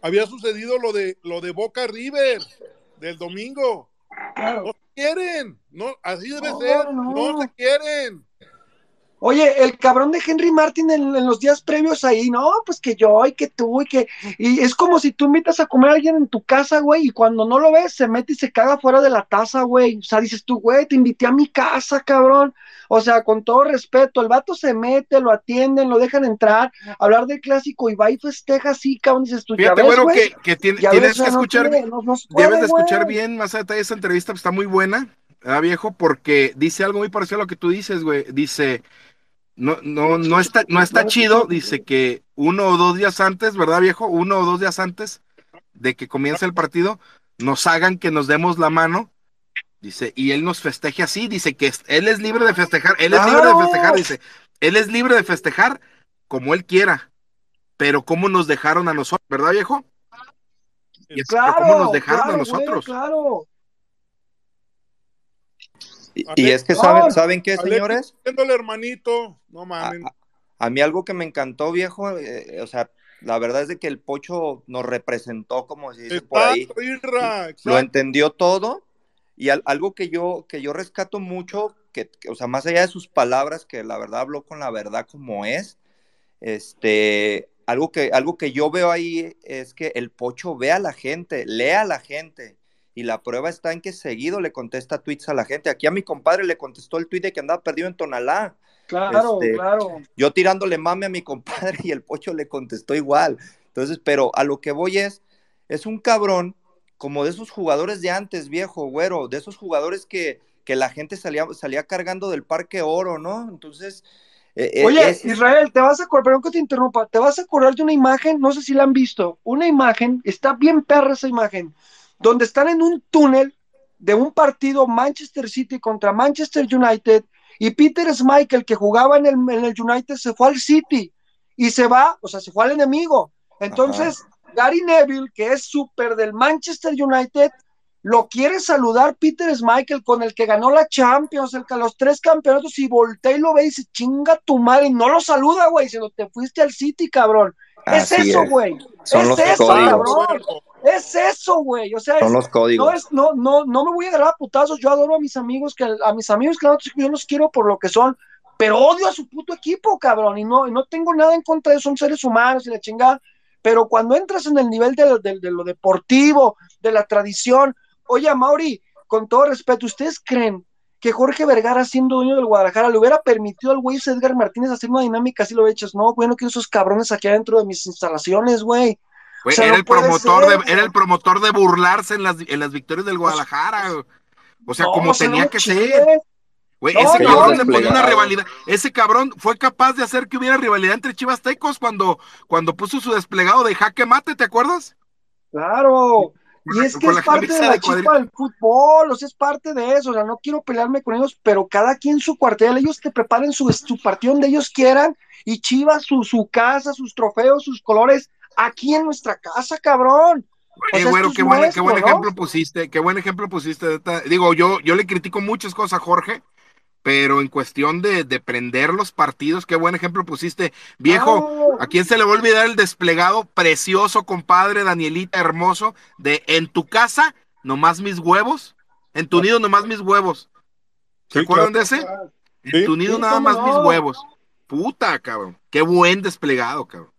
había sucedido lo de lo de Boca River del domingo. Claro. Quieren. No, así debe No, ser. no. No se quieren. Oye, el cabrón de Henry Martin en, en los días previos ahí, no, pues que yo y que tú y que. Y es como si tú invitas a comer a alguien en tu casa, güey, y cuando no lo ves, se mete y se caga fuera de la taza, güey. O sea, dices tú, güey, te invité a mi casa, cabrón. O sea, con todo respeto, el vato se mete, lo atienden, lo dejan entrar, hablar del clásico y va y festeja así, cabrón. Dices tú, ya Fíjate, ves, güero, güey. que, que tiene- Ya tienes ves, que no escuchar, tiene- no- no se debes de escuchar güey. bien más a detalle esta entrevista, pues está muy buena, ¿verdad, viejo? Porque dice algo muy parecido a lo que tú dices, güey. Dice, no, no, no está, no está chido, dice que uno o dos días antes, ¿verdad, viejo? Uno o dos días antes de que comience el partido, nos hagan que nos demos la mano. Dice, y él nos festeje así, dice que él es libre de festejar, él es libre de festejar, dice, él es libre de festejar como él quiera, pero cómo nos dejaron a nosotros, ¿verdad, viejo? Y es, pero Claro, cómo nos dejaron claro, a nosotros. güey, claro. Y, es que saben, ¿saben qué, señores? el hermanito, no mames. A mí algo que me encantó, viejo, eh, o sea, la verdad es de que el Pocho nos representó, como se dice por ahí. Irra, Lo entendió todo y al- algo que yo, que yo rescato mucho, que, que, o sea, más allá de sus palabras, que la verdad habló con la verdad como es, este, algo que, algo que yo veo ahí es que el Pocho ve a la gente, lee a la gente. Y la prueba está en que seguido le contesta tweets a la gente. Aquí a mi compadre le contestó el tweet de que andaba perdido en Tonalá. Claro, Este, claro. Yo tirándole mame a mi compadre y el pocho le contestó igual. Entonces, pero a lo que voy es, es un cabrón como de esos jugadores de antes, viejo, güero, de esos jugadores que, que la gente salía, salía cargando del Parque Oro, ¿no? Entonces, eh, eh, Oye, es- Israel, te vas a acordar, perdón que te interrumpa, te vas a acordar de una imagen, no sé si la han visto, una imagen, está bien perra esa imagen, donde están en un túnel de un partido Manchester City contra Manchester United y Peter Schmeichel, que jugaba en el, en el United, se fue al City y se va, o sea, se fue al enemigo. Entonces, Gary Neville, que es súper del Manchester United, lo quiere saludar Peter Schmeichel con el que ganó la Champions, el que los tres campeonatos, y voltea y lo ve y dice, chinga tu madre, y no lo saluda, güey, sino te fuiste al City, cabrón. es eso, es. güey. Son Es los eso, códigos. cabrón. Es eso, güey. O sea, Son es- los códigos. No, es, no, no, no me voy a agarrar a putazos. Yo adoro a mis amigos, que a mis amigos, claro, yo los quiero por lo que son, pero odio a su puto equipo, cabrón. Y no, y no tengo nada en contra de son seres humanos y la chingada. Pero cuando entras en el nivel de, lo- de- de lo deportivo, de la tradición, oye, Mauri, con todo respeto, ¿ustedes creen que Jorge Vergara, siendo dueño del Guadalajara, le hubiera permitido al güey Edgar Martínez hacer una dinámica así lo echas? No, güey, no quiero esos cabrones aquí adentro de mis instalaciones, güey. Güey, O sea, era, no el promotor ser, de, era el promotor de burlarse en las, en las victorias del Guadalajara. güey. O sea, No, como tenía que ser. Güey, No, ese cabrón le ponía una rivalidad. Ese cabrón fue capaz de hacer que hubiera rivalidad entre Chivas Tecos cuando, cuando puso su desplegado de jaque mate, ¿te acuerdas? Claro. Y es que es parte de la de chispa del fútbol, o sea, es parte de eso, o sea, no quiero pelearme con ellos, pero cada quien su cuartel, ellos que preparen su, su partido donde ellos quieran, y Chivas su, su casa, sus trofeos, sus colores, aquí en nuestra casa, cabrón. O Eh, sea, güero, qué, buen, qué nuestro, buen ¿no? ejemplo pusiste, qué buen ejemplo pusiste. Digo, yo, yo le critico muchas cosas a Jorge, pero en cuestión de, de prender los partidos, qué buen ejemplo pusiste. Viejo, ¿a quién se le va a olvidar el desplegado precioso, compadre, Danielita, hermoso, de en tu casa, nomás mis huevos? En tu nido, nomás mis huevos. ¿Se Sí, acuerdan claro. de ese? En tu nido, Sí, nada más no. mis huevos. Puta, cabrón. Qué buen desplegado, cabrón.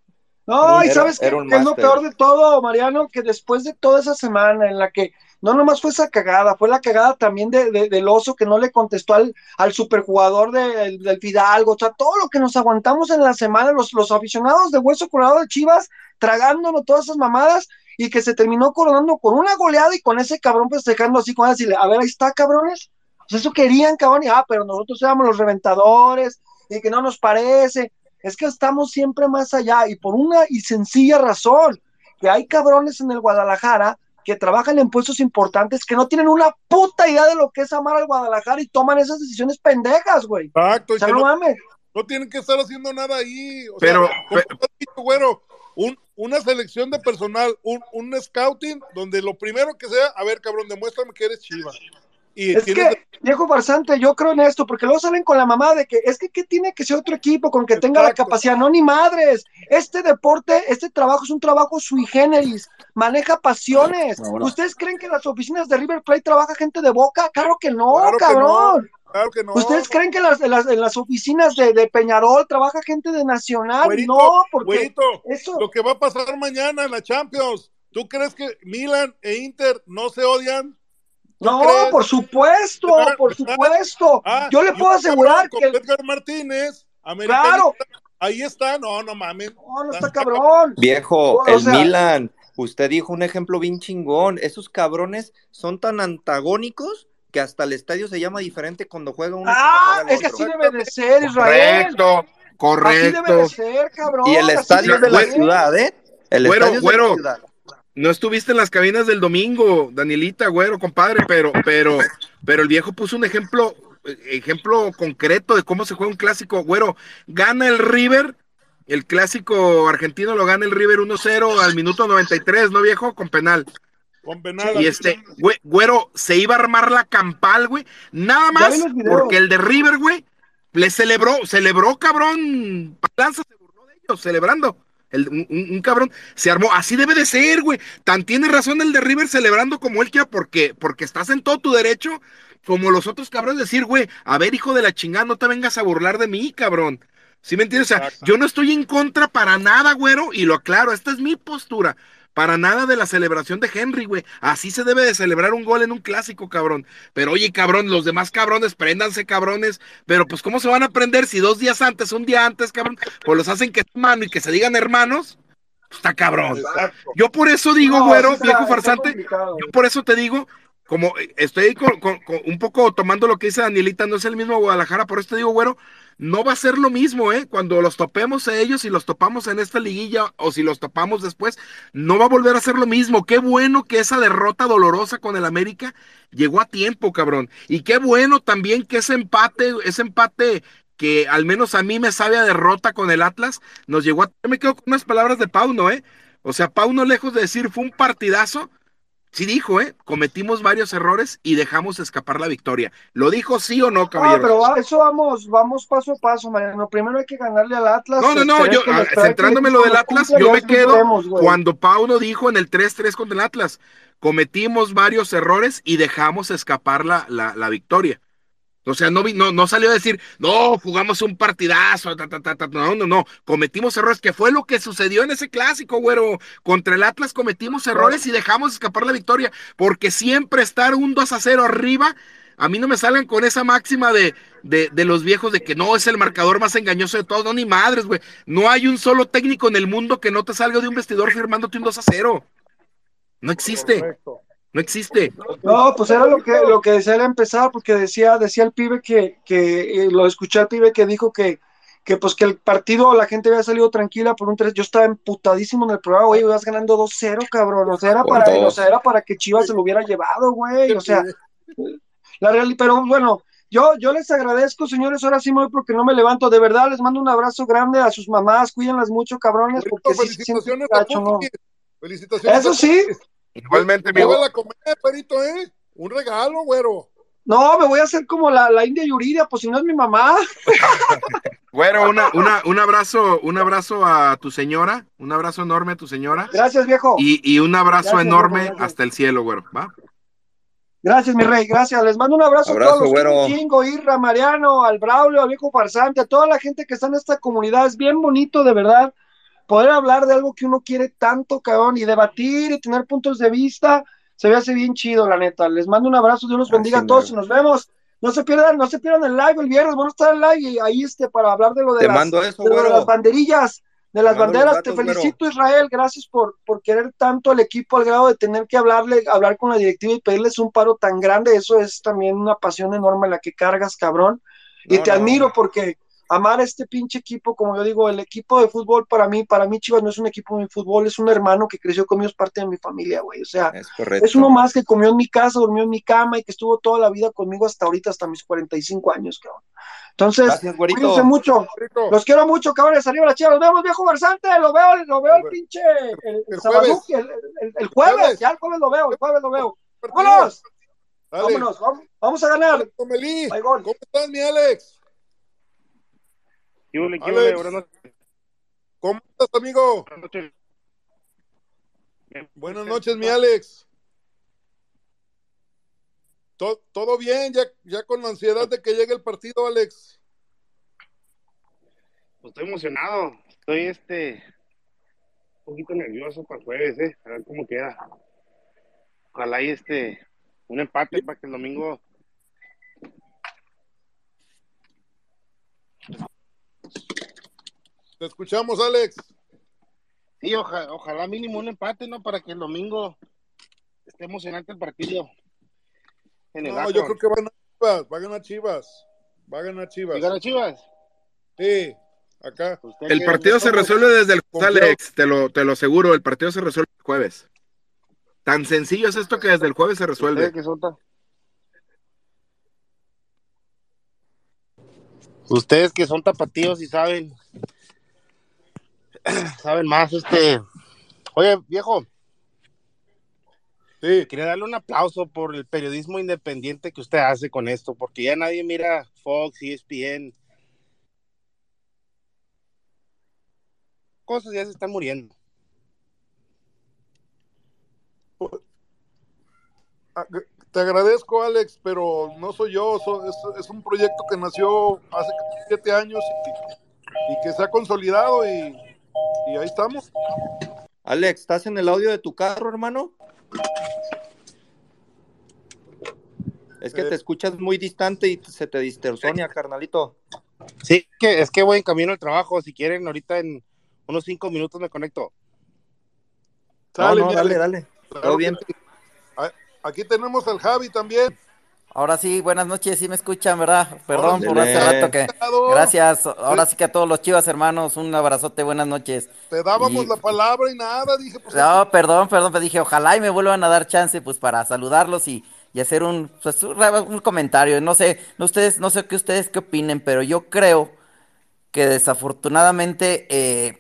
No, y sabes qué es lo peor de todo, Mariano, que después de toda esa semana en la que no nomás fue esa cagada, fue la cagada también de, de- del oso que no le contestó al, al superjugador de- del Fidalgo, o sea, todo lo que nos aguantamos en la semana, los, los aficionados de Hueso Colorado de Chivas, tragándonos todas esas mamadas, y que se terminó coronando con una goleada y con ese cabrón festejando así, con decirle, a ver, ahí está, cabrones. Pues eso querían, cabrón, y ah, pero nosotros éramos los reventadores, y que no nos parece. Es que estamos siempre más allá, y por una y sencilla razón, que hay cabrones en el Guadalajara que trabajan en puestos importantes que no tienen una puta idea de lo que es amar al Guadalajara y toman esas decisiones pendejas, güey. Exacto, y O sea, no no, mames. no tienen que estar haciendo nada ahí. O Pero- sea, güero, un- una selección de personal, un, un scouting, donde lo primero que sea, a ver, cabrón, demuéstrame que eres chiva. Y Es que, viejo farsante, yo creo en esto, porque luego salen con la mamá de que es que ¿qué tiene que ser otro equipo con que tenga la capacidad? No, ni madres. Este deporte, este trabajo es un trabajo sui generis, maneja pasiones. Ahora. ¿Ustedes creen que en las oficinas de River Plate trabaja gente de boca? Claro que no, Claro que cabrón. no, claro que no. ¿Ustedes creen que en las, en las, en las oficinas de, de Peñarol trabaja gente de Nacional? Güerito, no, porque güerito, eso... lo que va a pasar mañana en la Champions. ¿Tú crees que Milan e Inter no se odian? ¿Tú No, crees? por supuesto, ¿Verdad? por supuesto. Ah, Yo le puedo asegurar que... Edgar Martínez, Claro. ahí está, no, no mames. No, no está cabrón. Viejo, O el sea- Milan, usted dijo un ejemplo bien chingón. Esos cabrones son tan antagónicos que hasta el estadio se llama diferente cuando juega uno. Ah, es que así debe de ser, Israel. Correcto, Así debe de correcto. ser, cabrón. Y el estadio es de la ciudad, ¿eh? El Güero, estadio es de güero. la ciudad. No estuviste en las cabinas del domingo, Danielita, güero, compadre, pero, pero, pero el viejo puso un ejemplo, ejemplo concreto de cómo se juega un clásico, güero. Gana el River, el clásico argentino lo gana el River 1-0 al minuto 93, ¿no, viejo? Con penal. Con penal. Y este, güey, güero, se iba a armar la campal, güey. Nada más porque el de River, güey, le celebró, celebró, cabrón. Palanza se burló de ellos, celebrando. El- un, un- cabrón se armó. Así debe de ser, güey. Tan tiene razón el de River celebrando como él quiera, porque, porque estás en todo tu derecho, como los otros cabrones, decir, güey, a ver, hijo de la chingada, no te vengas a burlar de mí, cabrón. ¿Sí me entiendes? O sea, yo no estoy en contra para nada, güero, y lo aclaro, esta es mi postura. Para nada de la celebración de Henry, güey. Así se debe de celebrar un gol en un clásico, cabrón. Pero oye, cabrón, los demás cabrones, préndanse, cabrones. Pero pues, ¿cómo se van a prender si dos días antes, un día antes, cabrón, pues los hacen que mano y que se digan hermanos? Pues, está cabrón. Yo por eso digo, No, güero, está- viejo farsante, yo por eso te digo, como eh, estoy con- con- con- un poco tomando lo que dice Danielita, no es el mismo Guadalajara, por eso te digo, güero, no va a ser lo mismo, ¿eh? Cuando los topemos a ellos y los topamos en esta liguilla o si los topamos después, no va a volver a ser lo mismo. Qué bueno que esa derrota dolorosa con el América llegó a tiempo, cabrón. Y qué bueno también que ese empate, ese empate que al menos a mí me sabe a derrota con el Atlas, nos llegó a... Yo me quedo con unas palabras de Pauno, ¿eh? O sea, Pauno lejos de decir fue un partidazo, sí dijo, ¿eh? Cometimos varios errores y dejamos escapar la victoria. ¿Lo dijo sí o no, caballero? pero va- eso vamos, vamos paso a paso, Mariano. Primero hay que ganarle al Atlas. No, no, no, yo, ah, centrándome en lo del Atlas, yo me quedo vemos, cuando Pauno dijo en el 3-3 contra el Atlas, cometimos varios errores y dejamos escapar la, la, la victoria. O sea, no, vi- no, no salió a decir, no, jugamos un partidazo, ta, ta, ta, ta". no, no, no, cometimos errores, que fue lo que sucedió en ese clásico, güero. Contra el Atlas cometimos errores y dejamos escapar la victoria, porque siempre estar un 2 a 0 arriba, a mí no me salgan con esa máxima de, de, de los viejos de que no es el marcador más engañoso de todos, no, ni madres, güey. No hay un solo técnico en el mundo que no te salga de un vestidor firmándote un 2 a 0. No existe. No existe. No, pues era lo que, lo que decía al empezar, porque decía, decía el pibe que, que eh, lo escuché al pibe que dijo que, que pues que el partido la gente había salido tranquila por un 3, yo estaba emputadísimo en el programa, güey, ibas ganando 2-0, cabrón, o sea, era para, o sea, era para que Chivas se lo hubiera llevado, güey, o sea, la realidad, pero bueno, yo, yo les agradezco, señores, ahora sí me voy porque no me levanto, de verdad, les mando un abrazo grande a sus mamás, cuídenlas mucho, cabrones, porque sí a gacho, ¿no? Felicitaciones. Eso a sí. Igualmente. Llévala a comer, perito, ¿eh? Un regalo, güero. No, me voy a hacer como la, la India Yuridia, pues si no es mi mamá. Güero, una, una, un abrazo, un abrazo a tu señora, un abrazo enorme a tu señora. Gracias, viejo. Y, y un abrazo Gracias, enorme viejo, hasta el cielo, güero. ¿va? Gracias, mi rey, gracias. Les mando un abrazo, Abrazo, a todos los güero. Chingo, Irra, Mariano, al Braulio, al viejo farsante, a toda la gente que está en esta comunidad. Es bien bonito, de verdad, poder hablar de algo que uno quiere tanto, cabrón, y debatir y tener puntos de vista. Se me hace bien chido, la neta. Les mando un abrazo, Dios los bendiga a todos y nos vemos. No se pierdan, no se pierdan el live el viernes, vamos a estar en live y ahí este para hablar de lo de, Te las, mando eso, de lo de güero. las banderillas, de las Te banderas. Te güero. felicito, Israel, gracias por, por querer tanto al equipo al grado de tener que hablarle, hablar con la directiva y pedirles un paro tan grande. Eso es también una pasión enorme la que cargas, cabrón. Y No, te no. admiro porque amar a este pinche equipo, como yo digo, el equipo de fútbol para mí, para mí Chivas no es un equipo de fútbol, es un hermano que creció conmigo, es parte de mi familia, güey. O sea, Es uno más que comió en mi casa, durmió en mi cama y que estuvo toda la vida conmigo hasta ahorita, hasta mis 45 años, cabrón. Entonces, Gracias, cuídense mucho. Los quiero mucho, cabrones. Arriba la chiva. Nos vemos, viejo versante. Lo veo, lo veo el pinche. El, el, jueves. el, jueves. Ya el jueves lo veo. El jueves lo veo. ¡Vámonos! Dale. Vámonos, vamos, vamos a ganar. ¿cómo estás, mi Alex? ¿Qué? Buenas noches. ¿Cómo estás, amigo? Buenas noches. Buenas noches, mi Alex. To- ¿Todo bien? Ya, ya con la ansiedad de que llegue el partido, Alex. Pues estoy emocionado. Estoy este un poquito nervioso para el jueves, eh. A ver cómo queda. Ojalá y este un empate para que el domingo Te escuchamos, Alex. Sí, oja- ojalá mínimo un empate, ¿no? Para que el domingo esté emocionante el partido. En el No, Akron. yo creo que va a ganar Chivas, va a ganar Chivas. Va a ganar Chivas. ¿Y gana Chivas? Sí, acá. El partido se resuelve desde el jueves. Alex, te lo, te lo aseguro, el partido se resuelve el jueves. Tan sencillo es esto que desde el jueves se resuelve. Ustedes que son tan- Ustedes que son tapatíos y saben, saben más, este. Oye, viejo. Quería darle un aplauso por el periodismo independiente que usted hace con esto, porque ya nadie mira Fox, E ESPN. Cosas ya se están muriendo. Ah, Te agradezco, Alex, pero no soy yo. so- es, es un proyecto que nació hace siete años y, y que se ha consolidado y, y ahí estamos. Alex, ¿estás en el audio de tu carro, hermano? Es que Eh. te escuchas muy distante y se te distorsiona, carnalito. Sí, que es que voy en camino al trabajo. Si quieren, ahorita en unos cinco minutos me conecto. No, no, dale, dale. Todo bien. Ah, Aquí tenemos al Javi también. Ahora sí, buenas noches, sí me escuchan, ¿verdad? Perdón por hace rato que... Gracias, ahora sí que a todos los chivas hermanos, un abrazote, buenas noches. Te dábamos Y- la palabra y nada, dije, pues No, perdón, perdón, pero dije, ojalá y me vuelvan a dar chance, pues, para saludarlos y, y hacer un, pues, un, un comentario. No sé, no ustedes, no sé qué ustedes qué opinen, pero yo creo que desafortunadamente eh,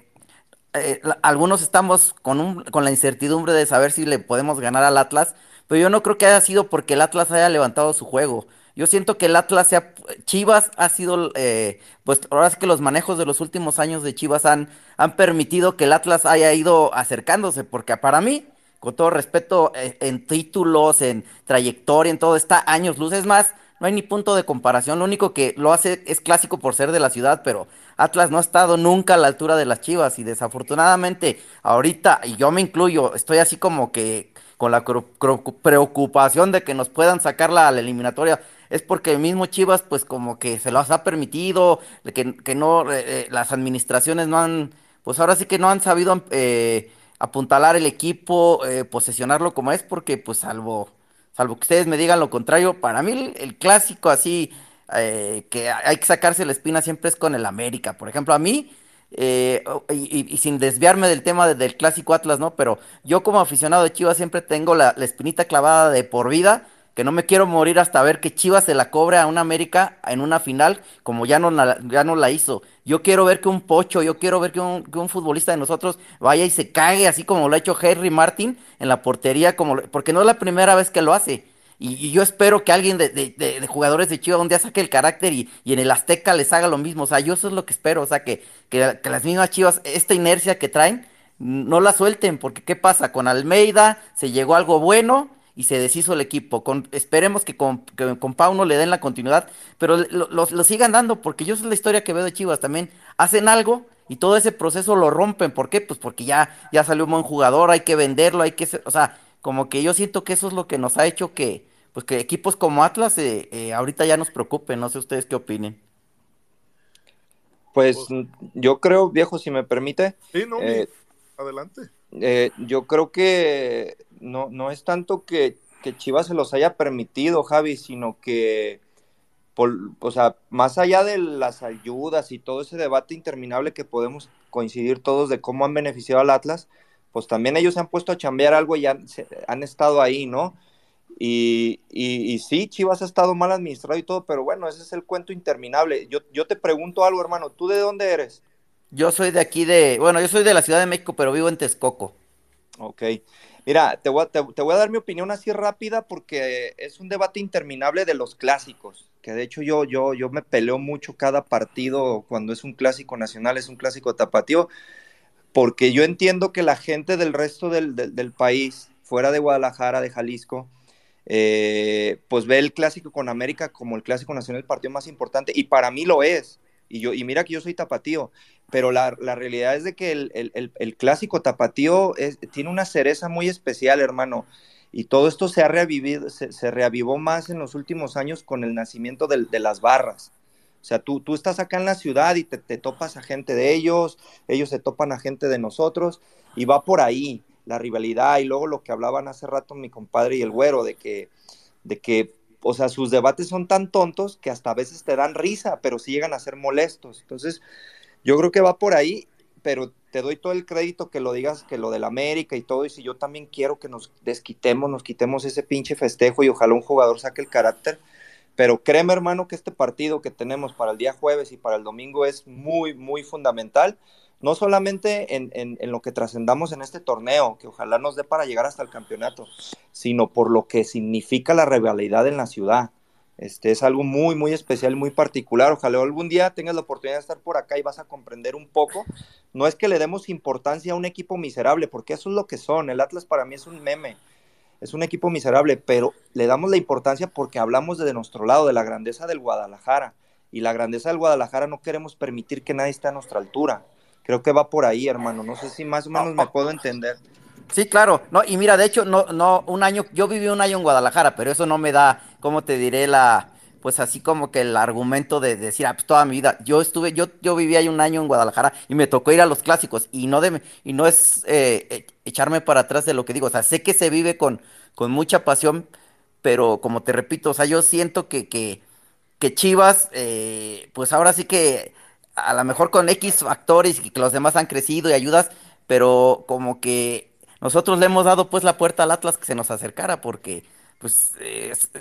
eh, la- algunos estamos con, un, con la incertidumbre de saber si le podemos ganar al Atlas, pero yo no creo que haya sido porque el Atlas haya levantado su juego. Yo siento que el Atlas sea, Chivas ha sido, eh, pues ahora sí que los manejos de los últimos años de Chivas han, han permitido que el Atlas haya ido acercándose, porque para mí, con todo respeto, eh, en títulos, en trayectoria, en todo, está años luz. Es más, no hay ni punto de comparación. Lo único que lo hace es clásico por ser de la ciudad, pero Atlas no ha estado nunca a la altura de las Chivas y desafortunadamente ahorita, y yo me incluyo, estoy así como que con la preocupación de que nos puedan sacar la, la eliminatoria. Es porque el mismo Chivas, pues como que se los ha permitido, que, que no, eh, eh, las administraciones no han, pues ahora sí que no han sabido eh, apuntalar el equipo, eh, posesionarlo como es, porque pues salvo, salvo que ustedes me digan lo contrario, para mí el, el clásico así, eh, que hay que sacarse la espina siempre es con el América. Por ejemplo, a mí, eh, y, y- sin desviarme del tema de- del clásico Atlas, ¿no? Pero yo como aficionado de Chivas siempre tengo la, espinita clavada de por vida, que no me quiero morir hasta ver que Chivas se la cobre a una América en una final, como ya no, la, ya no la hizo. Yo quiero ver que un pocho, yo quiero ver que un, futbolista de nosotros vaya y se cague, así como lo ha hecho Henry Martin en la portería, como, porque no es la primera vez que lo hace. Y, y yo espero que alguien de, de- de- de jugadores de Chivas un día saque el carácter y, y en el Azteca les haga lo mismo. O sea, yo eso es lo que espero. O sea, que, que, las mismas Chivas, esta inercia que traen, no la suelten. Porque ¿qué pasa? Con Almeida se llegó algo bueno y se deshizo el equipo. Con, esperemos que con, que con Pauno le den la continuidad, pero lo, sigan dando, porque yo esa es la historia que veo de Chivas también. Hacen algo y todo ese proceso lo rompen. ¿Por qué? Pues porque ya, ya salió un buen jugador, hay que venderlo, hay que... o sea, como que yo siento que eso es lo que nos ha hecho que, pues que equipos como Atlas eh, eh, ahorita ya nos preocupen. No sé ustedes qué opinen. Pues yo creo, viejo, si me permite, Sí, no, eh, adelante. eh, yo creo que no, no es tanto que, que Chivas se los haya permitido, Javi, sino que, por- o sea, más allá de las ayudas y todo ese debate interminable que podemos coincidir todos de cómo han beneficiado al Atlas, pues también ellos se han puesto a chambear algo y han, se- han estado ahí, ¿no? Y, y, y sí, Chivas ha estado mal administrado y todo, pero bueno, ese es el cuento interminable. Yo, yo te pregunto algo, hermano, ¿tú de dónde eres? Yo soy de aquí de, bueno, yo soy de la Ciudad de México, pero vivo en Texcoco. Ok. Mira, te voy, a, te, te voy a dar mi opinión así rápida porque es un debate interminable de los clásicos, que de hecho yo, yo, yo me peleo mucho cada partido cuando es un clásico nacional, es un clásico tapatío, porque yo entiendo que la gente del resto del, del, del país, fuera de Guadalajara, de Jalisco, eh, pues ve el clásico con América como el clásico nacional, el partido más importante, y para mí lo es. Y, yo, y mira que yo soy tapatío, pero la, la realidad es de que el, el, clásico tapatío tiene una cereza muy especial, hermano. Y todo esto se ha reavivido, se, reavivó más en los últimos años con el nacimiento de, de las barras. O sea, tú, tú estás acá en la ciudad y te, te, topas a gente de ellos, ellos se topan a gente de nosotros, y va por ahí la rivalidad. Y luego lo que hablaban hace rato mi compadre y el güero, de que, de que o sea, sus debates son tan tontos que hasta a veces te dan risa, pero sí llegan a ser molestos. Entonces, yo creo que va por ahí, pero te doy todo el crédito que lo digas, que lo del América y todo, y si yo también quiero que nos desquitemos, nos quitemos ese pinche festejo y ojalá un jugador saque el carácter, pero créeme hermano que este partido que tenemos para el día jueves y para el domingo es muy, muy fundamental, no solamente en, lo que trascendamos en este torneo, que ojalá nos dé para llegar hasta el campeonato, sino por lo que significa la rivalidad en la ciudad. Este es algo muy, muy especial, muy particular. Ojalá algún día tengas la oportunidad de estar por acá y vas a comprender un poco. No es que le demos importancia a un equipo miserable, porque eso es lo que son. El Atlas para mí es un meme, es un equipo miserable, pero le damos la importancia porque hablamos de nuestro lado, de la grandeza del Guadalajara. Y la grandeza del Guadalajara no queremos permitir que nadie esté a nuestra altura. Creo que va por ahí, hermano. No sé si más o menos me puedo entender. Sí, claro. No, y mira, de hecho, no, no, un año, yo viví un año en Guadalajara, pero eso no me da, ¿cómo te diré? La, pues así como que el argumento de, decir, ah, pues toda mi vida. Yo estuve, yo, yo viví ahí un año en Guadalajara y me tocó ir a los clásicos. Y no de, y no es eh, echarme para atrás de lo que digo. O sea, sé que se vive con, con mucha pasión, pero como te repito, o sea, yo siento que, que, que Chivas, eh, pues ahora sí que a lo mejor con X factores y que los demás han crecido y ayudas, pero como que nosotros le hemos dado pues la puerta al Atlas que se nos acercara porque pues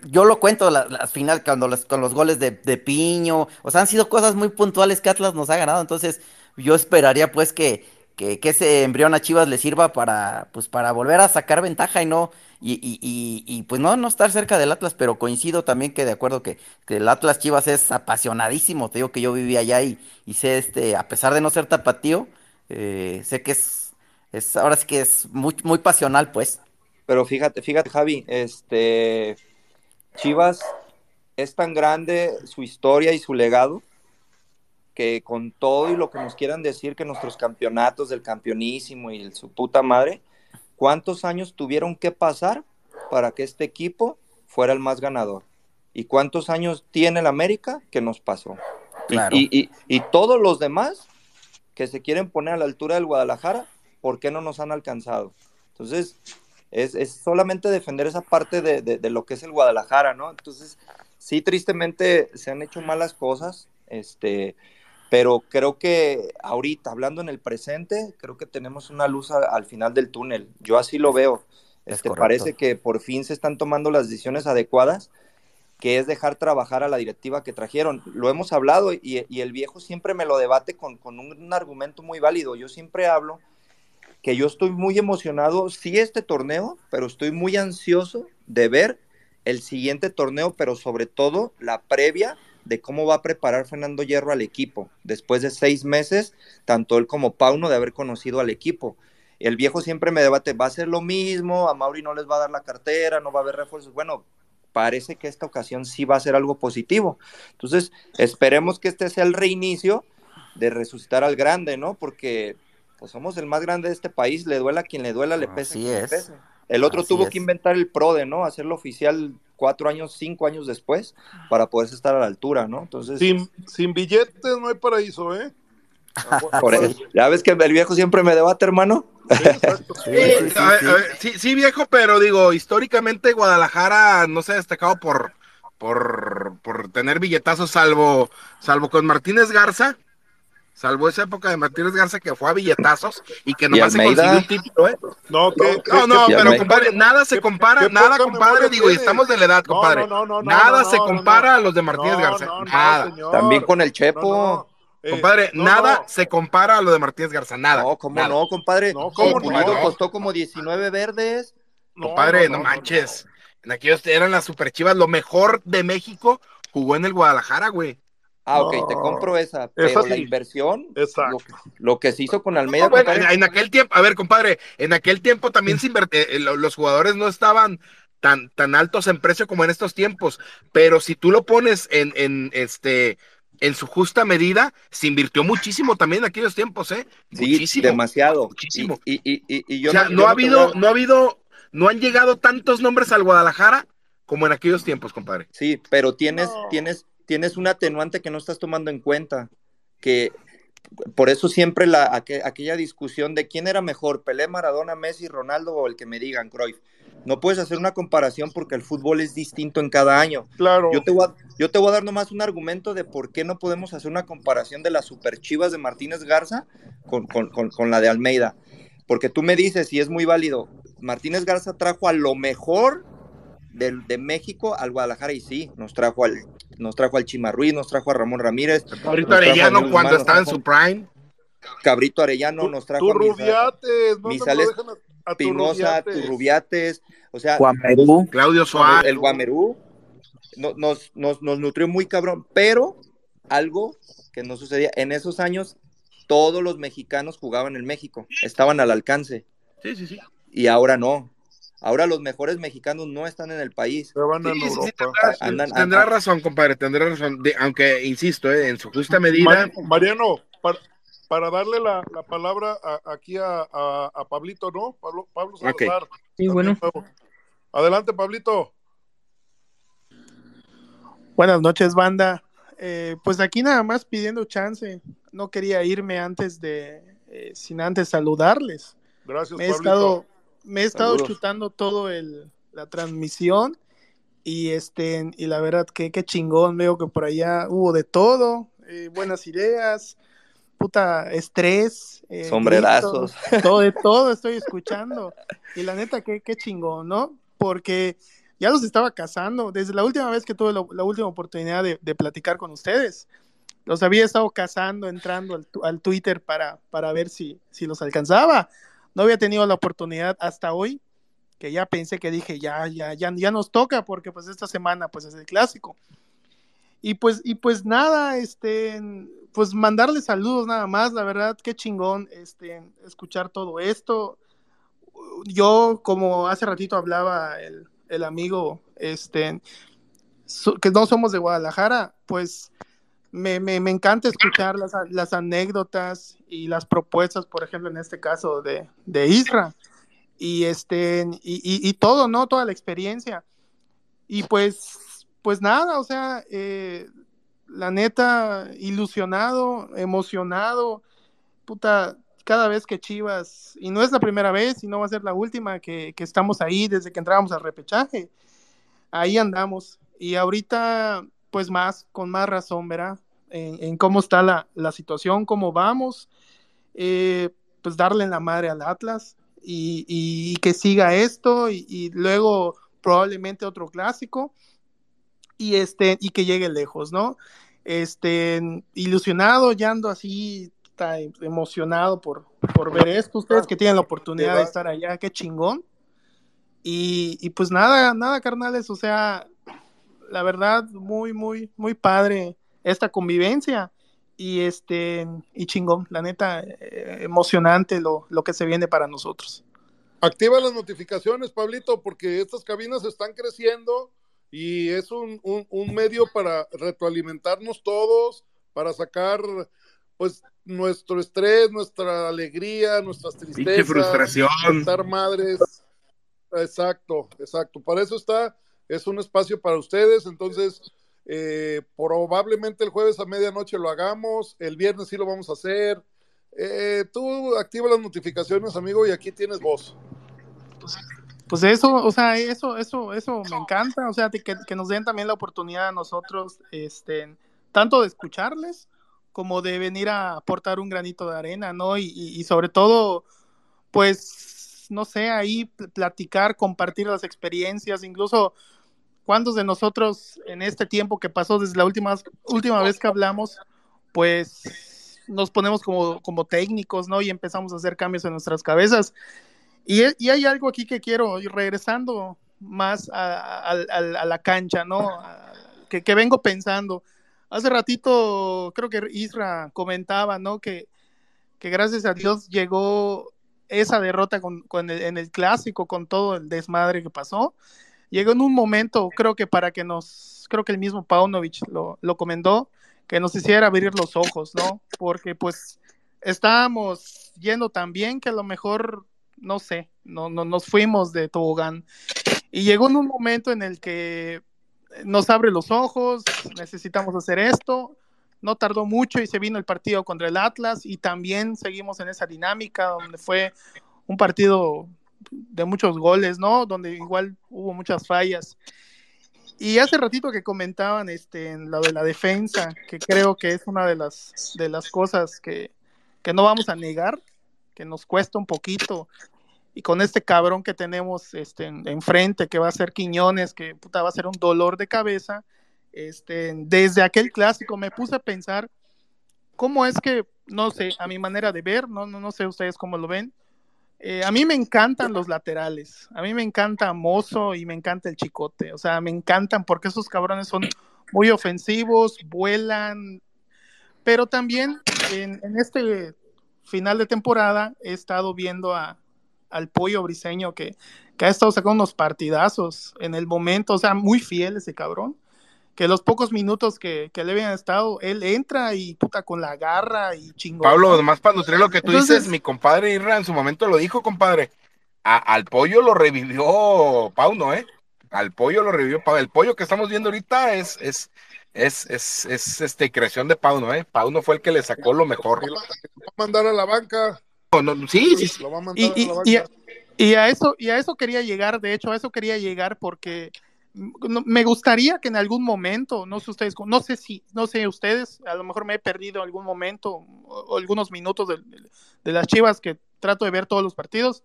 yo lo cuento las la final cuando los, con los goles de, de, Piño, o sea, han sido cosas muy puntuales que Atlas nos ha ganado, entonces yo esperaría pues que, que, que ese embrión a Chivas le sirva para pues para volver a sacar ventaja y no y, y, y, pues no, no estar cerca del Atlas, pero coincido también que de acuerdo que, que el Atlas Chivas es apasionadísimo, te digo que yo viví allá y, y sé este, a pesar de no ser tapatío, eh, sé que es es ahora sí que es muy, muy pasional, pues. Pero fíjate, fíjate, Javi, este Chivas es tan grande su historia y su legado que con todo y lo que nos quieran decir que nuestros campeonatos del campeonísimo y el, su puta madre, ¿cuántos años tuvieron que pasar para que este equipo fuera el más ganador? ¿Y cuántos años tiene el América que nos pasó? Claro. Y, y, y, y todos los demás que se quieren poner a la altura del Guadalajara, ¿por qué no nos han alcanzado? Entonces, es, es solamente defender esa parte de, de, de, lo que es el Guadalajara, ¿no? Entonces, sí, tristemente se han hecho malas cosas, este, pero creo que ahorita, hablando en el presente, creo que tenemos una luz a, al final del túnel. Yo así lo veo. Este, parece que por fin se están tomando las decisiones adecuadas, que es dejar trabajar a la directiva que trajeron. Lo hemos hablado y, y el viejo siempre me lo debate con, con un, un argumento muy válido. Yo siempre hablo que yo estoy muy emocionado, sí, este torneo, pero estoy muy ansioso de ver el siguiente torneo, pero sobre todo la previa de cómo va a preparar Fernando Hierro al equipo, después de seis meses, tanto él como Pauno de haber conocido al equipo. El viejo siempre me debate, va a ser lo mismo, a Mauri no les va a dar la cartera, no va a haber refuerzos. Bueno, parece que esta ocasión sí va a ser algo positivo. Entonces, esperemos que este sea el reinicio de resucitar al grande, ¿no? Porque pues somos el más grande de este país, le duela a quien le duela, le pese Así a quien es. le pese. El otro Así tuvo es. que inventar el PRODE, ¿no? Hacerlo oficial cuatro años, cinco años después, para poderse estar a la altura, ¿no? Entonces, Sin, sin billetes no hay paraíso, ¿eh? por eso- ya ves que el viejo siempre me debate, hermano. Sí, ver, sí, sí, viejo, pero digo, históricamente Guadalajara no se ha destacado por, por, por tener billetazos, salvo, salvo con Martínez Garza, salvo esa época de Martínez Garza que fue a billetazos y que nomás se Almeida? consiguió un título, ¿eh? No, No, no, ¿qué- pero compadre, nada se compara, qué nada, compadre, digo, y estamos de la edad, compadre. no, no, no, Nada no, se no, compara no. a los de Martínez No, Garza, no, no, nada. También con el Chepo. No, no. Eh, Compadre, no, nada no. se compara a lo de Martínez Garza, nada. No, ¿cómo nada. no, compadre? No, El ¿cómo Pulido no? costó como 19 verdes. Compadre, no, manches. En aquellos eran las super chivas. Lo mejor de México jugó en el Guadalajara, güey. Ah, ok, te compro esa, pero Esa la inversión, Exacto. lo, lo que se hizo con Almeida, No, bueno, en, en aquel tiempo, a ver, compadre, en aquel tiempo también se eh, lo- los jugadores no estaban tan, tan altos en precio como en estos tiempos, pero si tú lo pones en, en este en su justa medida, se invirtió muchísimo también en aquellos tiempos, ¿eh? sí, muchísimo. demasiado. muchísimo. Y, y, y, y yo o sea, no, no, ha habido, no ha habido, no han llegado tantos nombres al Guadalajara como en aquellos tiempos, compadre. Sí, pero tienes, tienes, tienes un atenuante que no estás tomando en cuenta, que por eso siempre la, aqu- aquella discusión de quién era mejor, Pelé, Maradona, Messi, Ronaldo o el que me digan, Cruyff. No puedes hacer una comparación porque el fútbol es distinto en cada año. Claro. Yo te voy a, yo te voy a dar nomás un argumento de por qué no podemos hacer una comparación de las super chivas de Martínez Garza con, con- con- con la de Almeida. Porque tú me dices, y es muy válido, Martínez Garza trajo a lo mejor del- de, México al Guadalajara y sí, nos trajo al, nos trajo al Chimarruiz, nos trajo a Ramón Ramírez. nos Ahorita trajo a Arellano cuando estaba en su prime. Cabrito Arellano, nos trajo Tu a Rubiates, no Misales a, a tu Pinoza, Rubiates. Turrubiates, o sea, Guamerú. Claudio Suárez. el Guamerú no- nos, nos, nos nutrió muy cabrón, pero algo que no sucedía en esos años, todos los mexicanos jugaban en México, estaban al alcance, Sí, sí, sí. y ahora no. Ahora los mejores mexicanos no están en el país. Se van Sí, en sí, tendrá, Andan- tendrá andan- razón, compadre, tendrá razón. De- aunque, insisto, eh, en su justa medida. Mar- Mariano, para, para darle la, la palabra a- aquí a, a- a Pablito, ¿no? Pablo, Pablo Ok. Salazar. Sí, bueno. Adelante, Pablito. Buenas noches, banda. Eh, pues aquí nada más pidiendo chance. No quería irme antes de, eh, sin antes saludarles. Gracias, Me he Pablito. estado, me he estado Saludos. chutando todo el, la transmisión y este y la verdad que qué chingón veo que por allá hubo de todo, eh, buenas ideas, puta estrés, eh, Sombrerazos. gritos, todo de todo estoy escuchando y la neta que qué chingón, ¿no? Porque ya los estaba cazando desde la última vez que tuve la, la última oportunidad de, de platicar con ustedes. Los había estado cazando, entrando al, al Twitter para, para ver si, si los alcanzaba. No había tenido la oportunidad hasta hoy, que ya pensé que dije, ya, ya, ya, ya nos toca, porque pues esta semana pues es el clásico. Y pues, y pues nada, este, pues mandarles saludos nada más, la verdad, qué chingón, este, escuchar todo esto. Yo, como hace ratito hablaba el, el amigo, este, que no somos de Guadalajara, pues me, me, encanta escuchar las, las anécdotas y las propuestas, por ejemplo, en este caso de, de Isra, y, este, y, y todo, ¿no? Toda la experiencia. Y pues, pues nada, o sea, eh, la neta, ilusionado, emocionado, puta, cada vez que Chivas, y no es la primera vez, y no va a ser la última, que, que estamos ahí desde que entrábamos al repechaje, ahí andamos. Y ahorita, pues más, con más razón, ¿verdad? En, en cómo está la, la situación, cómo vamos, eh, pues darle en la madre al Atlas y, y- y que siga esto y, y luego probablemente otro clásico y este y que llegue lejos, ¿no? Este ilusionado, ya ando así está emocionado por, por ver esto. Ustedes que tienen la oportunidad de estar allá, qué chingón. Y, y pues nada, nada, carnales, o sea, la verdad, muy, muy, muy padre esta convivencia. Y este, y chingón, la neta, eh, emocionante lo, lo que se viene para nosotros. Activa las notificaciones, Pablito, porque estas cabinas están creciendo y es un, un- un medio para retroalimentarnos todos, para sacar pues nuestro estrés, nuestra alegría, nuestras tristezas, frustración. estar madres. Exacto, exacto. Para eso está, es un espacio para ustedes, entonces eh, probablemente el jueves a medianoche lo hagamos, el viernes sí lo vamos a hacer. Eh, tú activa las notificaciones, amigo, y aquí tienes voz. Pues eso, o sea, eso, eso, eso me encanta, o sea, que, nos den también la oportunidad a nosotros, este, tanto de escucharles como de venir a aportar un granito de arena, ¿no? Y, y- sobre todo, pues, no sé, ahí pl- platicar, compartir las experiencias, incluso cuántos de nosotros en este tiempo que pasó desde la última, última vez que hablamos, pues nos ponemos como, como técnicos, ¿no? Y empezamos a hacer cambios en nuestras cabezas. Y, y hay algo aquí que quiero, ir regresando más a, a- a- a la cancha, ¿no? Que, que vengo pensando. Hace ratito creo que Isra comentaba, ¿no? Que, que gracias a Dios llegó esa derrota con, con el- en el clásico, con todo el desmadre que pasó. Llegó en un momento, creo que para que nos, creo que el mismo Paunovic lo, lo comentó, que nos hiciera abrir los ojos, ¿no? Porque pues estábamos yendo tan bien que a lo mejor, no sé, no, no, nos fuimos de tobogán. Y llegó en un momento en el que nos abre los ojos, necesitamos hacer esto. No tardó mucho y se vino el partido contra el Atlas y también seguimos en esa dinámica donde fue un partido de muchos goles, ¿no? Donde igual hubo muchas fallas. Y hace ratito que comentaban este, en lo de la defensa, que creo que es una de las, de las cosas que, que no vamos a negar, que nos cuesta un poquito. Y con este cabrón que tenemos este, en- enfrente, que va a ser Quiñones, que puta, va a ser un dolor de cabeza, este, desde aquel clásico me puse a pensar cómo es que, no sé, a mi manera de ver, no, no, no sé ustedes cómo lo ven, eh, a mí me encantan los laterales, a mí me encanta Mozo y me encanta el Chicote, o sea, me encantan porque esos cabrones son muy ofensivos, vuelan, pero también en, este final de temporada he estado viendo a, al pollo briseño que, que ha estado sacando unos partidazos en el momento, o sea, muy fiel ese cabrón. Que los pocos minutos que, que le habían estado, él entra y puta con la garra y chingón. Pablo, ¿no? nomás para nutrir lo que tú Entonces- dices, mi compadre Irra en su momento lo dijo, compadre. A- al pollo lo revivió Pauno, ¿eh? Al pollo lo revivió Pauno. El pollo que estamos viendo ahorita es, es, es, es, es, este, creación de Pauno, ¿eh? Pauno fue el que le sacó lo mejor. Va a mandar a la banca. No, no, sí, sí, sí. Lo va a mandar Y, a la y- banca. y a, y a eso, y a eso quería llegar, de hecho, a eso quería llegar porque me gustaría que en algún momento, no sé ustedes, no sé si, no sé ustedes, a lo mejor me he perdido algún momento o, algunos minutos de, de las Chivas que trato de ver todos los partidos,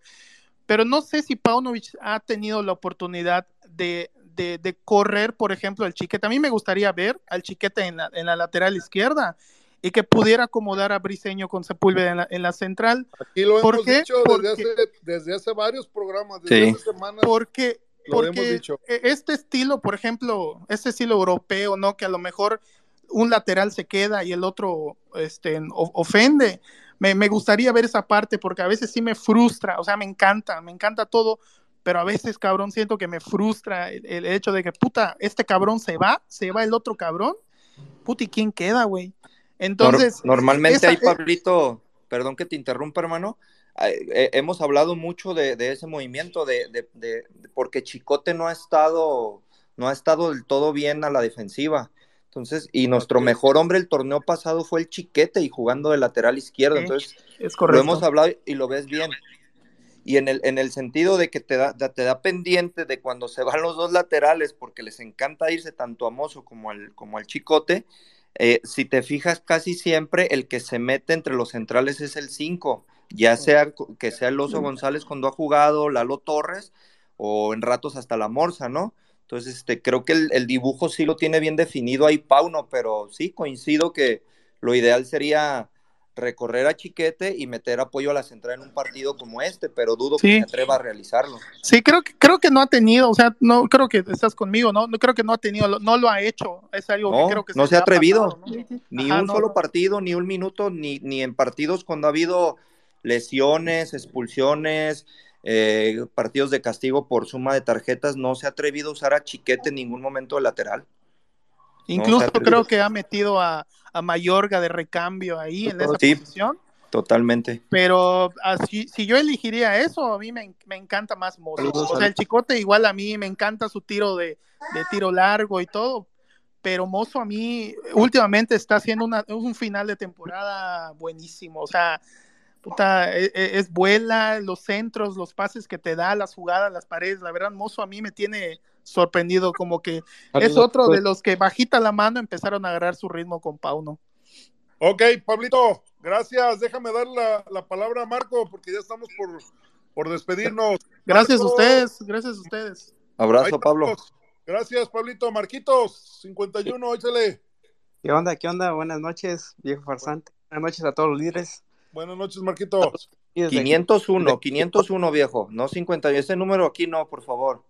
pero no sé si Paunovic ha tenido la oportunidad de, de- de correr, por ejemplo, el chiquete. A mí me gustaría ver al chiquete en la, en la lateral izquierda y que pudiera acomodar a Briseño con Sepúlveda en la, en la central. Aquí lo ¿Por hemos qué? dicho desde Porque- hace, desde hace varios programas, desde Sí. hace semanas. Porque, Lo hemos porque dicho. e- este estilo, por ejemplo, este estilo europeo, ¿no? Que a lo mejor un lateral se queda y el otro este, ofende. Me, me gustaría ver esa parte porque a veces sí me frustra, o sea, me encanta, me encanta todo, pero a veces, cabrón, siento que me frustra el, el hecho de que, puta, este cabrón se va, se va el otro cabrón, puta, ¿y quién queda, güey? Entonces, Nor- normalmente esa- ahí, Pablito, perdón que te interrumpa, hermano. Eh, eh, hemos hablado mucho de, de ese movimiento, de, de- de- de- porque Chicote no ha estado, no ha estado del todo bien a la defensiva. Entonces, y nuestro mejor hombre el torneo pasado fue el Chiquete y jugando de lateral izquierdo. Entonces, es lo correcto. hemos hablado y lo ves bien. Y en el, en el sentido de que te da, da- te da pendiente de cuando se van los dos laterales, porque les encanta irse tanto a Mozo como al, como al Chicote, eh, si te fijas, casi siempre el que se mete entre los centrales es el 5, ya sea que sea el Oso González cuando ha jugado, Lalo Torres, o en ratos hasta la Morsa, ¿no? Entonces, este, creo que el, el dibujo sí lo tiene bien definido ahí Pauno, pero sí coincido que lo ideal sería recorrer a Chiquete y meter apoyo a la central en un partido como este, pero dudo que se atreva a realizarlo. Sí, creo que, creo que no ha tenido, o sea, no creo que estás conmigo, ¿no? No creo que no ha tenido, no lo ha hecho. Es algo No, que creo que no se ha atrevido. pasado, ¿no? Ni Ajá, un no, solo partido, ni un minuto, ni, ni en partidos cuando ha habido lesiones, expulsiones, eh, partidos de castigo por suma de tarjetas, no se ha atrevido a usar a Chiquete en ningún momento de lateral. Incluso creo que ha metido a, a Mayorga de recambio ahí en esa Sí. posición. Totalmente. Pero así, si yo elegiría eso, a mí me, me encanta más Mozo. O sea, el Chicote igual a mí me encanta su tiro de, de tiro largo y todo. Pero Mozo a mí últimamente está haciendo una- un final de temporada buenísimo. O sea, puta, e- e- es, vuela, los centros, los pases que te da, las jugadas, las paredes. La verdad, Mozo a mí me tiene sorprendido. Como que es Saludos. otro de los que bajita la mano empezaron a agarrar su ritmo con Pauno. Ok, Pablito, gracias. Déjame dar la, la palabra a Marco porque ya estamos por, por despedirnos. Gracias a ustedes, gracias a ustedes. Abrazo, Pablo. Gracias, Pablito. Marquitos, 51, échale. ¿Qué onda? ¿Qué onda? Buenas noches, viejo farsante. Buenas noches a todos los líderes. Buenas noches, Marquito. 501, 501, viejo, no 50. Ese número aquí no, por favor.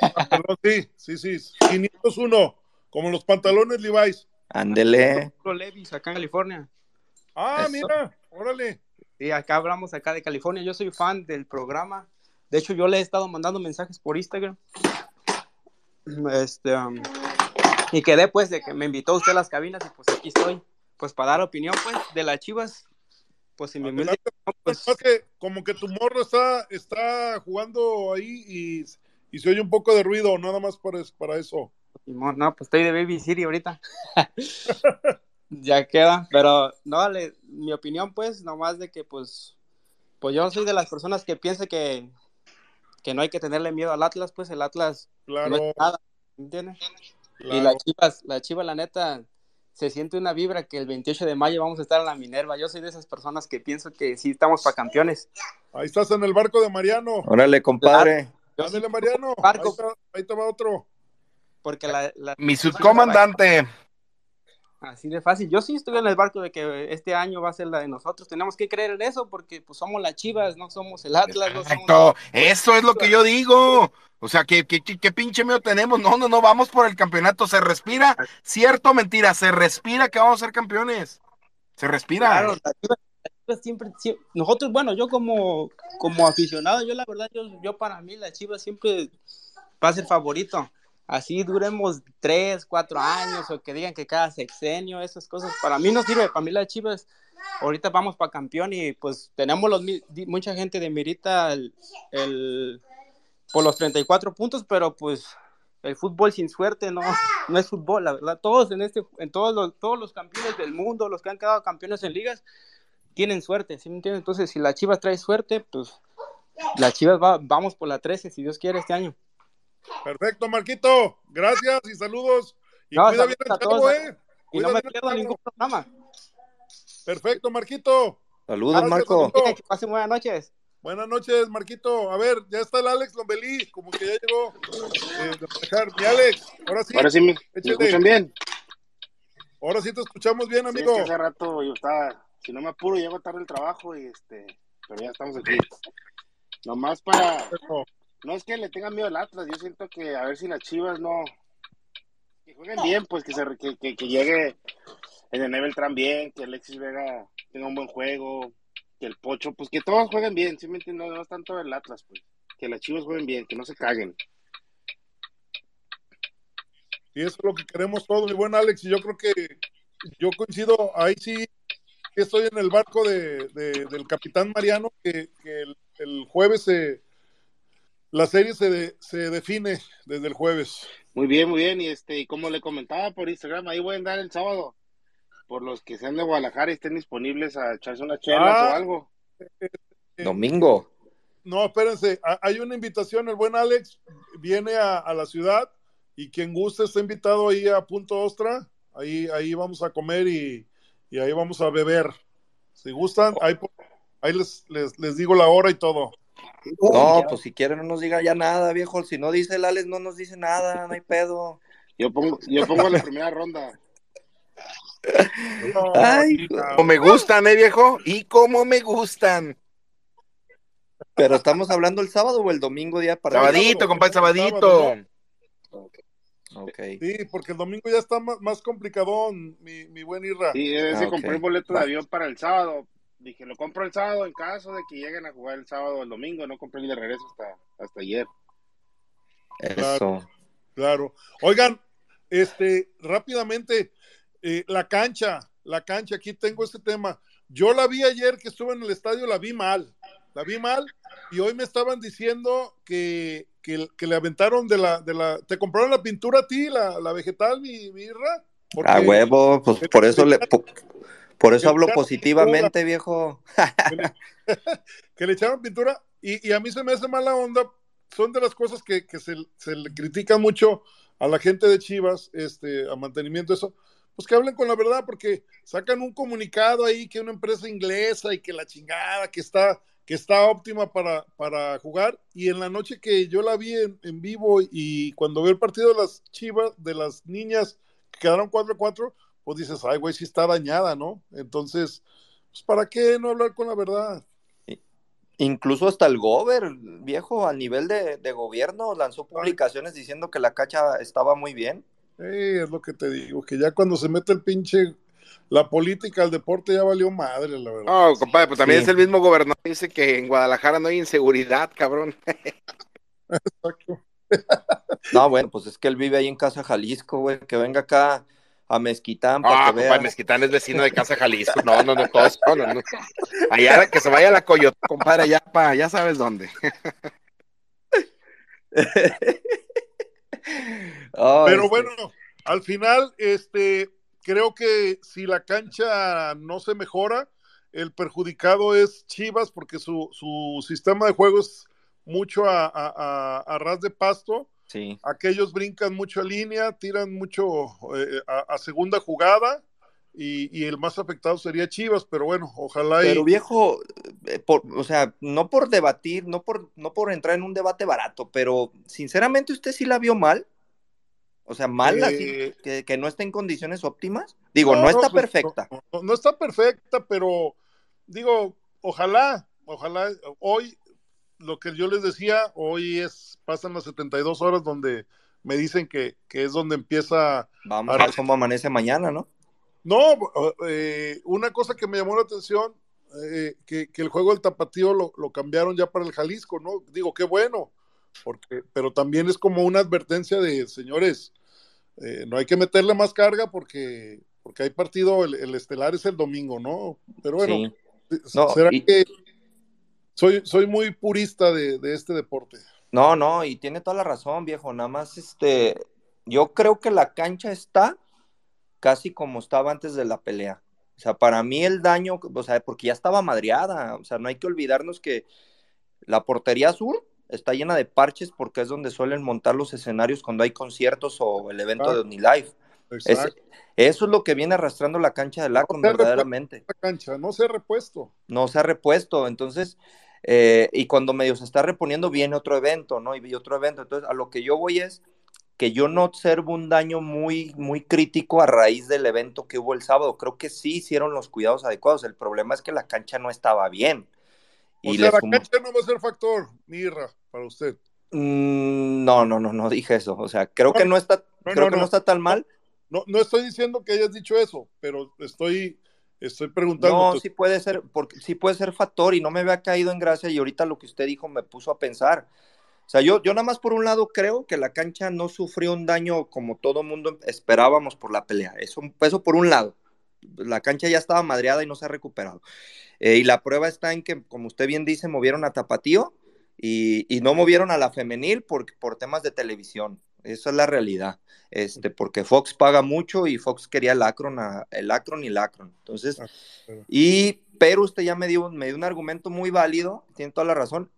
Ah, perdón, sí, sí, sí. 501, como los pantalones Levi's. Ándele. Levis, acá en California. Ah, Eso. mira, órale. Sí, acá hablamos acá de California. Yo soy fan del programa. De hecho, yo le he estado mandando mensajes por Instagram. Este, um, y quedé pues de que me invitó usted a las cabinas y pues aquí estoy. Pues para dar opinión pues de las chivas. Pues si me humilde- Pues, más que como que tu morro está, está jugando ahí y, y se oye un poco de ruido, nada más para, para eso. No, pues estoy de Baby City ahorita. ya queda. Pero no, le- mi opinión pues, nomás de que pues, pues yo soy de las personas que piensa que, que no hay que tenerle miedo al Atlas, pues el Atlas Claro. no es nada, ¿entiendes? Y la Chivas, la Chiva, la neta, se siente una vibra que el 28 de mayo vamos a estar en la Minerva. Yo soy de esas personas que pienso que sí estamos para campeones. Ahí estás en el barco de Mariano. Órale, compadre. Ándale, Mariano. Barco. Ahí, está, ahí te va otro. Porque la, la- Mi subcomandante. Así de fácil. Yo sí estoy en el barco de que este año va a ser la de nosotros. Tenemos que creer en eso porque pues somos las Chivas, no somos el Atlas. no somos- Exacto, eso es lo que yo digo. O sea, ¿qué, qué, qué- pinche miedo tenemos? No, no, no, vamos por el campeonato. Se respira, cierto, mentira, se respira que vamos a ser campeones. Se respira. Claro, la Chivas- la Chivas siempre, sie- nosotros, bueno, yo como, como aficionado, yo la verdad, yo, yo para mí la Chivas siempre va a ser favorito. Así duremos tres, cuatro años o que digan que cada sexenio, esas cosas, para mí no sirve, para mí la Chivas, ahorita vamos para campeón y pues tenemos los, mucha gente de Mirita el, el- por los 34 puntos, pero pues el fútbol sin suerte no, no es fútbol, la verdad. Todos en este, en todos los, todos los campeones del mundo, los que han quedado campeones en ligas, tienen suerte, ¿sí me entiendes? Entonces, si la Chivas trae suerte, pues la Chivas va, vamos por la 13, si Dios quiere, este año. Perfecto, Marquito. Gracias y saludos. Y No, cuida bien el chavo, ¿eh? Y Cuida no me bien el pierdo ningún programa. Perfecto, Marquito. Saludos, Gracias, Marco. Que pasen buenas noches. Buenas noches, Marquito. A ver, ya está el Alex Lombelí, como que ya llegó eh, de manejar. Mi Alex, ahora sí. Ahora sí me, me escuchan bien. Ahora sí te escuchamos bien, Sí, amigo. es que hace rato yo estaba, si no me apuro, llego tarde al trabajo y este, pero ya estamos aquí. Nomás para, no es que le tengan miedo al Atlas, yo siento que a ver si las Chivas no, que jueguen bien, pues que se, re- que, que, que llegue el Nene Beltrán bien, que Alexis Vega tenga un buen juego, que el Pocho, pues que todos jueguen bien, ¿sí me entiendes? No, no es tanto el Atlas, pues, que las Chivas jueguen bien, que no se caguen. Y eso es lo que queremos todos, mi buen Alex. Y yo creo que yo coincido, ahí sí que estoy en el barco de, de- del capitán Mariano, que, que el, el jueves se, la serie se, de- se define desde el jueves. Muy bien, muy bien. Y este, y como le comentaba por Instagram, ahí voy a andar el sábado. Por los que sean de Guadalajara y estén disponibles a echarse unas chelas Ah. o algo. Domingo. No, espérense, ha- hay una invitación, el buen Alex viene a, a la ciudad y quien guste está invitado ahí a Punto Ostra, ahí, ahí vamos a comer y, y ahí vamos a beber. Si gustan, ahí, po- ahí les, les, les digo la hora y todo. No, pues si quieren no nos diga ya nada, viejo. Si no dice el Alex, no nos dice nada, no hay pedo. Yo pongo, yo pongo la primera ronda. Ay, Como me gustan, eh, viejo. Y como me gustan. pero estamos hablando el sábado o el domingo día para Sabadito, compadre, sabadito. Sábado, Ok. Sí, porque el domingo ya está más, más complicadón, mi, mi buen Irra. Sí, ese Ah, ok. compré un boleto de avión para el sábado. Dije, lo compro el sábado en caso de que lleguen a jugar el sábado o el domingo. No compré el de regreso hasta, hasta ayer. Eso. Claro. Oigan, este, rápidamente, eh, la cancha, la cancha, aquí tengo este tema. Yo la vi ayer que estuve en el estadio, la vi mal, la vi mal, y hoy me estaban diciendo que, que, que le aventaron de la, de la, ¿te compraron la pintura a ti, la, la vegetal, mi, mi Irra? Porque- A huevo, pues por eso le, por eso hablo positivamente, viejo. que le echaron pintura y, y a mí se me hace mala onda. Son de las cosas que, que se, se le critican mucho a la gente de Chivas, este, a mantenimiento, eso. Pues que hablen con la verdad, porque sacan un comunicado ahí que una empresa inglesa y que la chingada, que está, que está óptima para, para jugar. Y en la noche que yo la vi en, en vivo y cuando vi el partido de las Chivas, de las niñas que quedaron 4-4, pues dices, ay, güey, sí está dañada, ¿no? Entonces, pues, ¿para qué no hablar con la verdad? Incluso hasta el Gober, viejo, a nivel de, de gobierno, lanzó publicaciones diciendo que la cacha estaba muy bien. Sí, es lo que te digo, que ya cuando se mete el pinche, la política, el deporte ya valió madre, la verdad. No, compadre, pues también Sí. es el mismo gobernador que dice que en Guadalajara no hay inseguridad, cabrón. No, bueno, pues es que él vive ahí en Casa Jalisco, güey, que venga acá a Mezquitán para Ah, que. Mezquitán es vecino de Casa Jalisco. No, no, no, todos son. no, no. Allá que se vaya a la Coyota, compadre, allá para, ya sabes dónde. Oh, Pero este, bueno, al final, este, creo que si la cancha no se mejora, el perjudicado es Chivas porque su, su sistema de juego es mucho a, a- a- a ras de pasto. Sí. Aquellos brincan mucho a línea, tiran mucho eh, a, a segunda jugada y, y el más afectado sería Chivas, pero bueno, ojalá y... Pero viejo, eh, por, o sea, no por debatir, no por, no por entrar en un debate barato, pero sinceramente usted sí la vio mal. O sea, mal, Eh, así, que, que no está en condiciones óptimas. Digo, no, No, está pues, perfecta. No, no está perfecta, pero digo, ojalá, ojalá, hoy, lo que yo les decía, hoy es, pasan las 72 horas donde me dicen que, que es donde empieza... Vamos a ver cómo amanece mañana, ¿no? No, eh, una cosa que me llamó la atención, eh, que, que el juego del tapatío lo, lo cambiaron ya para el Jalisco, ¿no? Digo, qué bueno, porque, pero también es como una advertencia de, señores, eh, no hay que meterle más carga porque, porque hay partido, el, el estelar es el domingo, ¿no? Pero bueno, Sí. No, será y- que soy, soy muy purista de, de este deporte. No, no, y tiene toda la razón, viejo. Nada más, este, yo creo que la cancha está casi como estaba antes de la pelea. O sea, para mí el daño, o sea, porque ya estaba madreada. O sea, no hay que olvidarnos que la portería sur está llena de parches porque es donde suelen montar los escenarios cuando hay conciertos o el evento de. OmniLife. Es- eso es lo que viene arrastrando la cancha ha repuesto verdaderamente. la cancha, no se ha repuesto. no se ha repuesto, entonces, eh, y cuando medio se está reponiendo viene otro evento, ¿no? Y otro evento, entonces a lo que yo voy es que yo no observo un daño muy, muy crítico a raíz del evento que hubo el sábado, creo que sí hicieron los cuidados adecuados, el problema es que la cancha no estaba bien. O Y sea, la cancha no va a ser factor, Mirra, para usted. Mm, no, no, no, no dije eso, o sea, creo No, que no está, no, creo no, que no no. está tan mal, No, no estoy diciendo que hayas dicho eso, pero estoy, estoy preguntando. No, sí puede ser, porque sí puede ser factor y no me había caído en gracia y ahorita lo que usted dijo me puso a pensar. O sea, yo, yo nada más por un lado creo que la cancha no sufrió un daño como todo mundo esperábamos por la pelea. Eso, eso por un lado. La cancha ya estaba madreada y no se ha recuperado. Eh, y la prueba está en que, como usted bien dice, movieron a Tapatío y, y no movieron a la femenil por, por temas de televisión. Esa es la realidad. Este, porque Fox paga mucho y Fox quería el Akron, a- el Akron y el Akron. Entonces, y, pero usted ya me dio, me dio un argumento muy válido, tiene toda la razón.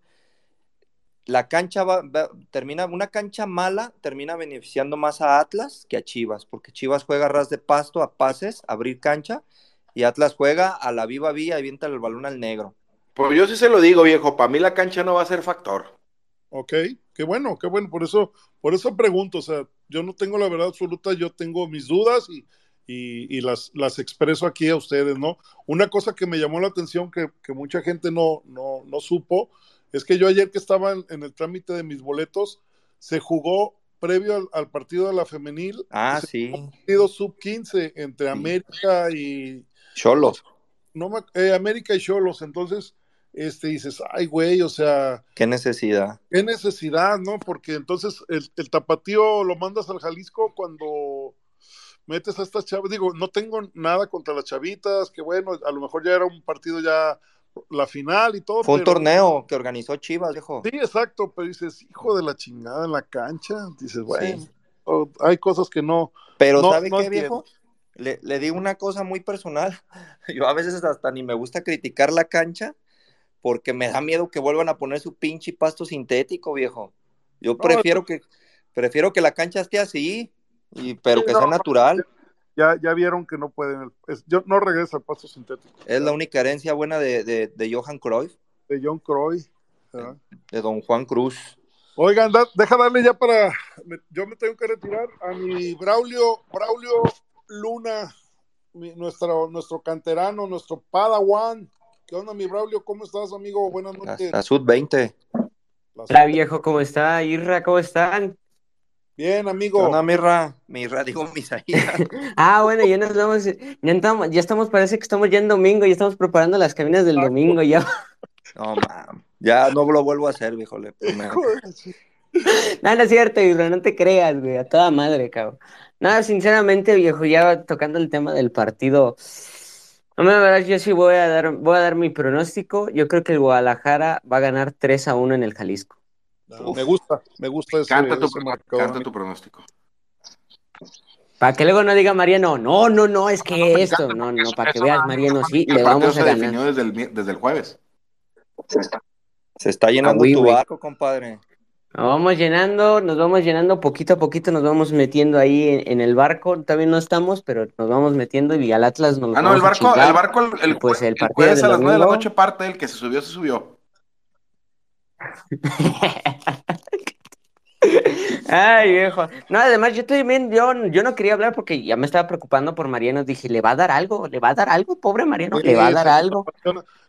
La cancha va, va- termina, una cancha mala termina beneficiando más a Atlas que a Chivas, porque Chivas juega a ras de pasto, a pases, a abrir cancha, y Atlas juega a la viva vía y avienta el balón al negro. Pues yo sí se lo digo, viejo, para mí la cancha no va a ser factor. Ok, qué bueno, qué bueno. Por eso, por eso pregunto. O sea, yo no tengo la verdad absoluta, yo tengo mis dudas y, y, y las, las expreso aquí a ustedes, ¿no? Una cosa que me llamó la atención que, que mucha gente no, no, no supo es que yo ayer que estaba en, en el trámite de mis boletos, se jugó previo al, al partido de la femenil. Ah, sí. un partido sub 15 entre América y Cholos. no me- eh, América y Cholos. Entonces, este dices, ay, güey, o sea, Qué necesidad. qué necesidad, ¿no? Porque entonces el, el tapatío lo mandas al Jalisco cuando metes a estas chavas. Digo, no tengo nada contra las chavitas, que bueno, a lo mejor ya era un partido ya la final y todo. Fue un pero- torneo que organizó Chivas, viejo. Sí, exacto, pero dices, hijo de la chingada en la cancha. Dices, bueno, o- hay cosas que no. Pero no- ¿sabe no qué, entiendo. viejo? Le, le digo una cosa muy personal. Yo a veces hasta ni me gusta criticar la cancha porque me da miedo que vuelvan a poner su pinche pasto sintético, viejo. Yo No, prefiero que prefiero que la cancha esté así, y, pero Sí, que no, sea natural. Ya, ya vieron que no pueden. el- es- yo no regresa al pasto sintético. Es la única herencia buena de, de, de Johan Cruyff, De John Croy. ¿verdad? de Don Juan Cruz. Oigan, da- deja darle ya para. me- yo me tengo que retirar a mi Braulio, Braulio Luna mi- nuestro, nuestro canterano, nuestro Padawan. ¿Qué onda, mi Braulio? ¿Cómo estás, amigo? Buenas La, noches. la Sud 20. Hola viejo, ¿cómo está? Irra, ¿cómo están? Bien, ¿Qué amigo. onda, Mirra? Mirra, digo Misaías. Ah, bueno, ya nos vamos, ya estamos, ya estamos, parece que estamos ya en domingo, ya estamos preparando las cabinas del domingo, ya. No, mam. Ya no lo vuelvo a hacer, viejo. Le. No, no es cierto, Irra, no te creas, güey, a toda madre, cabrón. Nada, sinceramente, viejo, ya tocando el tema del partido, no me verás, yo sí voy a dar, voy a dar mi pronóstico. Yo creo que el Guadalajara va a ganar 3 a 1 en el Jalisco. No, me gusta, me gusta ese, Canta tu, ese marcador. canta tu pronóstico. Para que luego no diga Mariano, no, no, no, es que esto, no, no, para que veas, Mariano, sí, le vamos se a definió ganar. desde el, mi- desde el jueves. Se está llenando Ah, oui, tu oui. barco, compadre. Nos vamos llenando, nos vamos llenando poquito a poquito, nos vamos metiendo ahí en, en el barco. Todavía no estamos, pero nos vamos metiendo y al Atlas nos Ah, no, el vamos barco, el barco, el, el pues el jueves a las nueve de la noche parte, el que se subió, se subió. Ay, viejo. No, además yo también, yo, yo no quería hablar porque ya me estaba preocupando por Mariano. Dije, ¿le va a dar algo? ¿Le va a dar algo, pobre Mariano? ¿Le va a dar algo?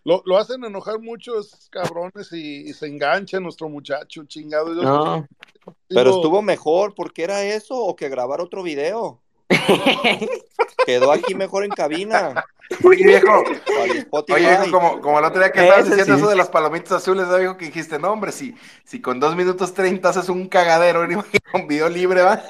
Lo, lo hacen enojar mucho esos cabrones y, y se engancha nuestro muchacho, chingado. Yo- No. digo, Pero estuvo mejor, porque era eso o que grabar otro video. Quedó aquí mejor en cabina. Oye, viejo. Oye, viejo, como, como el otro día que estabas diciendo sí. eso de las palomitas azules, ¿no, viejo? Que dijiste, no, hombre, si, si con dos minutos treinta haces un cagadero, no imagino un video libre, ¿va?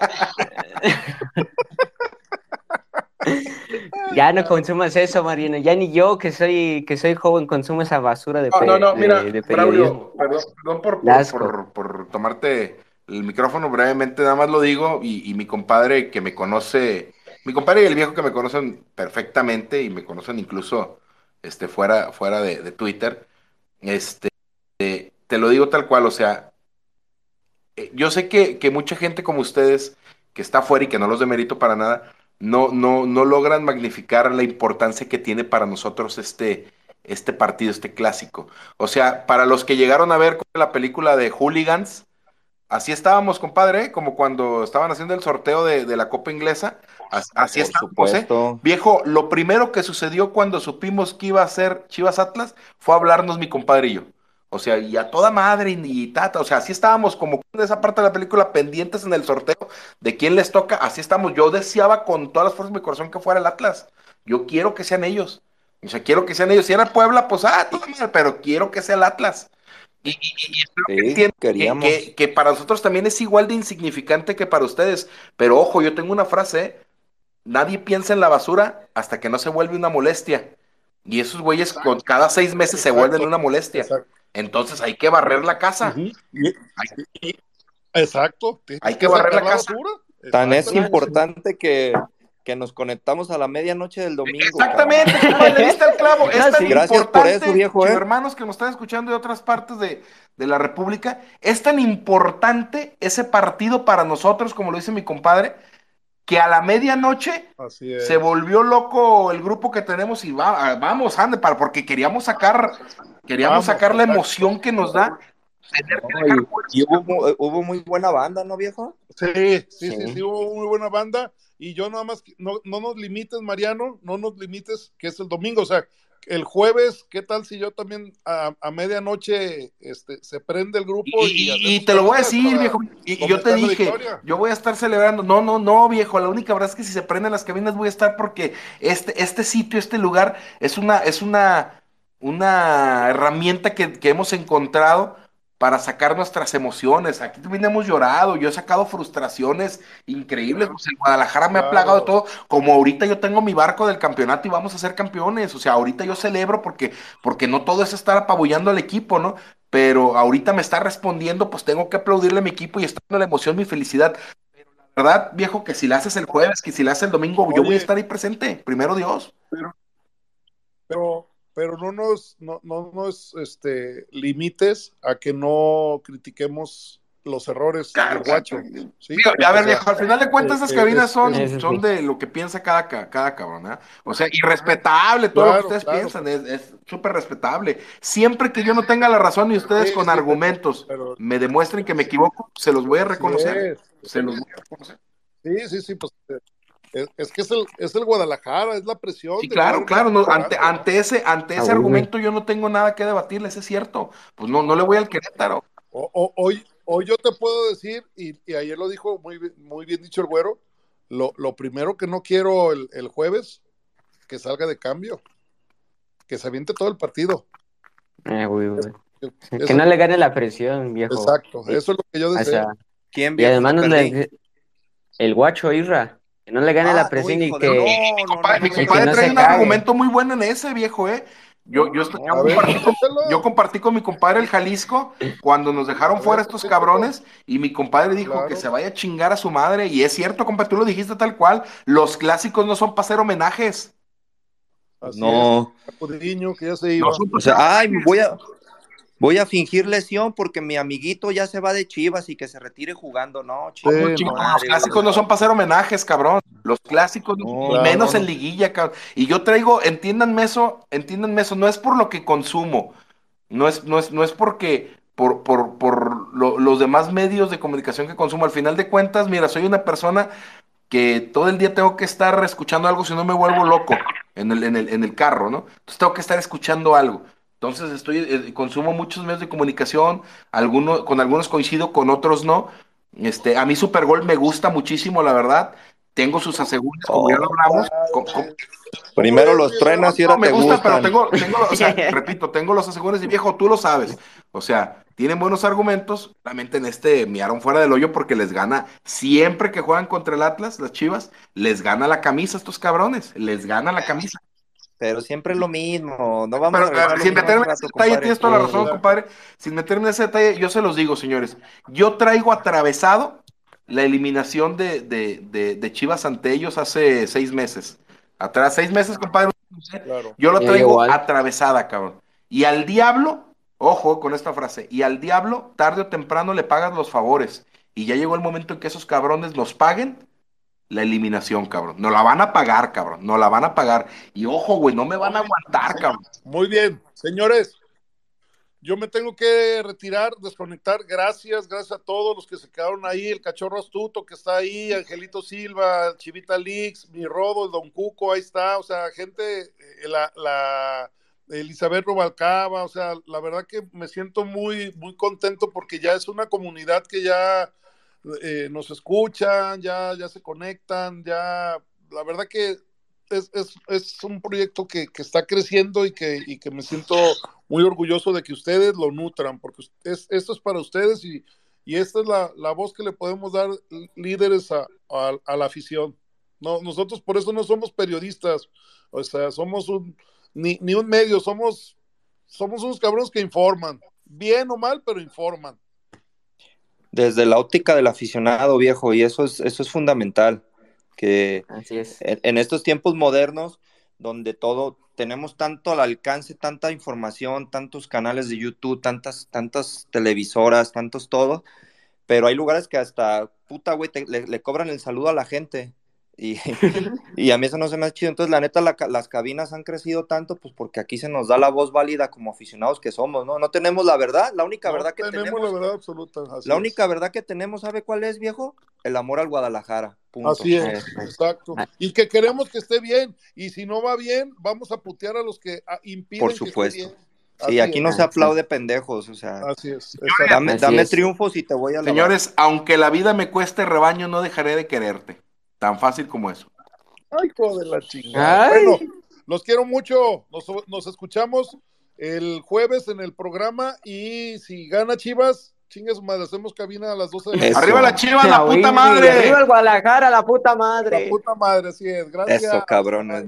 Ya no consumas eso, Mariano. Ya ni yo, que soy, que soy joven, consumo esa basura de, No, no, no, mira, de Braulio, periodismo. perdón, perdón por- por tomarte el micrófono brevemente, nada más lo digo, y, y mi compadre que me conoce, mi compadre y el viejo que me conocen perfectamente y me conocen incluso este, fuera, fuera de, Twitter, este, te lo digo tal cual, o sea, eh, yo sé que, que mucha gente como ustedes, que está afuera y que no los demerito para nada, no, no, no logran magnificar la importancia que tiene para nosotros este, este partido, este clásico. O sea, para los que llegaron a ver la película de Hooligans, así estábamos, compadre, ¿eh? como cuando estaban haciendo el sorteo de, de la Copa Inglesa. As- Así Por estábamos, ¿eh? Viejo, lo primero que sucedió cuando supimos que iba a ser Chivas Atlas fue hablarnos mi compadre y yo. O sea, y a toda madre y, y tata, o sea, así estábamos como de esa parte de la película pendientes en el sorteo de quién les toca, así estamos. Yo deseaba con todas las fuerzas de mi corazón que fuera el Atlas. Yo quiero que sean ellos. O sea, quiero que sean ellos. Si era Puebla, pues ah, toda madre, pero quiero que sea el Atlas. Y, y- y espero que Sí, entiendan que- queríamos. que, que para nosotros también es igual de insignificante que para ustedes. Pero ojo, yo tengo una frase, ¿eh? nadie piensa en la basura hasta que no se vuelve una molestia. Y esos güeyes con cada seis meses se vuelven una molestia. Entonces hay que barrer la casa. Exacto. Hay que barrer la casa. basura. Tan es importante que, que nos conectamos a la medianoche del domingo. Exactamente, le diste el clavo. Es tan. Gracias por importante, eso, viejo, ¿eh? hermanos que nos están escuchando de otras partes de, de la República, es tan importante ese partido para nosotros, como lo dice mi compadre, que a la medianoche se volvió loco el grupo que tenemos y va, vamos, ande, para, porque queríamos sacar, queríamos Vamos, sacar la emoción que nos da. Y, y hubo, hubo muy buena banda, ¿no, viejo? Sí, sí, sí, Sí. sí, hubo muy buena banda. Y yo nada más, no, no nos limites, Mariano, no nos limites, que es el domingo. O sea, el jueves, ¿qué tal si yo también a, a medianoche este, se prende el grupo? Y, te lo voy a decir, viejo. Y, yo te dije, victoria? yo voy a estar celebrando. No, no, no, viejo. La única verdad es que si se prenden las cabinas voy a estar porque este, este sitio, este lugar, es una, es una, una herramienta que, que hemos encontrado para sacar nuestras emociones. Aquí también hemos llorado, yo he sacado frustraciones increíbles. Pues el Guadalajara me ha plagado de todo. Como ahorita yo tengo mi barco del campeonato y vamos a ser campeones. O sea, ahorita yo celebro porque, porque no todo es estar apabullando al equipo, ¿no? Pero ahorita me está respondiendo, pues tengo que aplaudirle a mi equipo y está dando la emoción, mi felicidad. Pero la verdad, viejo, que si la haces el jueves, que si la haces el domingo, yo voy a estar ahí presente. Primero Dios. Pero, pero no nos, no, no nos este, limites a que no critiquemos los errores del guacho. ¿sí? Digo, a O ver, sea, viejo, al final de cuentas esas eh, cabinas son, es- son de lo que piensa cada, ca- cada cabrón, ¿eh? O sea, irrespetable todo lo que ustedes claro. piensan, es es súper respetable. Siempre que yo no tenga la razón y ustedes Sí, con sí, pero- argumentos pero- me demuestren que me equivoco, se los voy a reconocer. Se los voy a reconocer. Sí, sí, sí, pues eh, Es, es que es el, es el Guadalajara, es la presión. Sí, claro, claro. no, ante, ante ese, ante ese argumento yo no tengo nada que debatirles, es cierto. Pues no, no le voy al Querétaro. O- o- hoy, hoy yo te puedo decir, y, y ayer lo dijo muy, bien- muy bien dicho el güero, lo, lo primero que no quiero el, el jueves, que salga de cambio, que se aviente todo el partido. Eh, güey, güey. Eso- Que no le gane la presión, viejo. Exacto, eso es lo que yo O deseo. sea, ¿Quién, y además no le- el guacho Irra, que no le gane Ah, la presión y que, de- No, mi compadre, mi compadre no trae un cague. argumento muy bueno en ese, viejo, ¿eh? Yo, yo, estoy- yo compartí con, yo compartí con mi compadre el Jalisco cuando nos dejaron fuera estos cabrones y mi compadre dijo que se vaya a chingar a su madre y es cierto, compadre, tú lo dijiste tal cual, los clásicos no son para hacer homenajes. Así No. es, que ya se iba. O sea, ay, voy a, voy a fingir lesión porque mi amiguito ya se va de Chivas y que se retire jugando. No, ¿Cómo chinga tu chingado? madre, los clásicos no son para hacer homenajes, cabrón. Los clásicos, no- No, menos no. en liguilla, cabrón. Y yo traigo, entiéndanme eso, entiéndanme eso, no es por lo que consumo, no es, no es, no es porque por, por, por lo- los demás medios de comunicación que consumo. Al final de cuentas, mira, soy una persona que todo el día tengo que estar escuchando algo, si no me vuelvo loco en el, en el, en el carro, ¿no? Entonces tengo que estar escuchando algo. Entonces estoy, eh, consumo muchos medios de comunicación, algunos, con algunos coincido, con otros no. Este, a mí Supergol me gusta muchísimo, la verdad. Tengo sus asegúnes, como ya lo hablamos. con- con- Primero los truenas y ahora no, me te gusta, gustan. pero tengo, tengo, o sea, repito, tengo los asegúnes y viejo, tú lo sabes. O sea, tienen buenos argumentos. Realmente en este miaron fuera del hoyo porque les gana, siempre que juegan contra el Atlas, las Chivas, les gana la camisa a estos cabrones. Les gana la camisa. Pero siempre es lo mismo. No vamos Pero, a lo sin meterme en ese detalle, compadre. tienes toda la razón, compadre. Sin meterme en ese detalle, yo se los digo, señores. Yo traigo atravesado la eliminación de, de, de, de Chivas ante ellos hace seis meses. Atrás, seis meses, compadre. Yo lo traigo igual. atravesada, cabrón. Y al diablo, ojo con esta frase, y al diablo, tarde o temprano le pagas los favores. Y ya llegó el momento en que esos cabrones los paguen la eliminación, cabrón. No la van a pagar, cabrón. No la van a pagar. Y ojo, güey, no me van a aguantar, cabrón. Muy bien, señores. Yo me tengo que retirar, desconectar. Gracias, gracias a todos los que se quedaron ahí. El cachorro astuto que está ahí, Angelito Silva, Chivita Lix, mi Rodo, el Don Cuco, ahí está. O sea, gente, eh, la, la Elizabeth Rubalcaba. O sea, la verdad que me siento muy, muy contento porque ya es una comunidad que ya eh, nos escuchan, ya, ya se conectan, ya. La verdad que es, es, es un proyecto que, que está creciendo y que, y que me siento muy orgulloso de que ustedes lo nutran, porque es, esto es para ustedes y, y esta es la, la voz que le podemos dar líderes a, a, a, la afición. No, nosotros por eso no somos periodistas, o sea, somos un, ni, ni un medio, somos, somos unos cabrones que informan, bien o mal, pero informan. Desde la óptica del aficionado, viejo, y eso es, eso es fundamental que en, en, estos tiempos modernos, donde todo tenemos tanto al alcance, tanta información, tantos canales de YouTube, tantas, tantas televisoras, tantos todo, pero hay lugares que hasta puta, güey, le, le, cobran el saludo a la gente. Y, y, a mí eso no se me ha chido. Entonces, la neta, la, las cabinas han crecido tanto, pues porque aquí se nos da la voz válida como aficionados que somos, ¿no? No tenemos la verdad, la única no verdad que tenemos. tenemos. la verdad absoluta. la es. única verdad que tenemos, ¿sabe cuál es, viejo? El amor al Guadalajara. Punto. Así es, exacto. Y que queremos que esté bien. Y si no va bien, vamos a putear a los que ah, impiden Por supuesto. que esté bien. Sí, aquí no se aplaude pendejos, o sea. Así es. Dame, Así dame es. triunfos y te voy a Señores, aunque la vida me cueste rebaño, no dejaré de quererte. Tan fácil como eso. Ay, hijo de la chingada. Ay. Bueno, los quiero mucho. Nos, nos, escuchamos el jueves en el programa. Y si gana Chivas, chingue su madre, hacemos cabina a las 12 de la noche. Arriba la Chivas, la puta madre. Arriba el Guadalajara, la puta madre. La puta madre, así es. Gracias. Eso, cabrones.